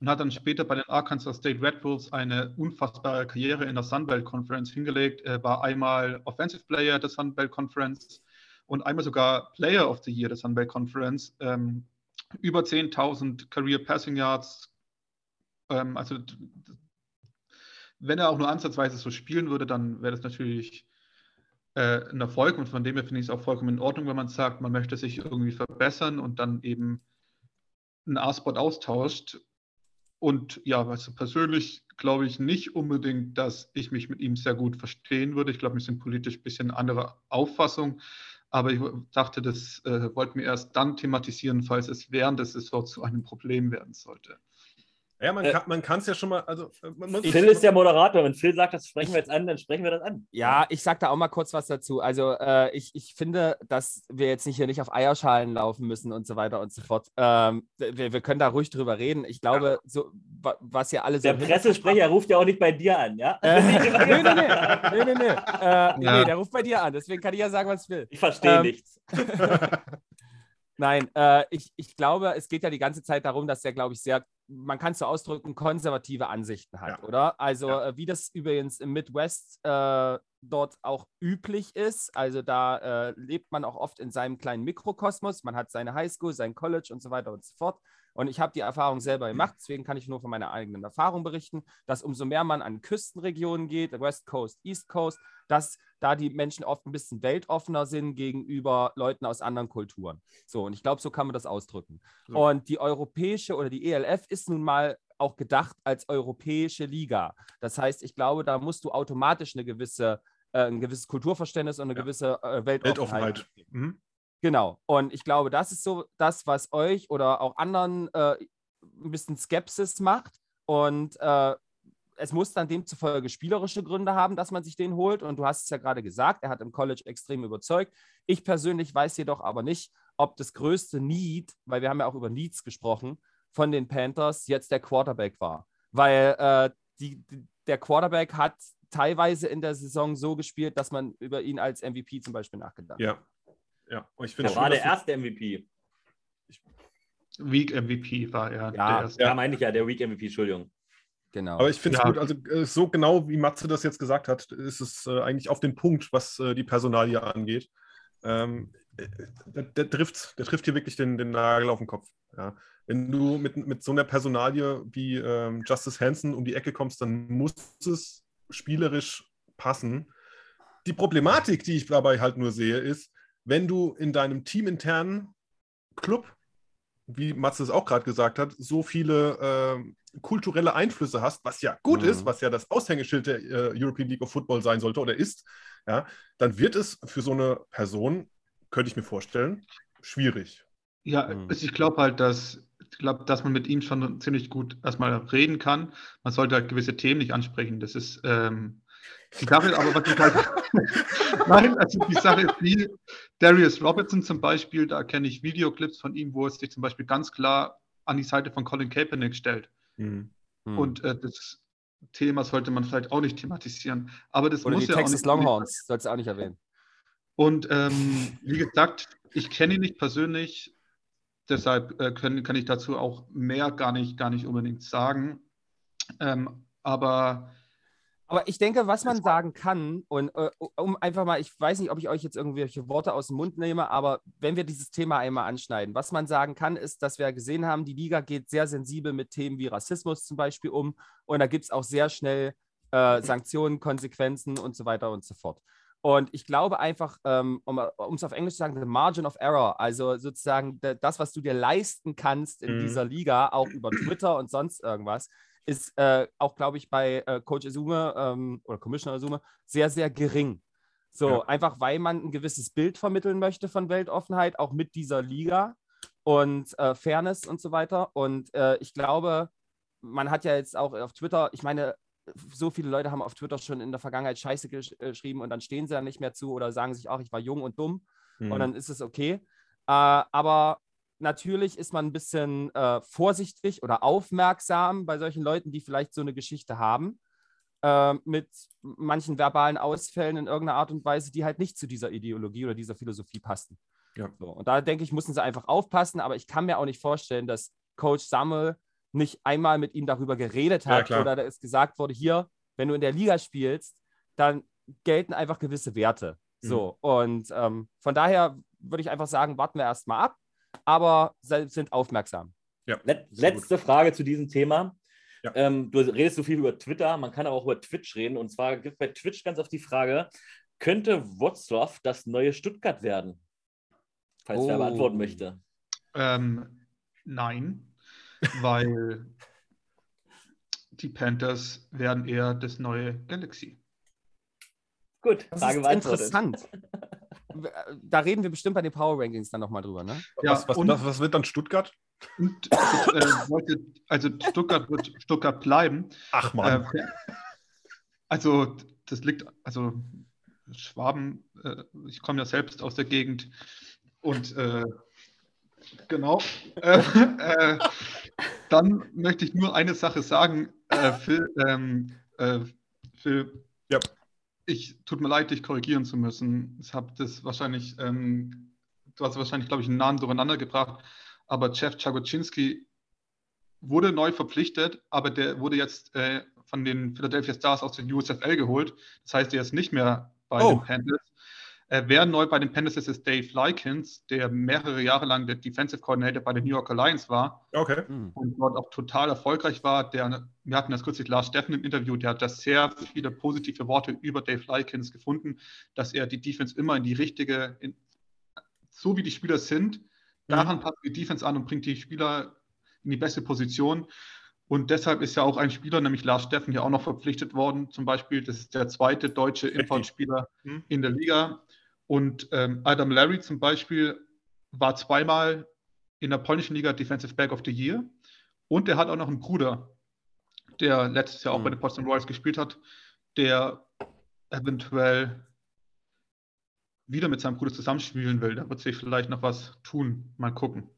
und hat dann später bei den Arkansas State Red Bulls eine unfassbare Karriere in der Sunbelt Conference hingelegt. Er war einmal Offensive Player der Sunbelt Conference und einmal sogar Player of the Year der Sunbelt Conference. Ähm, über 10.000 Career Passing Yards. Ähm, also wenn er auch nur ansatzweise so spielen würde, dann wäre das natürlich äh, ein Erfolg und von dem her finde ich es auch vollkommen in Ordnung, wenn man sagt, man möchte sich irgendwie verbessern und dann eben einen A-Spot austauscht. Und ja, also persönlich glaube ich nicht unbedingt, dass ich mich mit ihm sehr gut verstehen würde. Ich glaube, wir sind politisch ein bisschen anderer Auffassung. Aber ich dachte, das äh, wollten wir erst dann thematisieren, falls es während des Saisons zu einem Problem werden sollte. Ja, man Äh, kann es ja schon mal. Also, äh, Phil ist der Moderator. Wenn Phil sagt, das sprechen wir jetzt an, dann sprechen wir das an. Ja, ich sag da auch mal kurz was dazu. Also äh, ich, ich finde, dass wir jetzt nicht hier nicht auf Eierschalen laufen müssen und so weiter und so fort. Ähm, wir, wir können da ruhig drüber reden. Ich glaube, so wa- was ihr alle so Der Pressesprecher ruft ja auch nicht bei dir an, ja? Äh, nee, nee, nee, nee, nee, nee. Äh, Ja. nee, der ruft bei dir an, deswegen kann ich ja sagen, was ich will. Ich verstehe Ähm, nichts. Nein, äh, ich, ich glaube, es geht ja die ganze Zeit darum, dass er, glaube ich, sehr, man kann es so ausdrücken, konservative Ansichten hat, Ja. oder? Also, Ja. äh, wie das übrigens im Midwest äh, dort auch üblich ist. Also, da äh, lebt man auch oft in seinem kleinen Mikrokosmos. Man hat seine Highschool, sein College und so weiter und so fort. Und ich habe die Erfahrung selber gemacht, deswegen kann ich nur von meiner eigenen Erfahrung berichten, dass umso mehr man an Küstenregionen geht, West Coast, East Coast, dass da die Menschen oft ein bisschen weltoffener sind gegenüber Leuten aus anderen Kulturen. So, und ich glaube, so kann man das ausdrücken. So. Und die europäische oder die ELF ist nun mal auch gedacht als europäische Liga. Das heißt, ich glaube, da musst du automatisch eine gewisse, äh, ein gewisses Kulturverständnis und eine Ja. gewisse äh, Weltoffenheit. Weltoffenheit. Mhm. Genau. Und ich glaube, das ist so das, was euch oder auch anderen äh, ein bisschen Skepsis macht. Und äh, es muss dann demzufolge spielerische Gründe haben, dass man sich den holt. Und du hast es ja gerade gesagt, er hat im College extrem überzeugt. Ich persönlich weiß jedoch aber nicht, ob das größte Need, weil wir haben ja auch über Needs gesprochen, von den Panthers jetzt der Quarterback war. Weil äh, die, die, der Quarterback hat teilweise in der Saison so gespielt, dass man über ihn als MVP zum Beispiel nachgedacht hat. Ja. Ja. Ich finde Der war der erste MVP. Week MVP war er. Ja, der erste. Ja, meine ich ja, der Week MVP, Entschuldigung. Genau. Aber ich finde es Ja. gut, also äh, so genau wie Matze das jetzt gesagt hat, ist es äh, eigentlich auf den Punkt, was äh, die Personalie angeht. Ähm, äh, der, der, trifft, der trifft hier wirklich den, den Nagel auf den Kopf. Ja. Wenn du mit, mit so einer Personalie wie ähm, Justice Hansen um die Ecke kommst, dann muss es spielerisch passen. Die Problematik, die ich dabei halt nur sehe, ist, wenn du in deinem teaminternen Club, wie Matze es auch gerade gesagt hat, so viele ähm, kulturelle Einflüsse hast, was ja gut Mhm. ist, was ja das Aushängeschild der äh, European League of Football sein sollte oder ist, ja, dann wird es für so eine Person, könnte ich mir vorstellen, schwierig. Ja, Mhm. ich glaube halt, dass ich glaube, dass man mit ihm schon ziemlich gut erstmal reden kann. Man sollte halt gewisse Themen nicht ansprechen. Das ist ähm, die Sache, aber was ich halt. Nein, also die Sache ist wie Darius Robertson zum Beispiel, da kenne ich Videoclips von ihm, wo er sich zum Beispiel ganz klar an die Seite von Colin Kaepernick stellt. Mhm. Hm. Und äh, das Thema sollte man vielleicht auch nicht thematisieren. Aber das Oder muss die ja Texas auch nicht, Longhorns, sollst du auch nicht erwähnen. Und ähm, wie gesagt, ich kenne ihn nicht persönlich, deshalb äh, können, kann ich dazu auch mehr gar nicht, gar nicht unbedingt sagen. Ähm, aber Aber ich denke, was man sagen kann, und äh, um einfach mal, ich weiß nicht, ob ich euch jetzt irgendwelche Worte aus dem Mund nehme, aber wenn wir dieses Thema einmal anschneiden, was man sagen kann, ist, dass wir gesehen haben, die Liga geht sehr sensibel mit Themen wie Rassismus zum Beispiel um und da gibt es auch sehr schnell äh, Sanktionen, Konsequenzen und so weiter und so fort. Und ich glaube einfach, ähm, um es auf Englisch zu sagen, the margin of error, also sozusagen das, was du dir leisten kannst in mhm. dieser Liga, auch über Twitter und sonst irgendwas, ist äh, auch, glaube ich, bei äh, Coach Azume ähm, oder Commissioner Azume sehr, sehr gering. So, ja. einfach weil man ein gewisses Bild vermitteln möchte von Weltoffenheit, auch mit dieser Liga und äh, Fairness und so weiter. Und äh, ich glaube, man hat ja jetzt auch auf Twitter, ich meine, so viele Leute haben auf Twitter schon in der Vergangenheit Scheiße gesch äh, geschrieben und dann stehen sie ja nicht mehr zu oder sagen sich auch, ich war jung und dumm mhm. und dann ist es okay. Äh, aber natürlich ist man ein bisschen äh, vorsichtig oder aufmerksam bei solchen Leuten, die vielleicht so eine Geschichte haben, äh, mit manchen verbalen Ausfällen in irgendeiner Art und Weise, die halt nicht zu dieser Ideologie oder dieser Philosophie passen. Ja. So, und da denke ich, müssen sie einfach aufpassen, aber ich kann mir auch nicht vorstellen, dass Coach Samuel nicht einmal mit ihm darüber geredet hat ja, oder da ist gesagt wurde, hier, wenn du in der Liga spielst, dann gelten einfach gewisse Werte. Mhm. So, und ähm, von daher würde ich einfach sagen, warten wir erstmal ab aber sind aufmerksam. Ja, Let letzte gut. Frage zu diesem Thema. Ja. Ähm, du redest so viel über Twitter, man kann aber auch über Twitch reden. Und zwar gibt es bei Twitch ganz oft die Frage: Könnte Wrocław das neue Stuttgart werden? Falls oh. wer beantworten möchte. Ähm, nein, weil die Panthers werden eher das neue Galaxy. Gut, das Frage ist interessant. da reden wir bestimmt bei den Power Rankings dann nochmal drüber, ne? Ja, was, was, und, was, wird dann Stuttgart? Und, äh, also Stuttgart wird Stuttgart bleiben. Ach man. Äh, also das liegt, also Schwaben, äh, ich komme ja selbst aus der Gegend und äh, genau. Äh, äh, dann möchte ich nur eine Sache sagen, Phil, ähm, Phil ja ich tut mir leid, dich korrigieren zu müssen. Ich habe das wahrscheinlich, ähm, du hast wahrscheinlich, glaube ich, einen Namen durcheinander gebracht, aber Jeff Chagoczynski wurde neu verpflichtet, aber der wurde jetzt äh, von den Philadelphia Stars aus der USFL geholt. Das heißt, er ist nicht mehr bei oh. den Panthers. Äh, wer neu bei den Panthers ist, ist Dave Likens, der mehrere Jahre lang der Defensive Coordinator bei den New York Alliance war. Okay. Hm. Und dort auch total erfolgreich war. Der, wir hatten das kürzlich Lars Steffen im Interview, der hat da sehr viele positive Worte über Dave Likens gefunden, dass er die Defense immer in die richtige, in, so wie die Spieler sind, daran mhm. passt die Defense an und bringt die Spieler in die beste Position. Und deshalb ist ja auch ein Spieler, nämlich Lars Steffen, hier auch noch verpflichtet worden. Zum Beispiel, das ist der zweite deutsche Importspieler mhm. in der Liga. Und ähm, Adam Larry zum Beispiel war zweimal in der polnischen Liga Defensive Back of the Year. Und er hat auch noch einen Bruder, der letztes Jahr auch mhm. bei den Boston Royals gespielt hat, der eventuell wieder mit seinem Bruder zusammenspielen will. Da wird sich vielleicht noch was tun. Mal gucken.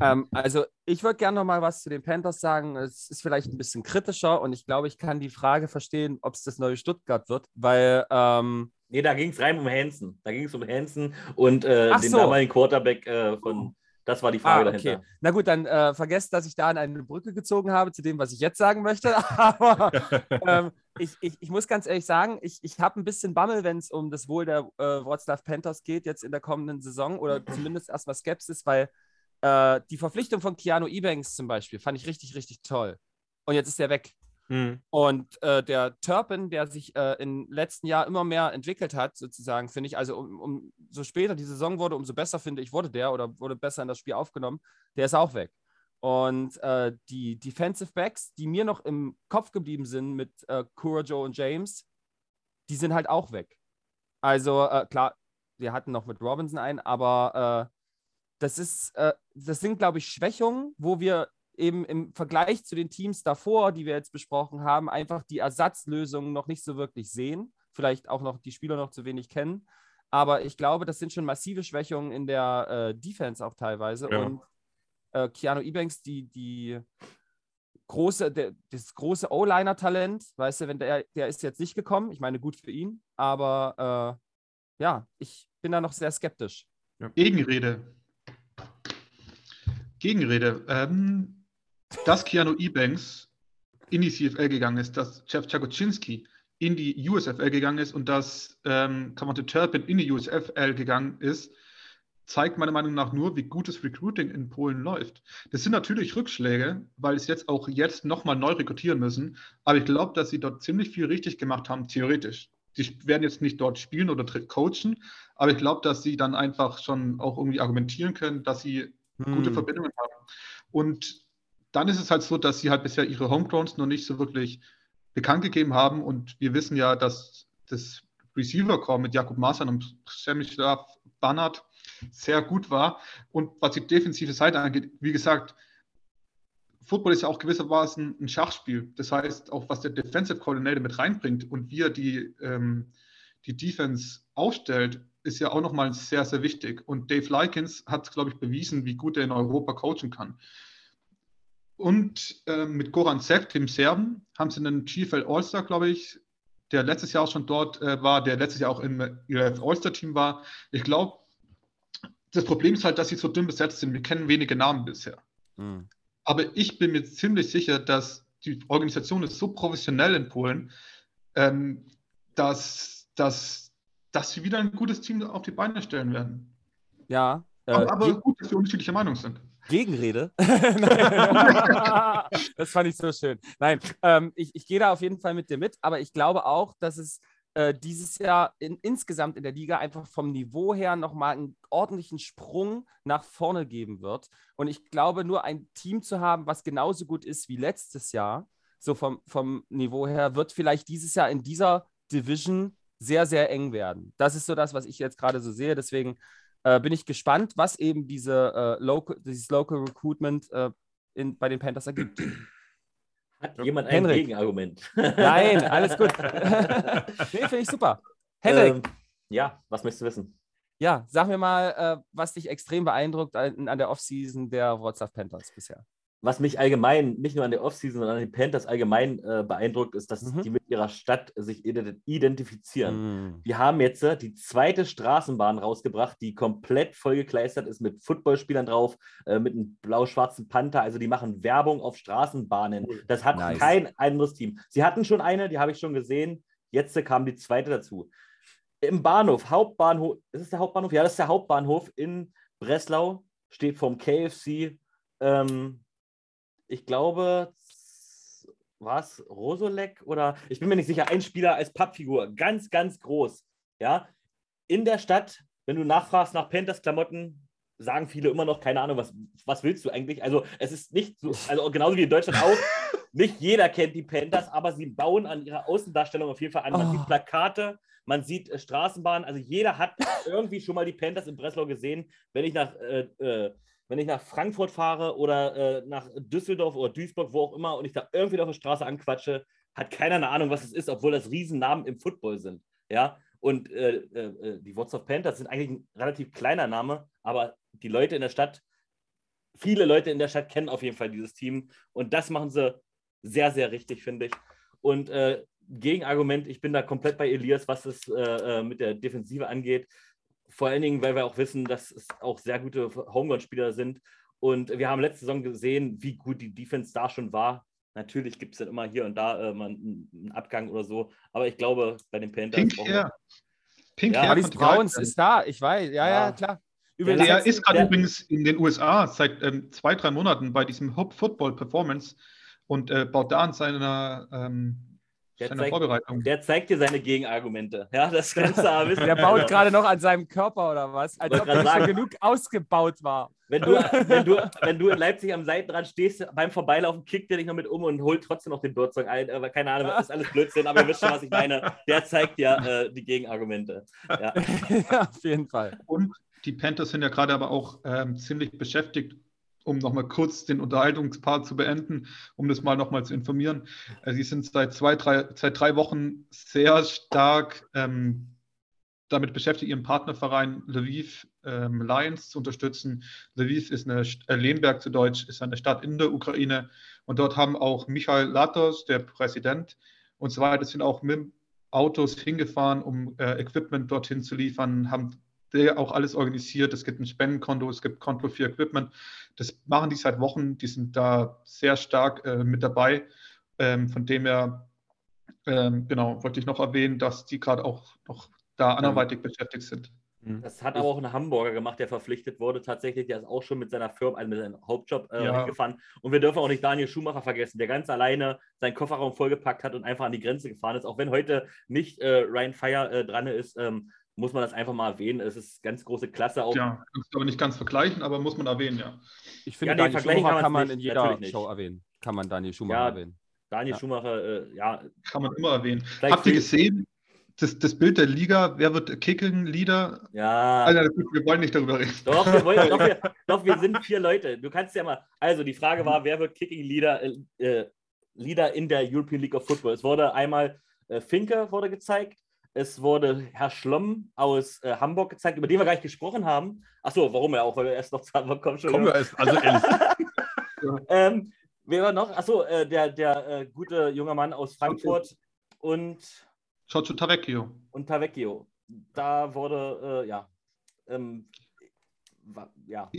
Ähm, also ich würde gerne noch mal was zu den Panthers sagen. Es ist vielleicht ein bisschen kritischer und ich glaube, ich kann die Frage verstehen, ob es das neue Stuttgart wird, weil ähm, Nee, da ging es rein um Hansen. Da ging es um Hansen und äh, den so. damaligen Quarterback äh, von. Das war die Frage ah, okay. dahinter. Na gut, dann äh, vergesst, dass ich da an eine Brücke gezogen habe zu dem, was ich jetzt sagen möchte. Aber ähm, ich, ich, ich, muss ganz ehrlich sagen, ich, ich habe ein bisschen Bammel, wenn es um das Wohl der äh, Wroclaw Panthers geht, jetzt in der kommenden Saison oder zumindest erstmal Skepsis, weil äh, die Verpflichtung von Keanu Ebanks zum Beispiel fand ich richtig, richtig toll. Und jetzt ist er weg. Mhm. Und äh, der Turpin, der sich äh, im letzten Jahr immer mehr entwickelt hat, sozusagen, finde ich, also um, um, so später die Saison wurde, umso besser, finde ich, wurde der oder wurde besser in das Spiel aufgenommen, der ist auch weg. Und äh, die Defensive Backs, die mir noch im Kopf geblieben sind mit äh, Kura Joe und James, die sind halt auch weg. Also äh, klar, wir hatten noch mit Robinson einen, aber äh, das ist, äh, das sind, glaube ich, Schwächungen, wo wir eben im Vergleich zu den Teams davor, die wir jetzt besprochen haben, einfach die Ersatzlösungen noch nicht so wirklich sehen. Vielleicht auch noch die Spieler noch zu wenig kennen. Aber ich glaube, das sind schon massive Schwächungen in der äh, Defense auch teilweise. Ja. Und äh, Keanu Ebanks, die, die große, der, das große O-Liner-Talent, weißt du, wenn der, der ist jetzt nicht gekommen. Ich meine, gut für ihn, aber äh, ja, ich bin da noch sehr skeptisch. Ja. Gegenrede. Gegenrede. Ähm, dass Keanu Ebanks in die CFL gegangen ist, dass Jeff Chagoczynski in die USFL gegangen ist und dass ähm, Kamante Turpin in die USFL gegangen ist, zeigt meiner Meinung nach nur, wie gut das Recruiting in Polen läuft. Das sind natürlich Rückschläge, weil es jetzt auch jetzt nochmal neu rekrutieren müssen. Aber ich glaube, dass sie dort ziemlich viel richtig gemacht haben, theoretisch. Die werden jetzt nicht dort spielen oder coachen, aber ich glaube, dass sie dann einfach schon auch irgendwie argumentieren können, dass sie hm. gute Verbindungen haben. Und dann ist es halt so, dass sie halt bisher ihre Homegrowns noch nicht so wirklich bekannt gegeben haben. Und wir wissen ja, dass das Receiver-Core mit Jakub Masan und Przemyslav Bannert sehr gut war. Und was die defensive Seite angeht, wie gesagt, Football ist ja auch gewissermaßen ein Schachspiel. Das heißt, auch was der Defensive Coordinator mit reinbringt und wie er die, ähm, die Defense aufstellt, ist ja auch nochmal sehr, sehr wichtig. Und Dave Likens hat, glaube ich, bewiesen, wie gut er in Europa coachen kann. Und äh, mit Goran Sev, dem Serben, haben sie einen GFL All-Star, glaube ich, der letztes Jahr auch schon dort äh, war, der letztes Jahr auch im All-Star-Team war. Ich glaube, das Problem ist halt, dass sie so dünn besetzt sind. Wir kennen wenige Namen bisher. Mhm. Aber ich bin mir ziemlich sicher, dass die Organisation ist so professionell in Polen, ähm, dass, dass, dass sie wieder ein gutes Team auf die Beine stellen werden. Ja. Äh, aber, aber gut, dass wir unterschiedlicher Meinung sind. Gegenrede. das fand ich so schön. Nein, ähm, ich, ich gehe da auf jeden Fall mit dir mit, aber ich glaube auch, dass es äh, dieses Jahr in, insgesamt in der Liga einfach vom Niveau her nochmal einen ordentlichen Sprung nach vorne geben wird. Und ich glaube, nur ein Team zu haben, was genauso gut ist wie letztes Jahr, so vom, vom Niveau her, wird vielleicht dieses Jahr in dieser Division sehr, sehr eng werden. Das ist so das, was ich jetzt gerade so sehe. Deswegen äh, bin ich gespannt, was eben diese, äh, local, dieses Local Recruitment äh, in, bei den Panthers ergibt. Hat jemand ein Henrik. Gegenargument? Nein, alles gut. nee, finde ich super. Henrik. Ähm, ja, was möchtest du wissen? Ja, sag mir mal, äh, was dich extrem beeindruckt an, an der Offseason der Wrocław Panthers bisher was mich allgemein, nicht nur an der Offseason, sondern an den Panthers allgemein äh, beeindruckt, ist, dass mhm. die mit ihrer Stadt sich identifizieren. Mhm. Die haben jetzt äh, die zweite Straßenbahn rausgebracht, die komplett vollgekleistert ist mit Footballspielern drauf, äh, mit einem blau-schwarzen Panther. Also die machen Werbung auf Straßenbahnen. Das hat nice. kein anderes Team. Sie hatten schon eine, die habe ich schon gesehen. Jetzt äh, kam die zweite dazu. Im Bahnhof, Hauptbahnhof, ist es der Hauptbahnhof? Ja, das ist der Hauptbahnhof in Breslau, steht vom KFC. Ähm, ich glaube, was Rosolek oder ich bin mir nicht sicher, ein Spieler als Pappfigur, ganz, ganz groß. Ja, in der Stadt, wenn du nachfragst nach Panthers Klamotten, sagen viele immer noch, keine Ahnung, was, was willst du eigentlich? Also, es ist nicht so, also genauso wie in Deutschland auch, nicht jeder kennt die Panthers, aber sie bauen an ihrer Außendarstellung auf jeden Fall an. Man oh. sieht Plakate, man sieht äh, Straßenbahnen, also jeder hat irgendwie schon mal die Panthers in Breslau gesehen. Wenn ich nach äh, äh, wenn ich nach Frankfurt fahre oder äh, nach Düsseldorf oder Duisburg, wo auch immer, und ich da irgendwie auf der Straße anquatsche, hat keiner eine Ahnung, was es ist, obwohl das Riesennamen im Football sind. Ja, und äh, äh, die What's of Panthers sind eigentlich ein relativ kleiner Name, aber die Leute in der Stadt, viele Leute in der Stadt kennen auf jeden Fall dieses Team und das machen sie sehr, sehr richtig, finde ich. Und äh, Gegenargument, ich bin da komplett bei Elias, was es äh, äh, mit der Defensive angeht. Vor allen Dingen, weil wir auch wissen, dass es auch sehr gute Homegrown-Spieler sind. Und wir haben letzte Saison gesehen, wie gut die Defense da schon war. Natürlich gibt es dann immer hier und da äh, mal einen Abgang oder so. Aber ich glaube, bei den Panthers. Pink Hair. Pink ja, Hair Browns ist da, ich weiß. Ja, ja, ja klar. Übrigens, der ist gerade übrigens in den USA seit ähm, zwei, drei Monaten bei diesem Hop Football Performance und äh, baut da an seiner ähm, der zeigt, Vorbereitung. Der zeigt dir seine Gegenargumente. Ja, das kannst du aber wissen. Der baut gerade noch an seinem Körper oder was? Als ob er schon genug ausgebaut war. Wenn du, wenn, du, wenn du in Leipzig am Seitenrand stehst, beim Vorbeilaufen kickt der dich noch mit um und holt trotzdem noch den Birdsong ein. Aber keine Ahnung, das ist alles Blödsinn, aber ihr wisst schon, was ich meine. Der zeigt ja äh, die Gegenargumente. Ja. ja. auf jeden Fall. Und die Panthers sind ja gerade aber auch ähm, ziemlich beschäftigt, um nochmal kurz den Unterhaltungspart zu beenden, um das mal nochmal zu informieren. Äh, sie sind seit zwei, drei, seit drei Wochen sehr stark ähm, damit beschäftigt, ihren Partnerverein Lviv ähm, Lions zu unterstützen. Lviv ist eine, äh, Lehnberg zu Deutsch, ist eine Stadt in der Ukraine. Und dort haben auch Michael Latos, der Präsident, und so weiter, sind auch mit Autos hingefahren, um äh, Equipment dorthin zu liefern, haben der auch alles organisiert. Es gibt ein Spendenkonto, es gibt Konto für Equipment. Das machen die seit Wochen. Die sind da sehr stark äh, mit dabei. Ähm, von dem her, ähm, genau, wollte ich noch erwähnen, dass die gerade auch noch da anderweitig beschäftigt sind. Mhm. Das hat aber auch ein Hamburger gemacht, der verpflichtet wurde. Tatsächlich, der ist auch schon mit seiner Firma, also mit seinem Hauptjob äh, Ja. hingefahren. Und wir dürfen auch nicht Daniel Schumacher vergessen, der ganz alleine seinen Kofferraum vollgepackt hat und einfach an die Grenze gefahren ist. Auch wenn heute nicht äh, Ryan Fire äh, dran ist, ähm, muss man das einfach mal erwähnen. Es ist ganz große Klasse. Auch Ja, kannst du aber nicht ganz vergleichen, aber muss man erwähnen, ja. Ich finde, Ja, nee, Daniel vergleichen Schumacher kann kann man man's in nicht, jeder nicht. Show erwähnen. Kann man Daniel Schumacher Ja, erwähnen. Daniel Ja. Schumacher, äh, ja, Kann man immer erwähnen. Vielleicht Habt ihr gesehen, das, das Bild der Liga, wer wird kicken, Leader? ja. Alter, wir wollen nicht darüber reden. Doch, wir, wollen, doch, wir, doch, wir sind vier Leute. Du kannst ja mal. Also, die Frage war, wer wird Kicking Leader, äh, äh, Leader in der European League of Football? Es wurde einmal äh, Finke wurde gezeigt. Es wurde Herr Schlomm aus äh, Hamburg gezeigt, über den wir gar nicht gesprochen haben. Achso, warum ja auch, weil wir erst noch zu Hamburg kommen. Kommen wir erst, also ehrlich. Ähm, wer war noch? Achso, äh, der, der äh, gute junge Mann aus Frankfurt und, Giorgio Tavecchio. und Tavecchio. Da wurde, äh, ja. Ähm. Ja,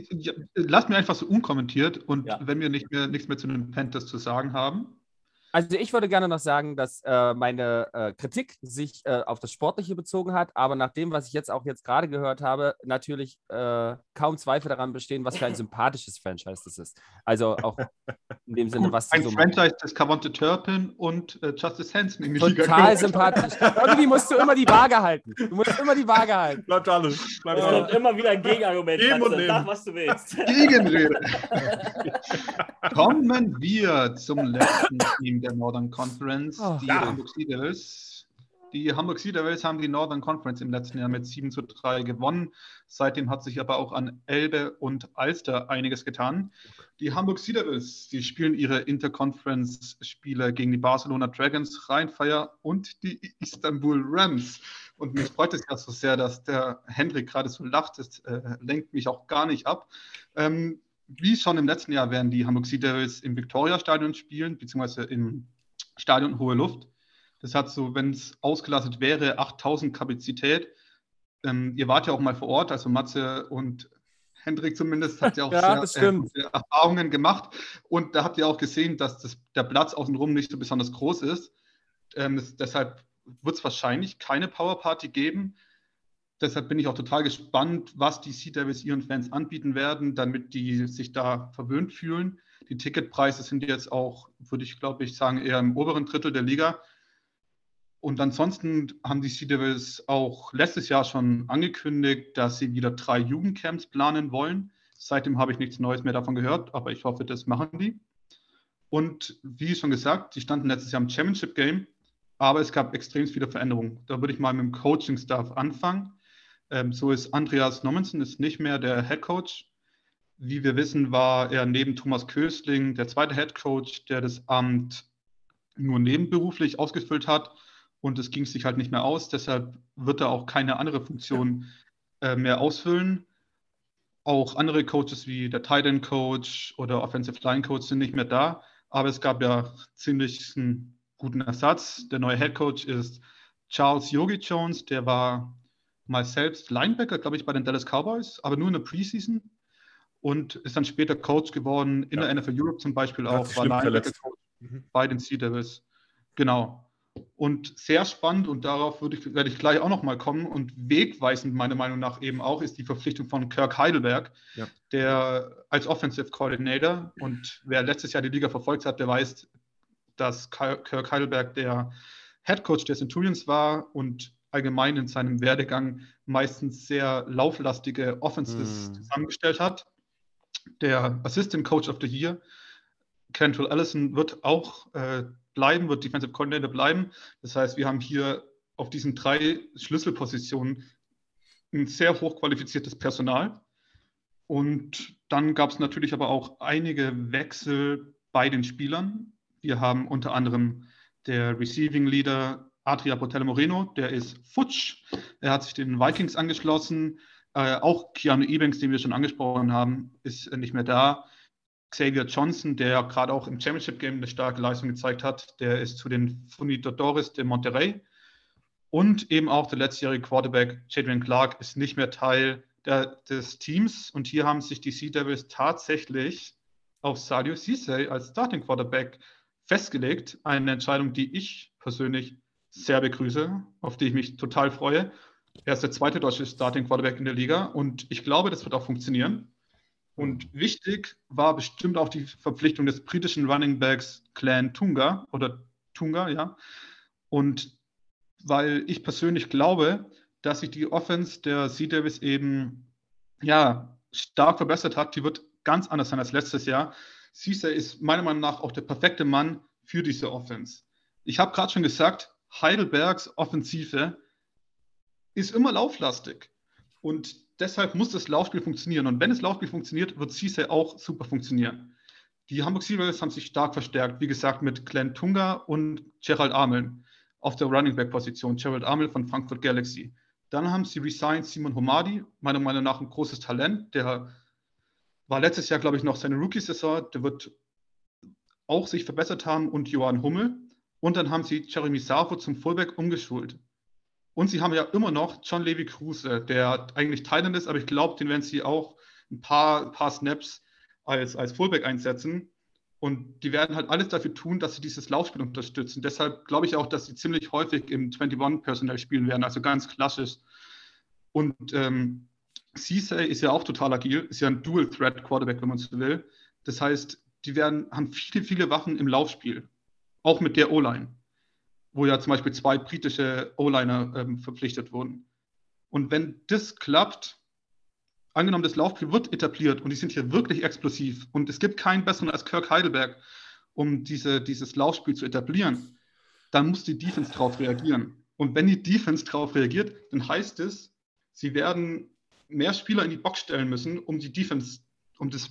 Lasst mir einfach so unkommentiert und Ja. wenn wir nicht mehr, nichts mehr zu den Panthers zu sagen haben, Also ich würde gerne noch sagen, dass äh, meine äh, Kritik sich äh, auf das Sportliche bezogen hat, aber nach dem, was ich jetzt auch jetzt gerade gehört habe, natürlich äh, kaum Zweifel daran bestehen, was für ein sympathisches Franchise das ist. Also auch in dem Sinne, gut, was ein so Franchise, das Cavante Turpin und äh, Justice Hansen in die Liga total sympathisch. Irgendwie musst du immer die Waage halten. Du musst immer die Waage halten. Bleibt alles. Bleibt Es alles. kommt immer wieder ein Gegenargument. Geben und. Sag, was du willst. Gegenrede. Kommen wir zum letzten Team der Northern Conference, Oh, die ja. Hamburg Sea Devils. Die Hamburg Sea Devils haben die Northern Conference im letzten Jahr mit 7 zu 3 gewonnen. Seitdem hat sich aber auch an Elbe und Alster einiges getan. Die Hamburg Sea Devils, die spielen ihre Interconference-Spiele gegen die Barcelona Dragons, Rheinfire und die Istanbul Rams. Und mich freut es ja so sehr, dass der Hendrik gerade so lacht. Das äh, lenkt mich auch gar nicht ab. Ähm, wie schon im letzten Jahr werden die Hamburg Sea Devils im Victoria-Stadion spielen, beziehungsweise im Stadion Hohe Luft. Das hat so, wenn es ausgelastet wäre, 8000 Kapazität. Ähm, ihr wart ja auch mal vor Ort, also Matze und Hendrik zumindest hat ja auch Ja, sehr, äh, Erfahrungen gemacht. Und da habt ihr auch gesehen, dass das, der Platz außenrum nicht so besonders groß ist. Ähm, das, deshalb wird es wahrscheinlich keine Powerparty geben. Deshalb bin ich auch total gespannt, was die Sea Devils ihren Fans anbieten werden, damit die sich da verwöhnt fühlen. Die Ticketpreise sind jetzt auch, würde ich glaube ich sagen, eher im oberen Drittel der Liga. Und ansonsten haben die Sea Devils auch letztes Jahr schon angekündigt, dass sie wieder drei Jugendcamps planen wollen. Seitdem habe ich nichts Neues mehr davon gehört, aber ich hoffe, das machen die. Und wie schon gesagt, sie standen letztes Jahr im Championship Game, aber es gab extrem viele Veränderungen. Da würde ich mal mit dem Coaching-Staff anfangen. Ähm, so ist Andreas Nommensen ist nicht mehr der Head Coach. Wie wir wissen, war er neben Thomas Kösling der zweite Head Coach, der das Amt nur nebenberuflich ausgefüllt hat. Und es ging sich halt nicht mehr aus. Deshalb wird er auch keine andere Funktion äh, mehr ausfüllen. Auch andere Coaches wie der Tight End Coach oder Offensive Line Coach sind nicht mehr da. Aber es gab ja ziemlich einen guten Ersatz. Der neue Head Coach ist Charles Yogi Jones. Der war mal selbst Linebacker, glaube ich, bei den Dallas Cowboys, aber nur in der Preseason. Und ist dann später Coach geworden in Ja. der NFL Europe zum Beispiel auch. War Linebacker. Coach Mhm. bei den Sea Devils. Genau. Und sehr spannend, und darauf würde ich, werde ich gleich auch nochmal kommen, und wegweisend meiner Meinung nach eben auch, ist die Verpflichtung von Kirk Heidelberg, Ja. der als Offensive Coordinator, und wer letztes Jahr die Liga verfolgt hat, der weiß, dass Ki- Kirk Heidelberg der Head Coach der Centurions war und allgemein in seinem Werdegang meistens sehr lauflastige Offenses Hm. zusammengestellt hat. Der Assistant Coach of the Year, Kentrell Allison, wird auch äh, bleiben, wird Defensive Coordinator bleiben. Das heißt, wir haben hier auf diesen drei Schlüsselpositionen ein sehr hochqualifiziertes Personal. Und dann gab es natürlich aber auch einige Wechsel bei den Spielern. Wir haben unter anderem der Receiving Leader Adria Botello Moreno, der ist futsch. Er hat sich den Vikings angeschlossen. Äh, auch Keanu Ebanks, den wir schon angesprochen haben, ist nicht mehr da. Xavier Johnson, der gerade auch im Championship Game eine starke Leistung gezeigt hat, der ist zu den Funidores de Monterrey. Und eben auch der letztjährige Quarterback Jadrian Clark ist nicht mehr Teil der, des Teams. Und hier haben sich die Sea Devils tatsächlich auf Sadio Cisse als Starting Quarterback festgelegt. Eine Entscheidung, die ich persönlich sehr begrüße, auf die ich mich total freue. Er ist der zweite deutsche Starting Quarterback in der Liga und ich glaube, das wird auch funktionieren. Und wichtig war bestimmt auch die Verpflichtung des britischen Running Backs Clan Tunga oder Tunga, ja. Und weil ich persönlich glaube, dass sich die Offense der Sea Davis eben ja stark verbessert hat. Die wird ganz anders sein als letztes Jahr. Cesar ist meiner Meinung nach auch der perfekte Mann für diese Offense. Ich habe gerade schon gesagt, Heidelbergs Offensive ist immer lauflastig. Und deshalb muss das Laufspiel funktionieren. Und wenn das Laufspiel funktioniert, wird Cisse auch super funktionieren. Die Hamburg Seawolves haben sich stark verstärkt, wie gesagt, mit Glenn Tunga und Gerald Ameln auf der Running Back Position. Gerald Amel von Frankfurt Galaxy. Dann haben sie resigned Simon Homadi, meiner Meinung nach ein großes Talent. Der war letztes Jahr, glaube ich, noch seine Rookie-Saison. Der wird auch sich verbessert haben und Johann Hummel. Und dann haben sie Jeremy Savo zum Fullback umgeschult. Und sie haben ja immer noch John Levy Kruse, der eigentlich Thailand ist, aber ich glaube, den werden sie auch ein paar, paar Snaps als, als Fullback einsetzen. Und die werden halt alles dafür tun, dass sie dieses Laufspiel unterstützen. Deshalb glaube ich auch, dass sie ziemlich häufig im 21-Personal spielen werden, also ganz klassisch. Und ähm, Ceesay ist ja auch total agil, ist ja ein Dual-Threat-Quarterback, wenn man so will. Das heißt, die werden, haben viele, viele Waffen im Laufspiel, auch mit der O-Line wo ja zum Beispiel zwei britische O-Liner ähm, verpflichtet wurden. Und wenn das klappt, angenommen, das Laufspiel wird etabliert und die sind hier wirklich explosiv und es gibt keinen besseren als Kirk Heidelberg, um diese, dieses Laufspiel zu etablieren, dann muss die Defense darauf reagieren. Und wenn die Defense darauf reagiert, dann heißt es, sie werden mehr Spieler in die Box stellen müssen, um die Defense, um das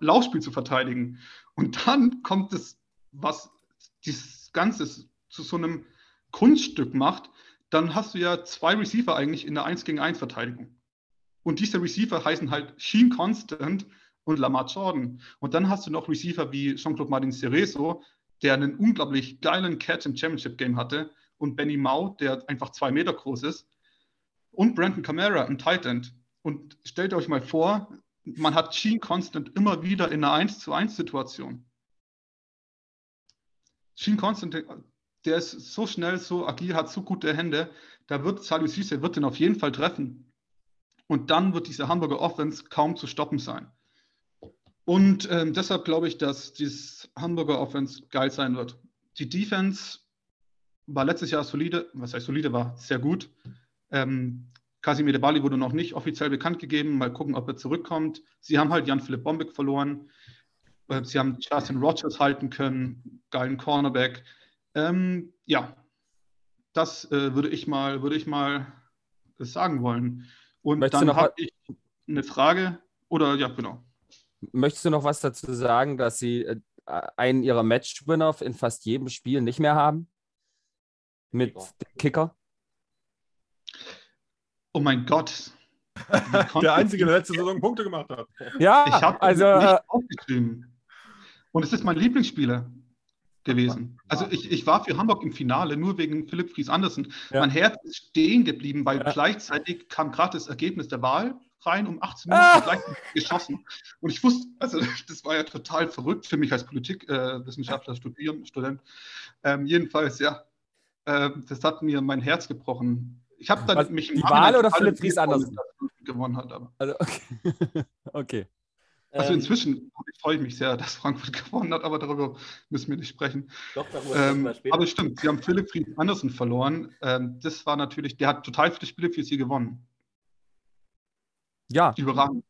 Laufspiel zu verteidigen. Und dann kommt es, was dieses Ganze zu so einem Kunststück macht, dann hast du ja zwei Receiver eigentlich in der 1 gegen 1 Verteidigung. Und diese Receiver heißen halt Sheen Constant und Lamar Jordan. Und dann hast du noch Receiver wie Jean-Claude Martin Cerezo, der einen unglaublich geilen Catch im Championship Game hatte, und Benny Mau, der einfach zwei Meter groß ist, und Brandon Camara, ein Tight End. Und stellt euch mal vor, man hat Sheen Constant immer wieder in einer 1 zu 1 Situation. Sheen Constant der ist so schnell, so agil, hat so gute Hände. Da wird Salih Sisse wird den auf jeden Fall treffen. Und dann wird diese Hamburger Offense kaum zu stoppen sein. Und ähm, deshalb glaube ich, dass dieses Hamburger Offense geil sein wird. Die Defense war letztes Jahr solide, was heißt solide, war sehr gut. Ähm, Casimir de Bali wurde noch nicht offiziell bekannt gegeben. Mal gucken, ob er zurückkommt. Sie haben halt Jan-Philipp Bombeck verloren. Äh, sie haben Justin Rogers halten können, geilen Cornerback. Ähm, ja, das äh, würde ich mal, würde ich mal sagen wollen. Und Möchtest dann habe ich eine Frage oder ja, genau. Möchtest du noch was dazu sagen, dass sie äh, einen ihrer Matchwinner in fast jedem Spiel nicht mehr haben? Mit Kicker? Kicker? Oh mein Gott. der Einzige, der letzte Saison Punkte gemacht hat. Ja, ich habe also nicht äh, aufgeschrieben. Und es ist mein Lieblingsspieler gewesen. Also ich, ich war für Hamburg im Finale nur wegen Philipp Fries Andersen. Ja. Mein Herz ist stehen geblieben, weil ja. gleichzeitig kam gerade das Ergebnis der Wahl rein um 18 Uhr ah. gleichzeitig geschossen. Und ich wusste, also das war ja total verrückt für mich als Politikwissenschaftler, äh, Student. Ähm, jedenfalls, ja, äh, das hat mir mein Herz gebrochen. Ich habe dann Was, mich im Die Wahl oder Philipp Fries Andersen? Gewonnen hat, aber. Also, okay. okay. Also ähm, inzwischen freue ich mich sehr, dass Frankfurt gewonnen hat, aber darüber müssen wir nicht sprechen. Doch, darüber ähm, wir später. Aber stimmt, sie haben Philipp Fried Andersen verloren. Ähm, das war natürlich, der hat total viele Spiele für sie gewonnen. Ja. Überragend.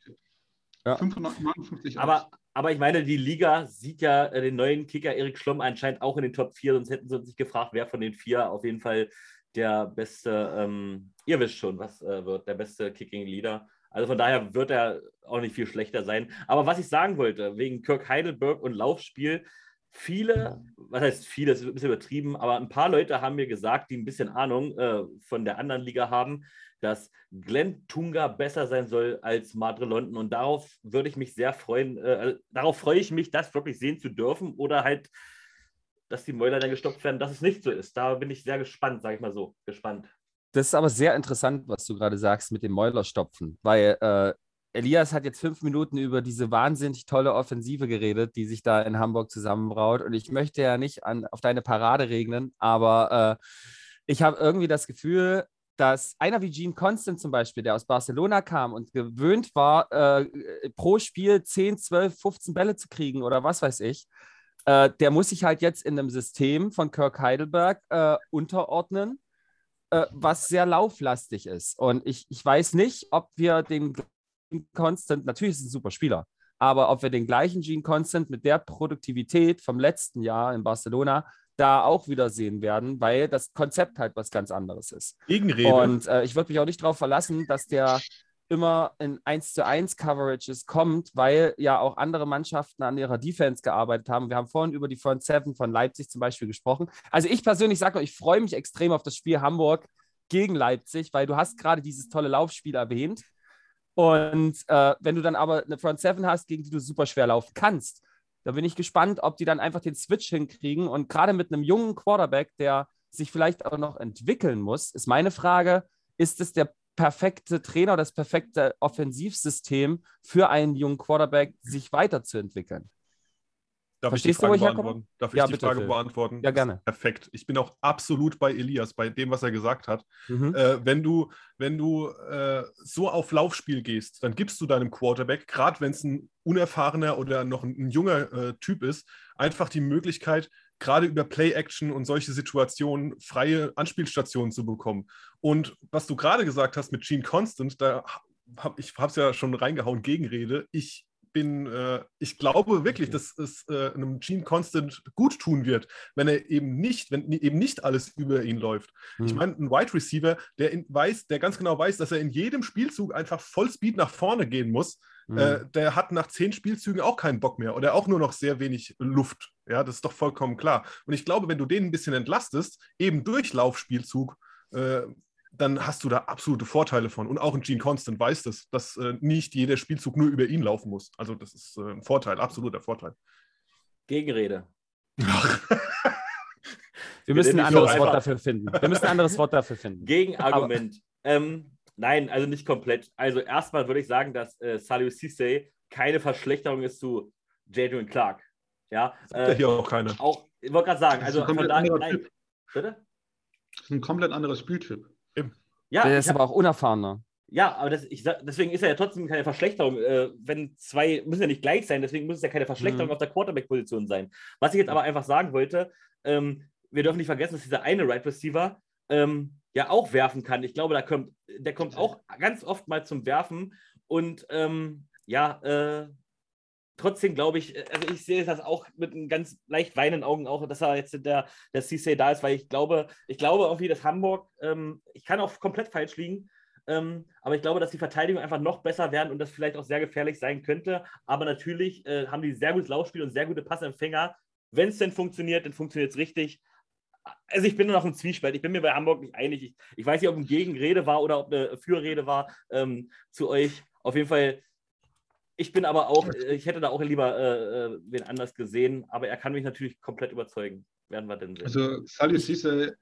Ja. 559 aber, aber ich meine, die Liga sieht ja äh, den neuen Kicker Erik Schlomm anscheinend auch in den Top 4, sonst hätten sie uns nicht gefragt, wer von den vier auf jeden Fall der beste, ähm, ihr wisst schon, was äh, wird, der beste Kicking Leader. Also von daher wird er auch nicht viel schlechter sein. Aber was ich sagen wollte, wegen Kirk Heidelberg und Laufspiel, viele, was heißt viele, das ist ein bisschen übertrieben, aber ein paar Leute haben mir gesagt, die ein bisschen Ahnung äh, von der anderen Liga haben, dass Glenn Tunga besser sein soll als Madre London. Und darauf würde ich mich sehr freuen, äh, darauf freue ich mich, das wirklich sehen zu dürfen oder halt, dass die Mäuler dann gestoppt werden, dass es nicht so ist. Da bin ich sehr gespannt, sage ich mal so, gespannt. Das ist aber sehr interessant, was du gerade sagst mit dem Mäulerstopfen, weil äh, Elias hat jetzt fünf Minuten über diese wahnsinnig tolle Offensive geredet, die sich da in Hamburg zusammenbraut. Und ich möchte ja nicht an, auf deine Parade regnen, aber äh, ich habe irgendwie das Gefühl, dass einer wie Gene Constant zum Beispiel, der aus Barcelona kam und gewöhnt war, äh, pro Spiel 10, 12, 15 Bälle zu kriegen oder was weiß ich, äh, der muss sich halt jetzt in einem System von Kirk Heidelberg äh, unterordnen, äh, was sehr lauflastig ist. Und ich, ich weiß nicht, ob wir den Constant, natürlich ist es ein super Spieler, aber ob wir den gleichen Gene Constant mit der Produktivität vom letzten Jahr in Barcelona da auch wieder sehen werden, weil das Konzept halt was ganz anderes ist. Gegenrede. Und äh, ich würde mich auch nicht darauf verlassen, dass der immer in 1 zu 1 Coverages kommt, weil ja auch andere Mannschaften an ihrer Defense gearbeitet haben. Wir haben vorhin über die Front Seven von Leipzig zum Beispiel gesprochen. Also ich persönlich sage euch, ich freue mich extrem auf das Spiel Hamburg gegen Leipzig, weil du hast gerade dieses tolle Laufspiel erwähnt. Und äh, wenn du dann aber eine Front Seven hast, gegen die du super schwer laufen kannst, da bin ich gespannt, ob die dann einfach den Switch hinkriegen. Und gerade mit einem jungen Quarterback, der sich vielleicht auch noch entwickeln muss, ist meine Frage, ist es der perfekte Trainer, das perfekte Offensivsystem für einen jungen Quarterback, sich weiterzuentwickeln? Darf Verstehst ich die du, wo Frage ich herkomme? beantworten? Darf ich Ja, die bitte, Frage Phil. beantworten? Ja, gerne. Perfekt. Ich bin auch absolut bei Elias, bei dem, was er gesagt hat. Mhm. Äh, wenn du, wenn du äh, so auf Laufspiel gehst, dann gibst du deinem Quarterback, gerade wenn es ein unerfahrener oder noch ein, ein junger äh, Typ ist, einfach die Möglichkeit, gerade über Play-Action und solche Situationen freie Anspielstationen zu bekommen. Und was du gerade gesagt hast mit Gene Constant, da habe ich es ja schon reingehauen, Gegenrede. Ich bin, äh, ich glaube wirklich, dass es äh, einem Gene Constant gut tun wird, wenn er eben nicht, wenn eben nicht alles über ihn läuft. Ich Mhm. meine, ein Wide Receiver, der in, weiß, der ganz genau weiß, dass er in jedem Spielzug einfach Vollspeed nach vorne gehen muss, Mhm. äh, der hat nach zehn Spielzügen auch keinen Bock mehr oder auch nur noch sehr wenig Luft. Ja, das ist doch vollkommen klar. Und ich glaube, wenn du den ein bisschen entlastest, eben durch Laufspielzug, äh, dann hast du da absolute Vorteile von. Und auch ein Gene Constant weiß das, dass äh, nicht jeder Spielzug nur über ihn laufen muss. Also das ist äh, ein Vorteil, absoluter Vorteil. Gegenrede. Wir müssen ein anderes Wort dafür finden. Wir müssen ein anderes Wort dafür finden. Gegenargument. ähm, nein, also nicht komplett. Also erstmal würde ich sagen, dass äh, Salih Cisse keine Verschlechterung ist zu Jadrian Clark. Ja, äh, hier auch keiner. auch, ich wollte gerade sagen, also ein von komplett daher, nein, bitte? Das ist ein komplett anderer Spieltyp. Ja, Der ist hab- aber auch unerfahrener. Ja, aber das, ich, deswegen ist er ja trotzdem keine Verschlechterung. Äh, wenn zwei müssen ja nicht gleich sein, deswegen muss es ja keine Verschlechterung Mhm. auf der Quarterback-Position sein. Was ich jetzt aber einfach sagen wollte, ähm, wir dürfen nicht vergessen, dass dieser eine Right Receiver ähm, ja auch werfen kann. Ich glaube, da kommt, der kommt auch ganz oft mal zum Werfen und ähm, ja, äh, trotzdem glaube ich, äh, also ich sehe das auch mit einem ganz leicht weinenden Augen auch, dass er jetzt der, der CC da ist, weil ich glaube, ich glaube irgendwie, dass Hamburg, ähm, ich kann auch komplett falsch liegen, ähm, aber ich glaube, dass die Verteidigung einfach noch besser werden und das vielleicht auch sehr gefährlich sein könnte. Aber natürlich äh, haben die sehr gutes Laufspiel und sehr gute Passempfänger. Wenn es denn funktioniert, dann funktioniert es richtig. Also ich bin nur noch im Zwiespalt. Ich bin mir bei Hamburg nicht einig. Ich, ich weiß nicht, ob eine Gegenrede war oder ob eine Fürrede war ähm, zu euch. Auf jeden Fall, ich bin aber auch, äh, ich hätte da auch lieber äh, äh, wen anders gesehen, aber er kann mich natürlich komplett überzeugen. Werden wir denn sehen. Also Salih Cisse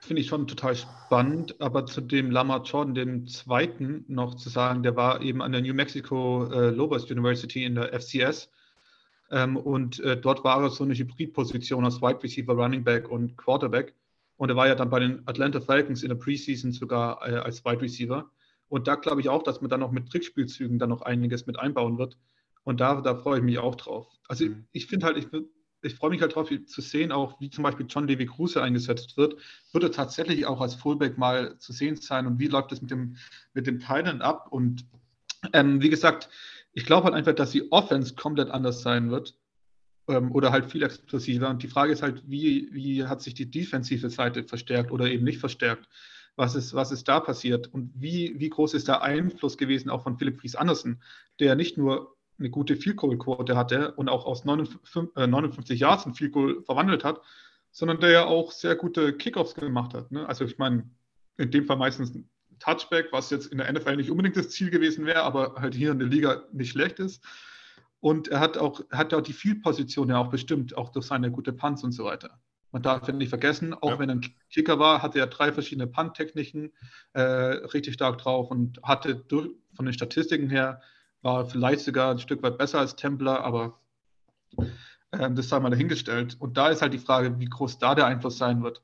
finde ich schon total spannend, aber zu dem Lamar Jordan, dem zweiten, noch zu sagen, der war eben an der New Mexico äh, Lobos University in der FCS. Ähm, und äh, dort war er so eine Hybridposition aus Wide Receiver, Running Back und Quarterback. Und er war ja dann bei den Atlanta Falcons in der Preseason sogar äh, als Wide Receiver. Und da glaube ich auch, dass man dann noch mit Trickspielzügen dann noch einiges mit einbauen wird. Und da, da freue ich mich auch drauf. Also Mhm. ich, ich finde halt, ich, ich freue mich halt drauf zu sehen, auch wie zum Beispiel John Levi Kruse eingesetzt wird. Wird er tatsächlich auch als Fullback mal zu sehen sein und wie läuft es mit dem, mit dem Titan ab? Und ähm, wie gesagt, ich glaube halt einfach, dass die Offense komplett anders sein wird ähm, oder halt viel explosiver. Und die Frage ist halt, wie, wie hat sich die defensive Seite verstärkt oder eben nicht verstärkt? Was ist, was ist da passiert? Und wie, wie groß ist der Einfluss gewesen auch von Philipp Fries Andersen, der nicht nur eine gute Field Goal Quote hatte und auch aus 59, äh, 59 Yards ein Field Goal verwandelt hat, sondern der ja auch sehr gute Kickoffs gemacht hat. Ne? Also ich meine, in dem Fall meistens Touchback, was jetzt in der NFL nicht unbedingt das Ziel gewesen wäre, aber halt hier in der Liga nicht schlecht ist. Und er hat auch, hat auch die Field-Position ja auch bestimmt, auch durch seine gute Punts und so weiter. Man darf ja nicht vergessen, auch Ja. wenn er ein Kicker war, hatte er drei verschiedene Punt-Techniken äh, richtig stark drauf und hatte durch, von den Statistiken her war vielleicht sogar ein Stück weit besser als Templar, aber ähm, das sei mal dahingestellt. Und da ist halt die Frage, wie groß da der Einfluss sein wird.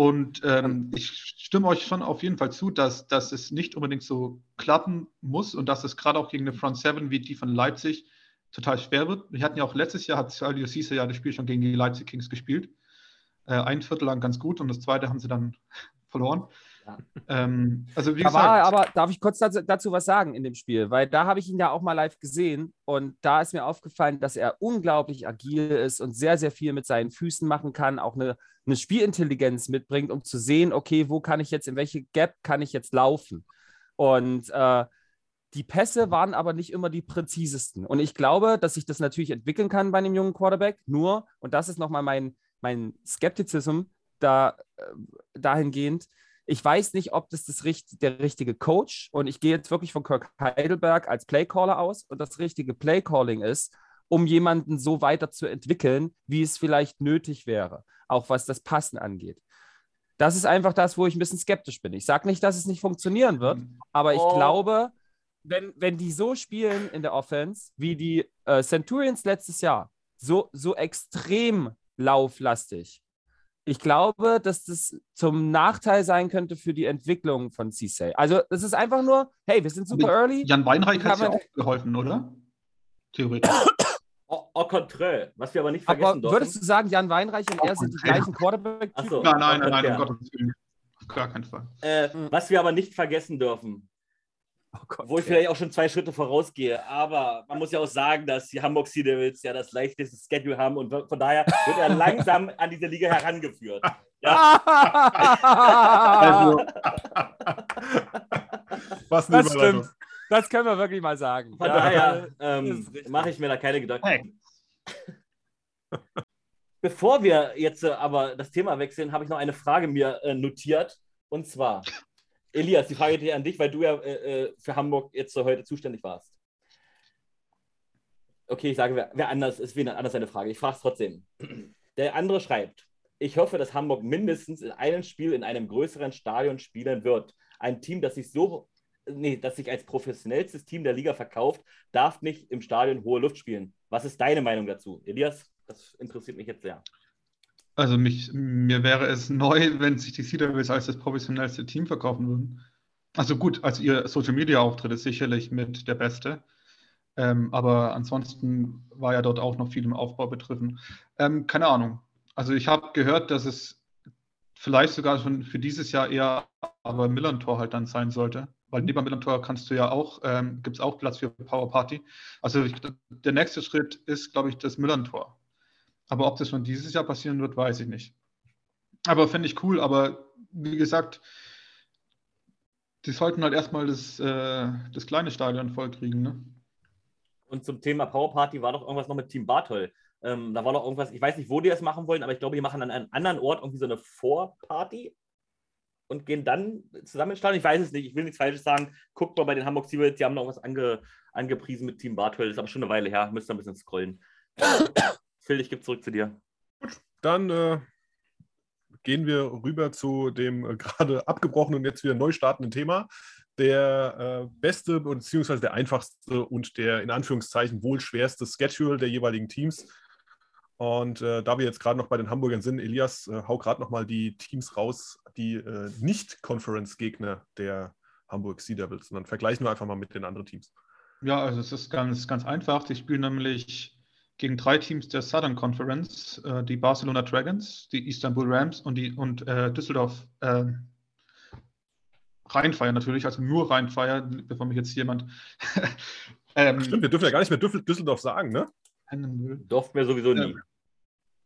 Und ähm, ich stimme euch schon auf jeden Fall zu, dass, dass es nicht unbedingt so klappen muss und dass es gerade auch gegen eine Front 7 wie die von Leipzig total schwer wird. Wir hatten ja auch letztes Jahr, hat Salio Cisse ja das Spiel schon gegen die Leipzig Kings gespielt. Äh, ein Viertel lang ganz gut und das zweite haben sie dann verloren. Ähm, also wie gesagt. Aber, aber darf ich kurz dazu, dazu, was sagen in dem Spiel? Weil da habe ich ihn ja auch mal live gesehen und da ist mir aufgefallen, dass er unglaublich agil ist und sehr, sehr viel mit seinen Füßen machen kann, auch eine, eine Spielintelligenz mitbringt, um zu sehen, okay, wo kann ich jetzt, in welche Gap kann ich jetzt laufen? Und äh, die Pässe waren aber nicht immer die präzisesten. Und ich glaube, dass sich das natürlich entwickeln kann bei einem jungen Quarterback. Nur, und das ist nochmal mein, mein Skeptizism da, äh, dahingehend, ich weiß nicht, ob das, das richt der richtige Coach und ich gehe jetzt wirklich von Kirk Heidelberg als Playcaller aus und das richtige Playcalling ist, um jemanden so weiter zu entwickeln, wie es vielleicht nötig wäre, auch was das Passen angeht. Das ist einfach das, wo ich ein bisschen skeptisch bin. Ich sage nicht, dass es nicht funktionieren wird, aber ich oh. glaube, wenn, wenn die so spielen in der Offense, wie die äh, Centurions letztes Jahr, so, so extrem lauflastig, ich glaube, dass das zum Nachteil sein könnte für die Entwicklung von Cisse. Also es ist einfach nur, hey, wir sind super Aber early. Jan Weinreich hat ja auch geholfen, oder? Theoretisch. Au, contraire, was wir aber nicht vergessen aber dürfen. Würdest du sagen, Jan Weinreich und er sind die gleichen Quarterback-Typen? So, nein, nein, nein, nein, um Gottes Willen. Auf gar keinen Fall. Äh, was wir aber nicht vergessen dürfen, Oh Gott, Wo ich vielleicht auch schon zwei Schritte vorausgehe. Aber man muss ja auch sagen, dass die Hamburg Sea Devils ja das leichteste Schedule haben und von daher wird er langsam an diese Liga herangeführt. Ja. also. Was das stimmt. Das können wir wirklich mal sagen. Von ja, daher ähm, mache ich mir da keine Gedanken. Hey. Bevor wir jetzt äh, aber das Thema wechseln, habe ich noch eine Frage mir äh, notiert. Und zwar, Elias, die Frage geht an dich, weil du ja äh, äh, für Hamburg jetzt so heute zuständig warst. Okay, ich sage, wer, wer anders ist, wer anders eine Frage. Ich frage es trotzdem. Der andere schreibt, ich hoffe, dass Hamburg mindestens in einem Spiel in einem größeren Stadion spielen wird. Ein Team, das sich so, nee, das sich als professionellstes Team der Liga verkauft, darf nicht im Stadion hohe Luft spielen. Was ist deine Meinung dazu? Elias, das interessiert mich jetzt sehr. Also mich, mir wäre es neu, wenn sich die Sea Devils als das professionellste Team verkaufen würden. Also gut, also ihr Social Media Auftritt ist sicherlich mit der beste. Ähm, aber ansonsten war ja dort auch noch viel im Aufbau betroffen. Ähm, keine Ahnung. Also ich habe gehört, dass es vielleicht sogar schon für dieses Jahr eher aber Millantor halt dann sein sollte. Weil neben Millantor kannst du ja auch, ähm, gibt es auch Platz für Power Party. Also ich, der nächste Schritt ist, glaube ich, das Millantor. Aber ob das schon dieses Jahr passieren wird, weiß ich nicht. Aber finde ich cool. Aber wie gesagt, die sollten halt erstmal das, äh, das kleine Stadion vollkriegen. Ne? Und zum Thema Power Party war doch irgendwas noch mit Team Bartol. Ähm, da war doch irgendwas, ich weiß nicht, wo die das machen wollen, aber ich glaube, die machen an einem anderen Ort irgendwie so eine Vorparty und gehen dann zusammen ins Stadion. Ich weiß es nicht, ich will nichts Falsches sagen. Guckt mal bei den Hamburg Seawolves, die haben noch was ange, angepriesen mit Team Bartol. Das ist aber schon eine Weile her, müsst ihr ein bisschen scrollen. Phil, ich gebe zurück zu dir. Gut, dann äh, gehen wir rüber zu dem äh, gerade abgebrochenen und jetzt wieder neu startenden Thema. Der äh, beste bzw. der einfachste und der in Anführungszeichen wohl schwerste Schedule der jeweiligen Teams. Und äh, da wir jetzt gerade noch bei den Hamburgern sind, Elias, äh, hau gerade noch mal die Teams raus, die äh, Nicht-Conference-Gegner der Hamburg Sea Devils. Und dann vergleichen wir einfach mal mit den anderen Teams. Ja, also es ist ganz, ganz einfach. Die spielen nämlich gegen drei Teams der Southern Conference, äh, die Barcelona Dragons, die Istanbul Rams und, die, und äh, Düsseldorf äh, Rheinfire natürlich, also nur Rheinfire, bevor mich jetzt jemand. ähm, Stimmt, wir dürfen ja gar nicht mehr Düsseldorf sagen, ne? Durften wir sowieso nie.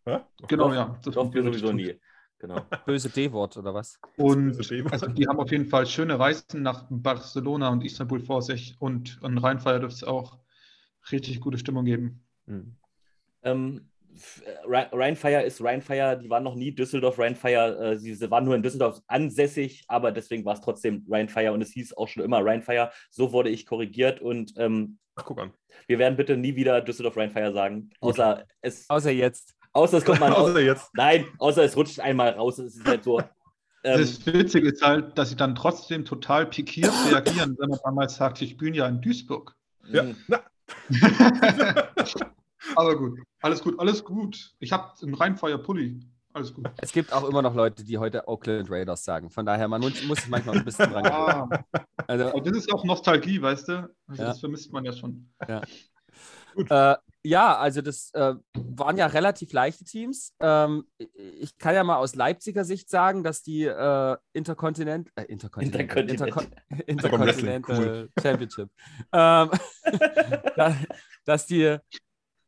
Ja? Genau, Dorf, ja. Durften wir sowieso nie. Genau. Böse D-Wort oder was? Und also die haben auf jeden Fall schöne Reisen nach Barcelona und Istanbul vor sich und an Rheinfire dürfte es auch richtig gute Stimmung geben. Mhm. Ähm, Rheinfire ist Rheinfire, die waren noch nie Düsseldorf Rheinfire, äh, sie waren nur in Düsseldorf ansässig, aber deswegen war es trotzdem Rheinfire und es hieß auch schon immer Rheinfire. So wurde ich korrigiert und ähm, Ach, guck an. wir werden bitte nie wieder Düsseldorf Rheinfire sagen, außer es. Außer jetzt. Außer es kommt mal außer jetzt. Nein, außer es rutscht einmal raus. Es ist halt so. Ähm, das Witzige ist halt, dass sie dann trotzdem total pikiert reagieren, wenn man damals sagt, ich bin ja in Duisburg. Ja. Mhm. Na, Aber gut, alles gut, alles gut. Ich habe einen Rheinfeuer-Pulli. Alles gut. Es gibt auch immer noch Leute, die heute Oakland Raiders sagen. Von daher, man muss sich manchmal ein bisschen dran gewöhnen. Ah, Also, aber das ist auch Nostalgie, weißt du? Also Ja. Das vermisst man ja schon. Äh, ja, also das äh, waren ja relativ leichte Teams. Ähm, ich kann ja mal aus Leipziger Sicht sagen, dass die äh, Interkontinent, äh, Interkontinental, Interkontinental. Interkon Intercontinental Championship, ähm, da- dass die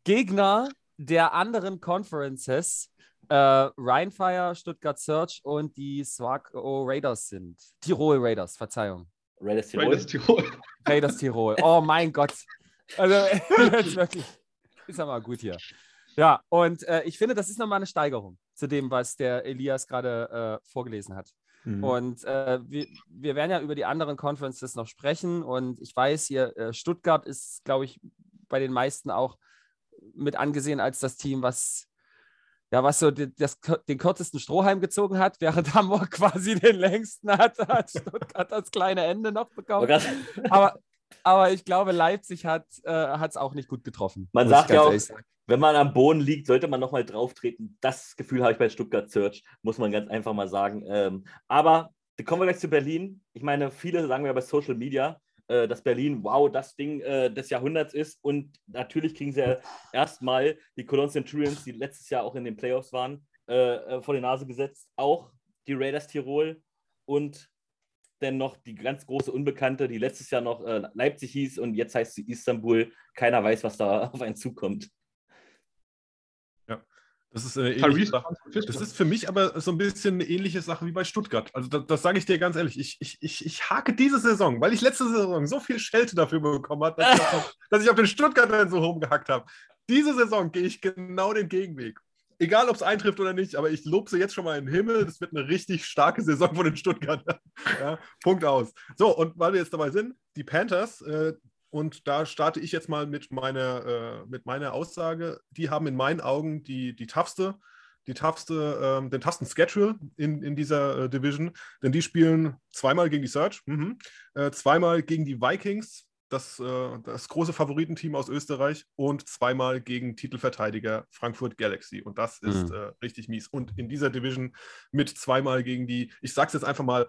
Gegner der anderen Conferences äh, Rheinfire, Stuttgart Search und die Swago Raiders sind. Tirol Raiders, Verzeihung. Raiders Tirol. Raiders Tirol. Raiders Tirol. Oh mein Gott. Also jetzt wirklich. Ist aber gut hier. Ja, und äh, ich finde, das ist nochmal eine Steigerung zu dem, was der Elias gerade äh, vorgelesen hat. Mhm. Und äh, wir, wir werden ja über die anderen Conferences noch sprechen. Und ich weiß hier, äh, Stuttgart ist, glaube ich, bei den meisten auch mit angesehen als das Team, was ja, was so die, das, den kürzesten Strohhalm gezogen hat, während Hamburg quasi den längsten hat, hat Stuttgart das kleine Ende noch bekommen. Aber Aber, aber ich glaube, Leipzig hat es auch nicht gut getroffen. Man sagt ja auch-. Wenn man am Boden liegt, sollte man nochmal drauf treten. Das Gefühl habe ich bei Stuttgart Search, muss man ganz einfach mal sagen. Ähm, aber kommen wir gleich zu Berlin. Ich meine, viele sagen ja bei Social Media, äh, dass Berlin, wow, das Ding äh, des Jahrhunderts ist. Und natürlich kriegen sie ja erstmal die Cologne Centurions, die letztes Jahr auch in den Playoffs waren, äh, äh, vor die Nase gesetzt. Auch die Raiders Tirol und dann noch die ganz große Unbekannte, die letztes Jahr noch äh, Leipzig hieß und jetzt heißt sie Istanbul. Keiner weiß, was da auf einen zukommt. Das ist eine ähnliche Sache. Das ist für mich aber so ein bisschen eine ähnliche Sache wie bei Stuttgart. Also das, das sage ich dir ganz ehrlich. Ich, ich, ich, ich hake diese Saison, weil ich letzte Saison so viel Schelte dafür bekommen habe, dass, ich auf- dass ich auf den Stuttgartern so rumgehackt habe. Diese Saison gehe ich genau den Gegenweg. Egal, ob es eintrifft oder nicht, aber ich lobe sie jetzt schon mal in den Himmel. Das wird eine richtig starke Saison von den Stuttgartern. Ja, Punkt aus. So, und weil wir jetzt dabei sind, die Panthers, äh, und da starte ich jetzt mal mit meiner, äh, mit meiner Aussage. Die haben in meinen Augen die, die toughste, die toughste, ähm, den toughsten Schedule in, in dieser äh, Division, denn die spielen zweimal gegen die Surge, mhm, äh, zweimal gegen die Vikings, das, äh, das große Favoritenteam aus Österreich, und zweimal gegen Titelverteidiger Frankfurt Galaxy. Und das ist Mhm. äh, richtig mies. Und in dieser Division mit zweimal gegen die, ich sag's jetzt einfach mal,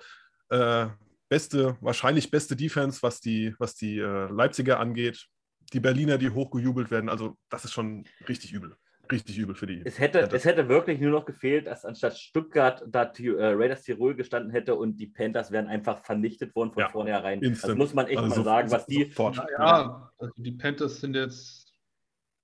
äh, beste, wahrscheinlich beste Defense, was die, was die äh, Leipziger angeht. Die Berliner, die hochgejubelt werden. Also, das ist schon richtig übel. Richtig übel für die. Es hätte, Ja, es hätte wirklich nur noch gefehlt, dass anstatt Stuttgart da die, äh, Raiders Tirol gestanden hätte und die Panthers wären einfach vernichtet worden von Ja, vornherein. instant. Das muss man echt Also mal so- sagen, was die. sofort. Ja, also die Panthers sind jetzt.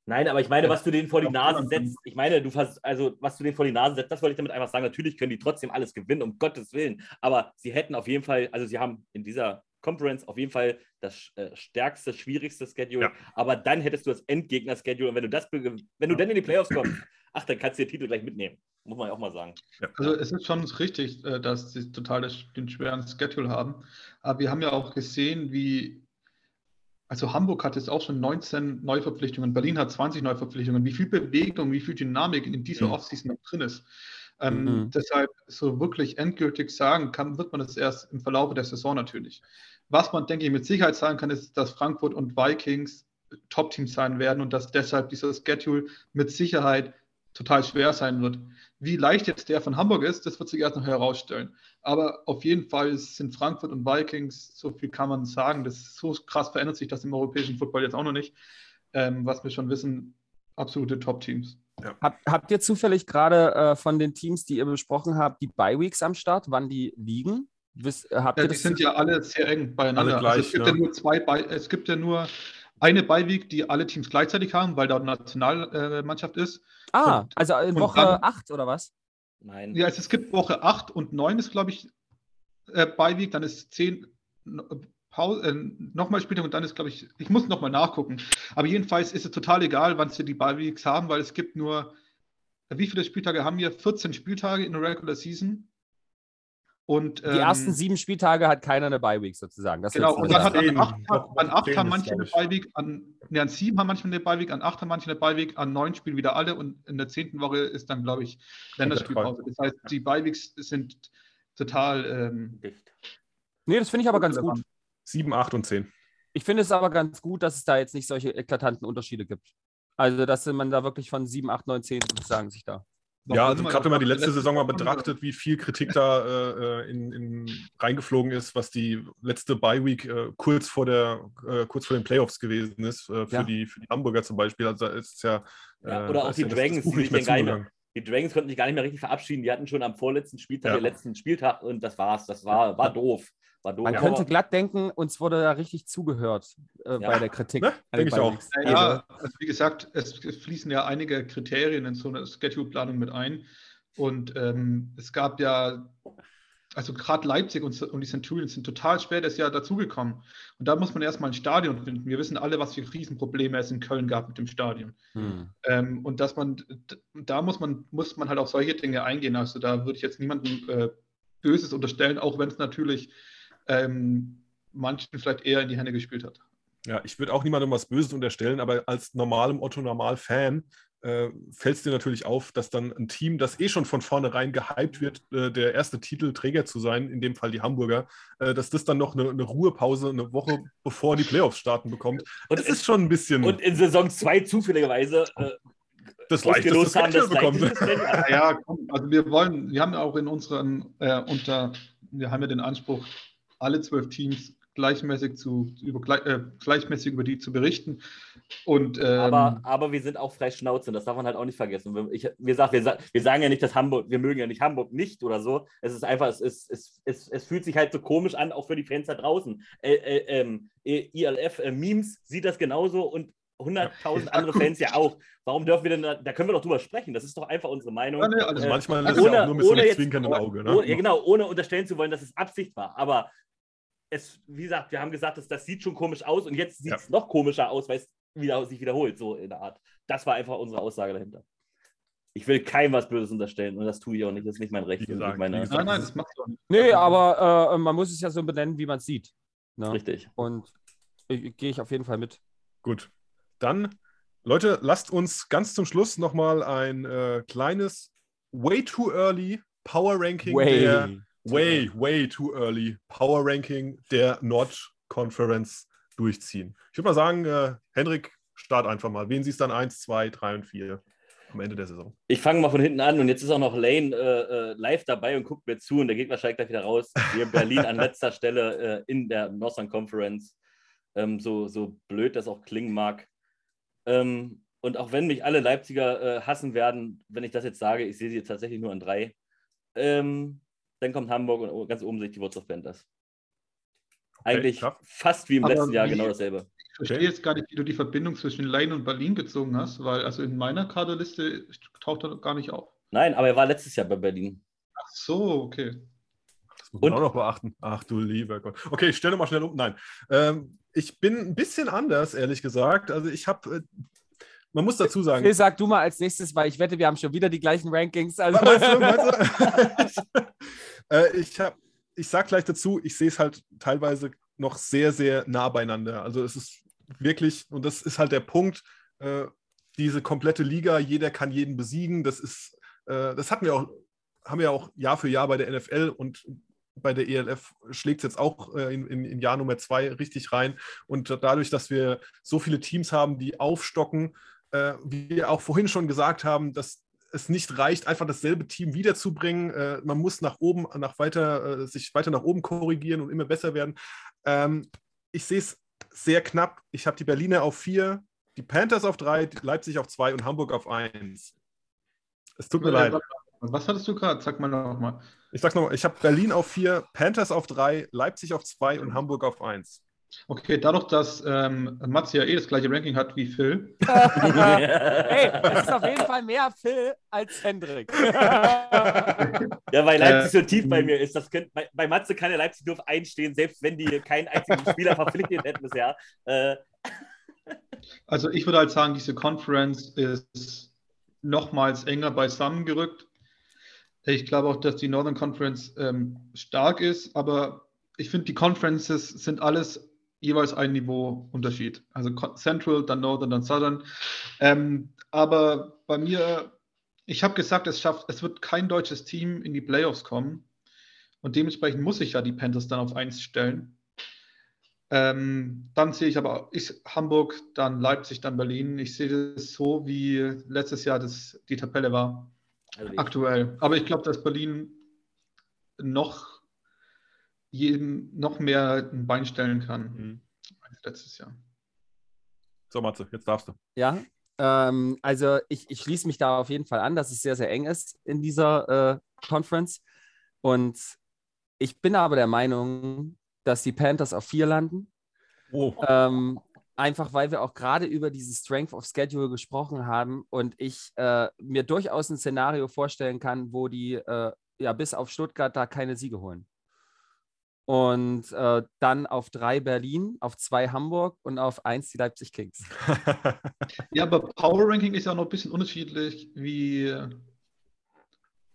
Nein, aber ich meine, was du denen vor die Ja, Nase ja. setzt, ich meine, du fas- also was du denen vor die Nase setzt, das wollte ich damit einfach sagen. Natürlich können die trotzdem alles gewinnen, um Gottes Willen. Aber sie hätten auf jeden Fall, also sie haben in dieser Conference auf jeden Fall das äh, stärkste, schwierigste Schedule. Ja. Aber dann hättest du das Endgegner-Schedule. Und wenn du das, wenn du dann in die Playoffs kommst, ach, dann kannst du den Titel gleich mitnehmen. Muss man ja auch mal sagen. Also es ist schon richtig, äh, dass sie total den schweren Schedule haben. Aber wir haben ja auch gesehen, wie, also Hamburg hat jetzt auch schon 19 Neuverpflichtungen, Berlin hat 20 Neuverpflichtungen, wie viel Bewegung, wie viel Dynamik in dieser Mhm. Offseason noch drin ist. Ähm, Mhm. Deshalb so wirklich endgültig sagen kann, wird man das erst im Verlauf der Saison natürlich. Was man, denke ich, mit Sicherheit sagen kann, ist, dass Frankfurt und Vikings Top-Teams sein werden und dass deshalb dieser Schedule mit Sicherheit total schwer sein wird. Wie leicht jetzt der von Hamburg ist, das wird sich erst noch herausstellen. Aber auf jeden Fall sind Frankfurt und Vikings, so viel kann man sagen, das ist so krass verändert sich das im europäischen Football jetzt auch noch nicht, ähm, was wir schon wissen, absolute Top-Teams. Hab, habt ihr zufällig gerade äh, von den Teams, die ihr besprochen habt, die Bye-Weeks am Start, wann die liegen? Wisst, äh, habt Ja, ihr die das sind ja alle sehr eng beieinander. Alle gleich, also es gibt ja. ja, nur zwei, es gibt ja nur eine Bye-Week, die alle Teams gleichzeitig haben, weil da eine Nationalmannschaft ist. ah, und- also in und Woche dann- 8 oder was? Nein. Ja, es gibt Woche 8 und 9 ist, glaube ich, äh, Bye-Week, dann ist 10 Pause, äh, nochmal Spieltag und dann ist, glaube ich, ich muss nochmal nachgucken. Aber jedenfalls ist es total egal, wann sie die Bye-Weeks haben, weil es gibt nur, äh, wie viele Spieltage haben wir? 14 Spieltage in der Regular Season. Und, Die ähm, ersten sieben Spieltage hat keiner eine Bye-Week sozusagen. Das Genau, und dann hat an Zehn, acht, an acht zehn haben manche eine. Beiweg, an, ne, an sieben haben manche eine Beiweg, an acht haben manche eine Beiweg, an neun spielen wieder alle und in der zehnten Woche ist dann, glaube ich, Länderspielpause. Das heißt, die Beiwegs sind total ähm, Dicht. Nee, das finde ich aber ganz gut. 7, 8 und 10. Ich finde es aber ganz gut, dass es da jetzt nicht solche eklatanten Unterschiede gibt. Also, dass man da wirklich von 7, 8, 9, 10 sozusagen sich da. Ja, also gerade wenn man die letzte Saison mal betrachtet, wie viel Kritik da äh, in, in, reingeflogen ist, was die letzte Bye-Week äh, kurz, vor äh, kurz vor den Playoffs gewesen ist, äh, für, ja. die, für die Hamburger zum Beispiel. Also ist ja, ja oder auch die ja Dragons, die, nicht mehr die Dragons konnten sich gar nicht mehr richtig verabschieden. Die hatten schon am vorletzten Spieltag, ja. den letzten Spieltag und das war's. Das war, war doof. War doof. Man könnte glatt denken, uns wurde da richtig zugehört äh, bei der Kritik. Ne? Denke ich auch. Ja, also wie gesagt, es fließen ja einige Kriterien in so eine Schedule-Planung mit ein. Und ähm, es gab ja, also gerade Leipzig und, und, die Centurions sind total schwer das Jahr dazugekommen. Und da muss man erstmal ein Stadion finden. Wir wissen alle, was für Riesenprobleme es in Köln gab mit dem Stadion. Hm. Ähm, und dass man, da muss man, muss man halt auf solche Dinge eingehen. Also da würde ich jetzt niemandem äh, Böses unterstellen, auch wenn es natürlich ähm, manchen vielleicht eher in die Hände gespielt hat. Ja, ich würde auch niemandem was Böses unterstellen, aber als normalem Otto-Normal-Fan äh, fällt es dir natürlich auf, dass dann ein Team, das eh schon von vornherein gehypt wird, äh, der erste Titelträger zu sein, in dem Fall die Hamburger, äh, dass das dann noch eine, eine, Ruhepause eine Woche bevor die Playoffs starten bekommt. Und es ist schon ein bisschen. Und in Saison 2 zufälligerweise. Äh, das leichteste haben das bekommen. Ja, ja, also wir wollen, wir haben auch in unseren, äh, unter, wir haben ja den Anspruch, alle zwölf Teams gleichmäßig, zu, über, äh, gleichmäßig über die zu berichten. Und, ähm, aber, aber wir sind auch frei Schnauze, das darf man halt auch nicht vergessen. Ich, wir, sagt, wir, wir sagen ja nicht, dass Hamburg, wir mögen ja nicht Hamburg nicht oder so. Es ist einfach, es, ist, es, es, es fühlt sich halt so komisch an, auch für die Fans da draußen. Äh, äh, ähm, ILF äh, Memes sieht das genauso und 100.000 andere Fans ja auch. Warum dürfen wir denn da, da können wir doch drüber sprechen. Das ist doch einfach unsere Meinung. Ja, ne, also äh, manchmal ist es ja auch nur mit so einem zwinkernden Auge. Ne? Ohne, ja, genau, ohne unterstellen zu wollen, dass es Absicht war. Aber es, wie gesagt, wir haben gesagt, dass das sieht schon komisch aus und jetzt sieht es ja. noch komischer aus, weil es wieder, sich wiederholt, so in der Art. Das war einfach unsere Aussage dahinter. Ich will keinem was Böses unterstellen und das tue ich auch nicht. Das ist nicht mein Recht. Gesagt, meine... Nein, nein, das macht du auch nicht. Nee, aber äh, man muss es ja so benennen, wie man es sieht. Ne? Richtig. Und gehe ich auf jeden Fall mit. Gut. Dann, Leute, lasst uns ganz zum Schluss nochmal ein äh, kleines Way Too Early Power Ranking way. der way, way too early Power Ranking der Nord Conference durchziehen. Ich würde mal sagen, äh, Henrik, start einfach mal. Wen siehst du dann 1, 2, 3 und 4 am Ende der Saison? Ich fange mal von hinten an und jetzt ist auch noch Lane äh, äh, live dabei und guckt mir zu und der geht wahrscheinlich gleich wieder raus. Wir Berlin an letzter Stelle äh, in der Northern Conference. Ähm, so, so blöd das auch klingen mag. Ähm, und auch wenn mich alle Leipziger äh, hassen werden, wenn ich das jetzt sage, ich sehe sie jetzt tatsächlich nur an drei. Ähm, dann kommt Hamburg und ganz oben sehe ich die Wurz of Panthers. Okay, Eigentlich klar. fast wie im Aber letzten Jahr genau dasselbe. Ich verstehe okay. jetzt gar nicht, wie du die Verbindung zwischen Lein und Berlin gezogen hast, weil also in meiner Kaderliste taucht er gar nicht auf. Nein, aber er war letztes Jahr bei Berlin. Ach so, okay. Das muss man und? auch noch beachten. Ach du lieber Gott. Okay, ich stelle mal schnell um. Nein. Ähm, ich bin ein bisschen anders, ehrlich gesagt. Also ich habe äh, man muss dazu sagen. Phil, sag du mal als nächstes, weil ich wette, wir haben schon wieder die gleichen Rankings. Also. Meinst du, meinst du? äh, ich, hab, ich sag gleich dazu, ich sehe es halt teilweise noch sehr, sehr nah beieinander. Also es ist wirklich, und das ist halt der Punkt, äh, diese komplette Liga, jeder kann jeden besiegen. Das ist, äh, das hatten wir auch, haben wir auch Jahr für Jahr bei der NFL und bei der ELF schlägt es jetzt auch äh, in, in, in, Jahr Nummer zwei richtig rein. Und dadurch, dass wir so viele Teams haben, die aufstocken, äh, wie wir auch vorhin schon gesagt haben, dass es nicht reicht, einfach dasselbe Team wiederzubringen. Äh, man muss nach oben, nach weiter, äh, sich weiter nach oben korrigieren und immer besser werden. Ähm, ich sehe es sehr knapp. Ich habe die Berliner auf vier, die Panthers auf drei, Leipzig auf zwei und Hamburg auf eins. Es tut mir ja, leid. Was hattest du gerade? Sag mal nochmal. Ich sag's nochmal. Ich habe Berlin auf vier, Panthers auf drei, Leipzig auf zwei und Hamburg auf eins. Okay, dadurch, dass ähm, Mats ja eh das gleiche Ranking hat wie Phil. hey, es ist auf jeden Fall mehr Phil als Hendrik. ja, weil Leipzig äh, so tief bei mir ist. Das könnt, bei, bei Matze kann der Leipzig nur auf einstehen, selbst wenn die keinen einzigen Spieler verpflichtet hätten bisher. Äh. Also ich würde halt sagen, diese Conference ist nochmals enger beisammengerückt. Ich glaube auch, dass die Northern Conference ähm, stark ist, aber ich finde, die Conferences sind alles jeweils ein Niveau Unterschied. Also Central, dann Northern, dann Southern. Ähm, aber bei mir, ich habe gesagt, es schafft, es wird kein deutsches Team in die Playoffs kommen. Und dementsprechend muss ich ja die Panthers dann auf 1 stellen. Ähm, dann sehe ich aber ich, Hamburg, dann Leipzig, dann Berlin. Ich sehe das so, wie letztes Jahr das, die Tabelle war. Also aktuell. Aber ich glaube, dass Berlin noch, jedem, noch mehr ein Bein stellen kann mhm. als letztes Jahr. So, Matze, jetzt darfst du. Ja, ähm, also ich, ich schließe mich da auf jeden Fall an, dass es sehr, sehr eng ist in dieser äh, Conference. Und ich bin aber der Meinung, dass die Panthers auf vier landen. Oh. Ähm, einfach weil wir auch gerade über dieses Strength of Schedule gesprochen haben und ich äh, mir durchaus ein Szenario vorstellen kann, wo die äh, ja bis auf Stuttgart da keine Siege holen. Und äh, dann auf drei Berlin, auf zwei Hamburg und auf eins die Leipzig Kings. ja, aber Power Ranking ist ja noch ein bisschen unterschiedlich wie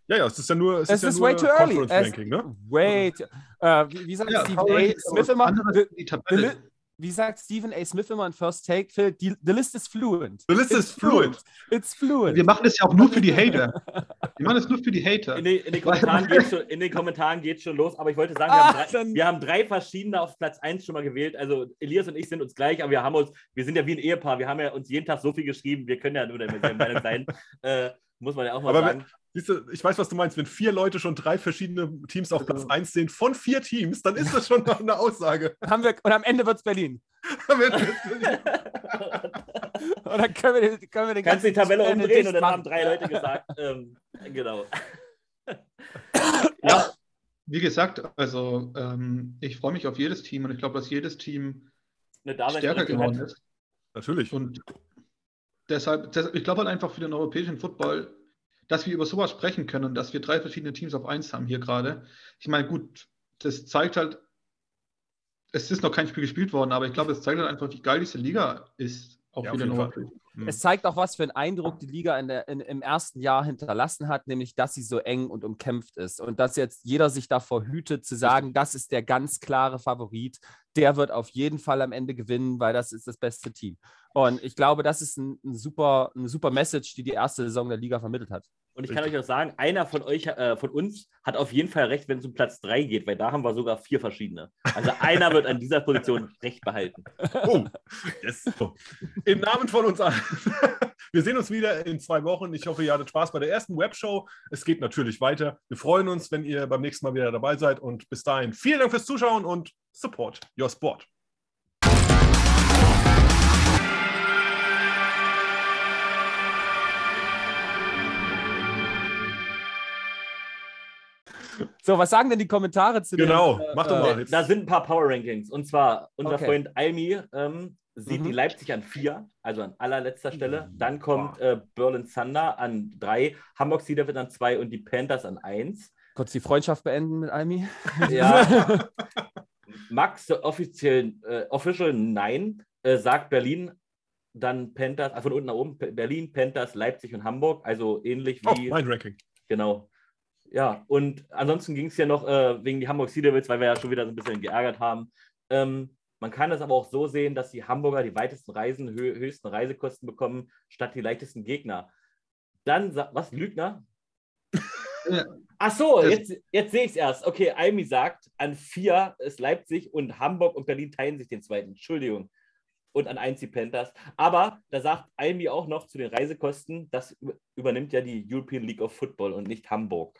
ja, ja, es ist ja nur. Es, es ist, ist ja way too early. Ranking, ne? Wait. Uh, wie, wie, sagt ja, Stephen A. Smith immer? The, the, wie sagt Stephen A. Smith immer in First Take? Phil, die, the list is fluent. The list It's is fluent. fluent. It's fluent. Wir machen das ja auch nur für die Hater. Wir machen das nur für die Hater. In, den, schon, in den Kommentaren geht schon los, aber ich wollte sagen, wir, ah, haben drei, wir, haben drei, verschiedene auf Platz 1 schon mal gewählt. Also Elias und ich sind uns gleich, aber wir haben uns, wir sind ja wie ein Ehepaar, wir haben ja uns jeden Tag so viel geschrieben, wir können ja nur der Meinung sein. Äh, muss man ja auch mal aber sagen. Siehst du, ich weiß, was du meinst. Wenn vier Leute schon drei verschiedene Teams auf Platz 1 sehen, von vier Teams, dann ist das schon noch eine Aussage. Haben wir, und am Ende wird es Berlin. und dann können wir, den, können wir den Kannst die Tabelle umdrehen und dann haben drei Leute gesagt, ähm, genau. ja, wie gesagt, also ähm, ich freue mich auf jedes Team und ich glaube, dass jedes Team stärker geworden ist. Natürlich. Und deshalb, deshalb ich glaube halt einfach für den europäischen Football dass wir über sowas sprechen können, dass wir drei verschiedene Teams auf eins haben hier gerade. Ich meine, gut, das zeigt halt, es ist noch kein Spiel gespielt worden, aber ich glaube, es zeigt halt einfach, wie geil diese Liga ist. Auch ja, wieder mhm. Es zeigt auch, was für einen Eindruck die Liga in der, in, im ersten Jahr hinterlassen hat, nämlich, dass sie so eng und umkämpft ist. Und dass jetzt jeder sich davor hütet, zu sagen, das ist der ganz klare Favorit, der wird auf jeden Fall am Ende gewinnen, weil das ist das beste Team. Und ich glaube, das ist ein, ein super, eine super Message, die die erste Saison der Liga vermittelt hat. Und ich kann euch auch sagen, einer von euch, äh, von uns, hat auf jeden Fall recht, wenn es um Platz 3 geht, weil da haben wir sogar vier verschiedene. Also einer wird an dieser Position recht behalten. Oh, yes. Im Namen von uns allen. Wir sehen uns wieder in zwei Wochen. Ich hoffe, ihr hattet Spaß bei der ersten Webshow. Es geht natürlich weiter. Wir freuen uns, wenn ihr beim nächsten Mal wieder dabei seid. Und bis dahin vielen Dank fürs Zuschauen und support your sport. So, was sagen denn die Kommentare zu Genau, den, äh, mach doch mal. Jetzt. Da sind ein paar Power Rankings. Und zwar unser okay. Freund Almi ähm, sieht mhm. die Leipzig an vier, also an allerletzter Stelle. Mhm. Dann kommt äh, Berlin Thunder an drei, Hamburg Cedar wird an zwei und die Panthers an eins. Kurz die Freundschaft beenden mit Almi. Ja. Max, offiziell, äh, official nein, äh, sagt Berlin, dann Panthers, äh, von unten nach oben, Berlin, Panthers, Leipzig und Hamburg, also ähnlich oh, wie. Oh, mein Ranking. Genau. Ja, und ansonsten ging es ja noch äh, wegen die Hamburg Sea Devils, weil wir ja schon wieder so ein bisschen geärgert haben. Ähm, man kann es aber auch so sehen, dass die Hamburger die weitesten Reisen, hö höchsten Reisekosten bekommen, statt die leichtesten Gegner. Dann, was, Lügner? Ach so, jetzt, jetzt sehe ich es erst. Okay, Almi sagt, an vier ist Leipzig und Hamburg und Berlin teilen sich den zweiten. Entschuldigung. Und an eins die Panthers. Aber da sagt Almi auch noch zu den Reisekosten, das übernimmt ja die European League of Football und nicht Hamburg.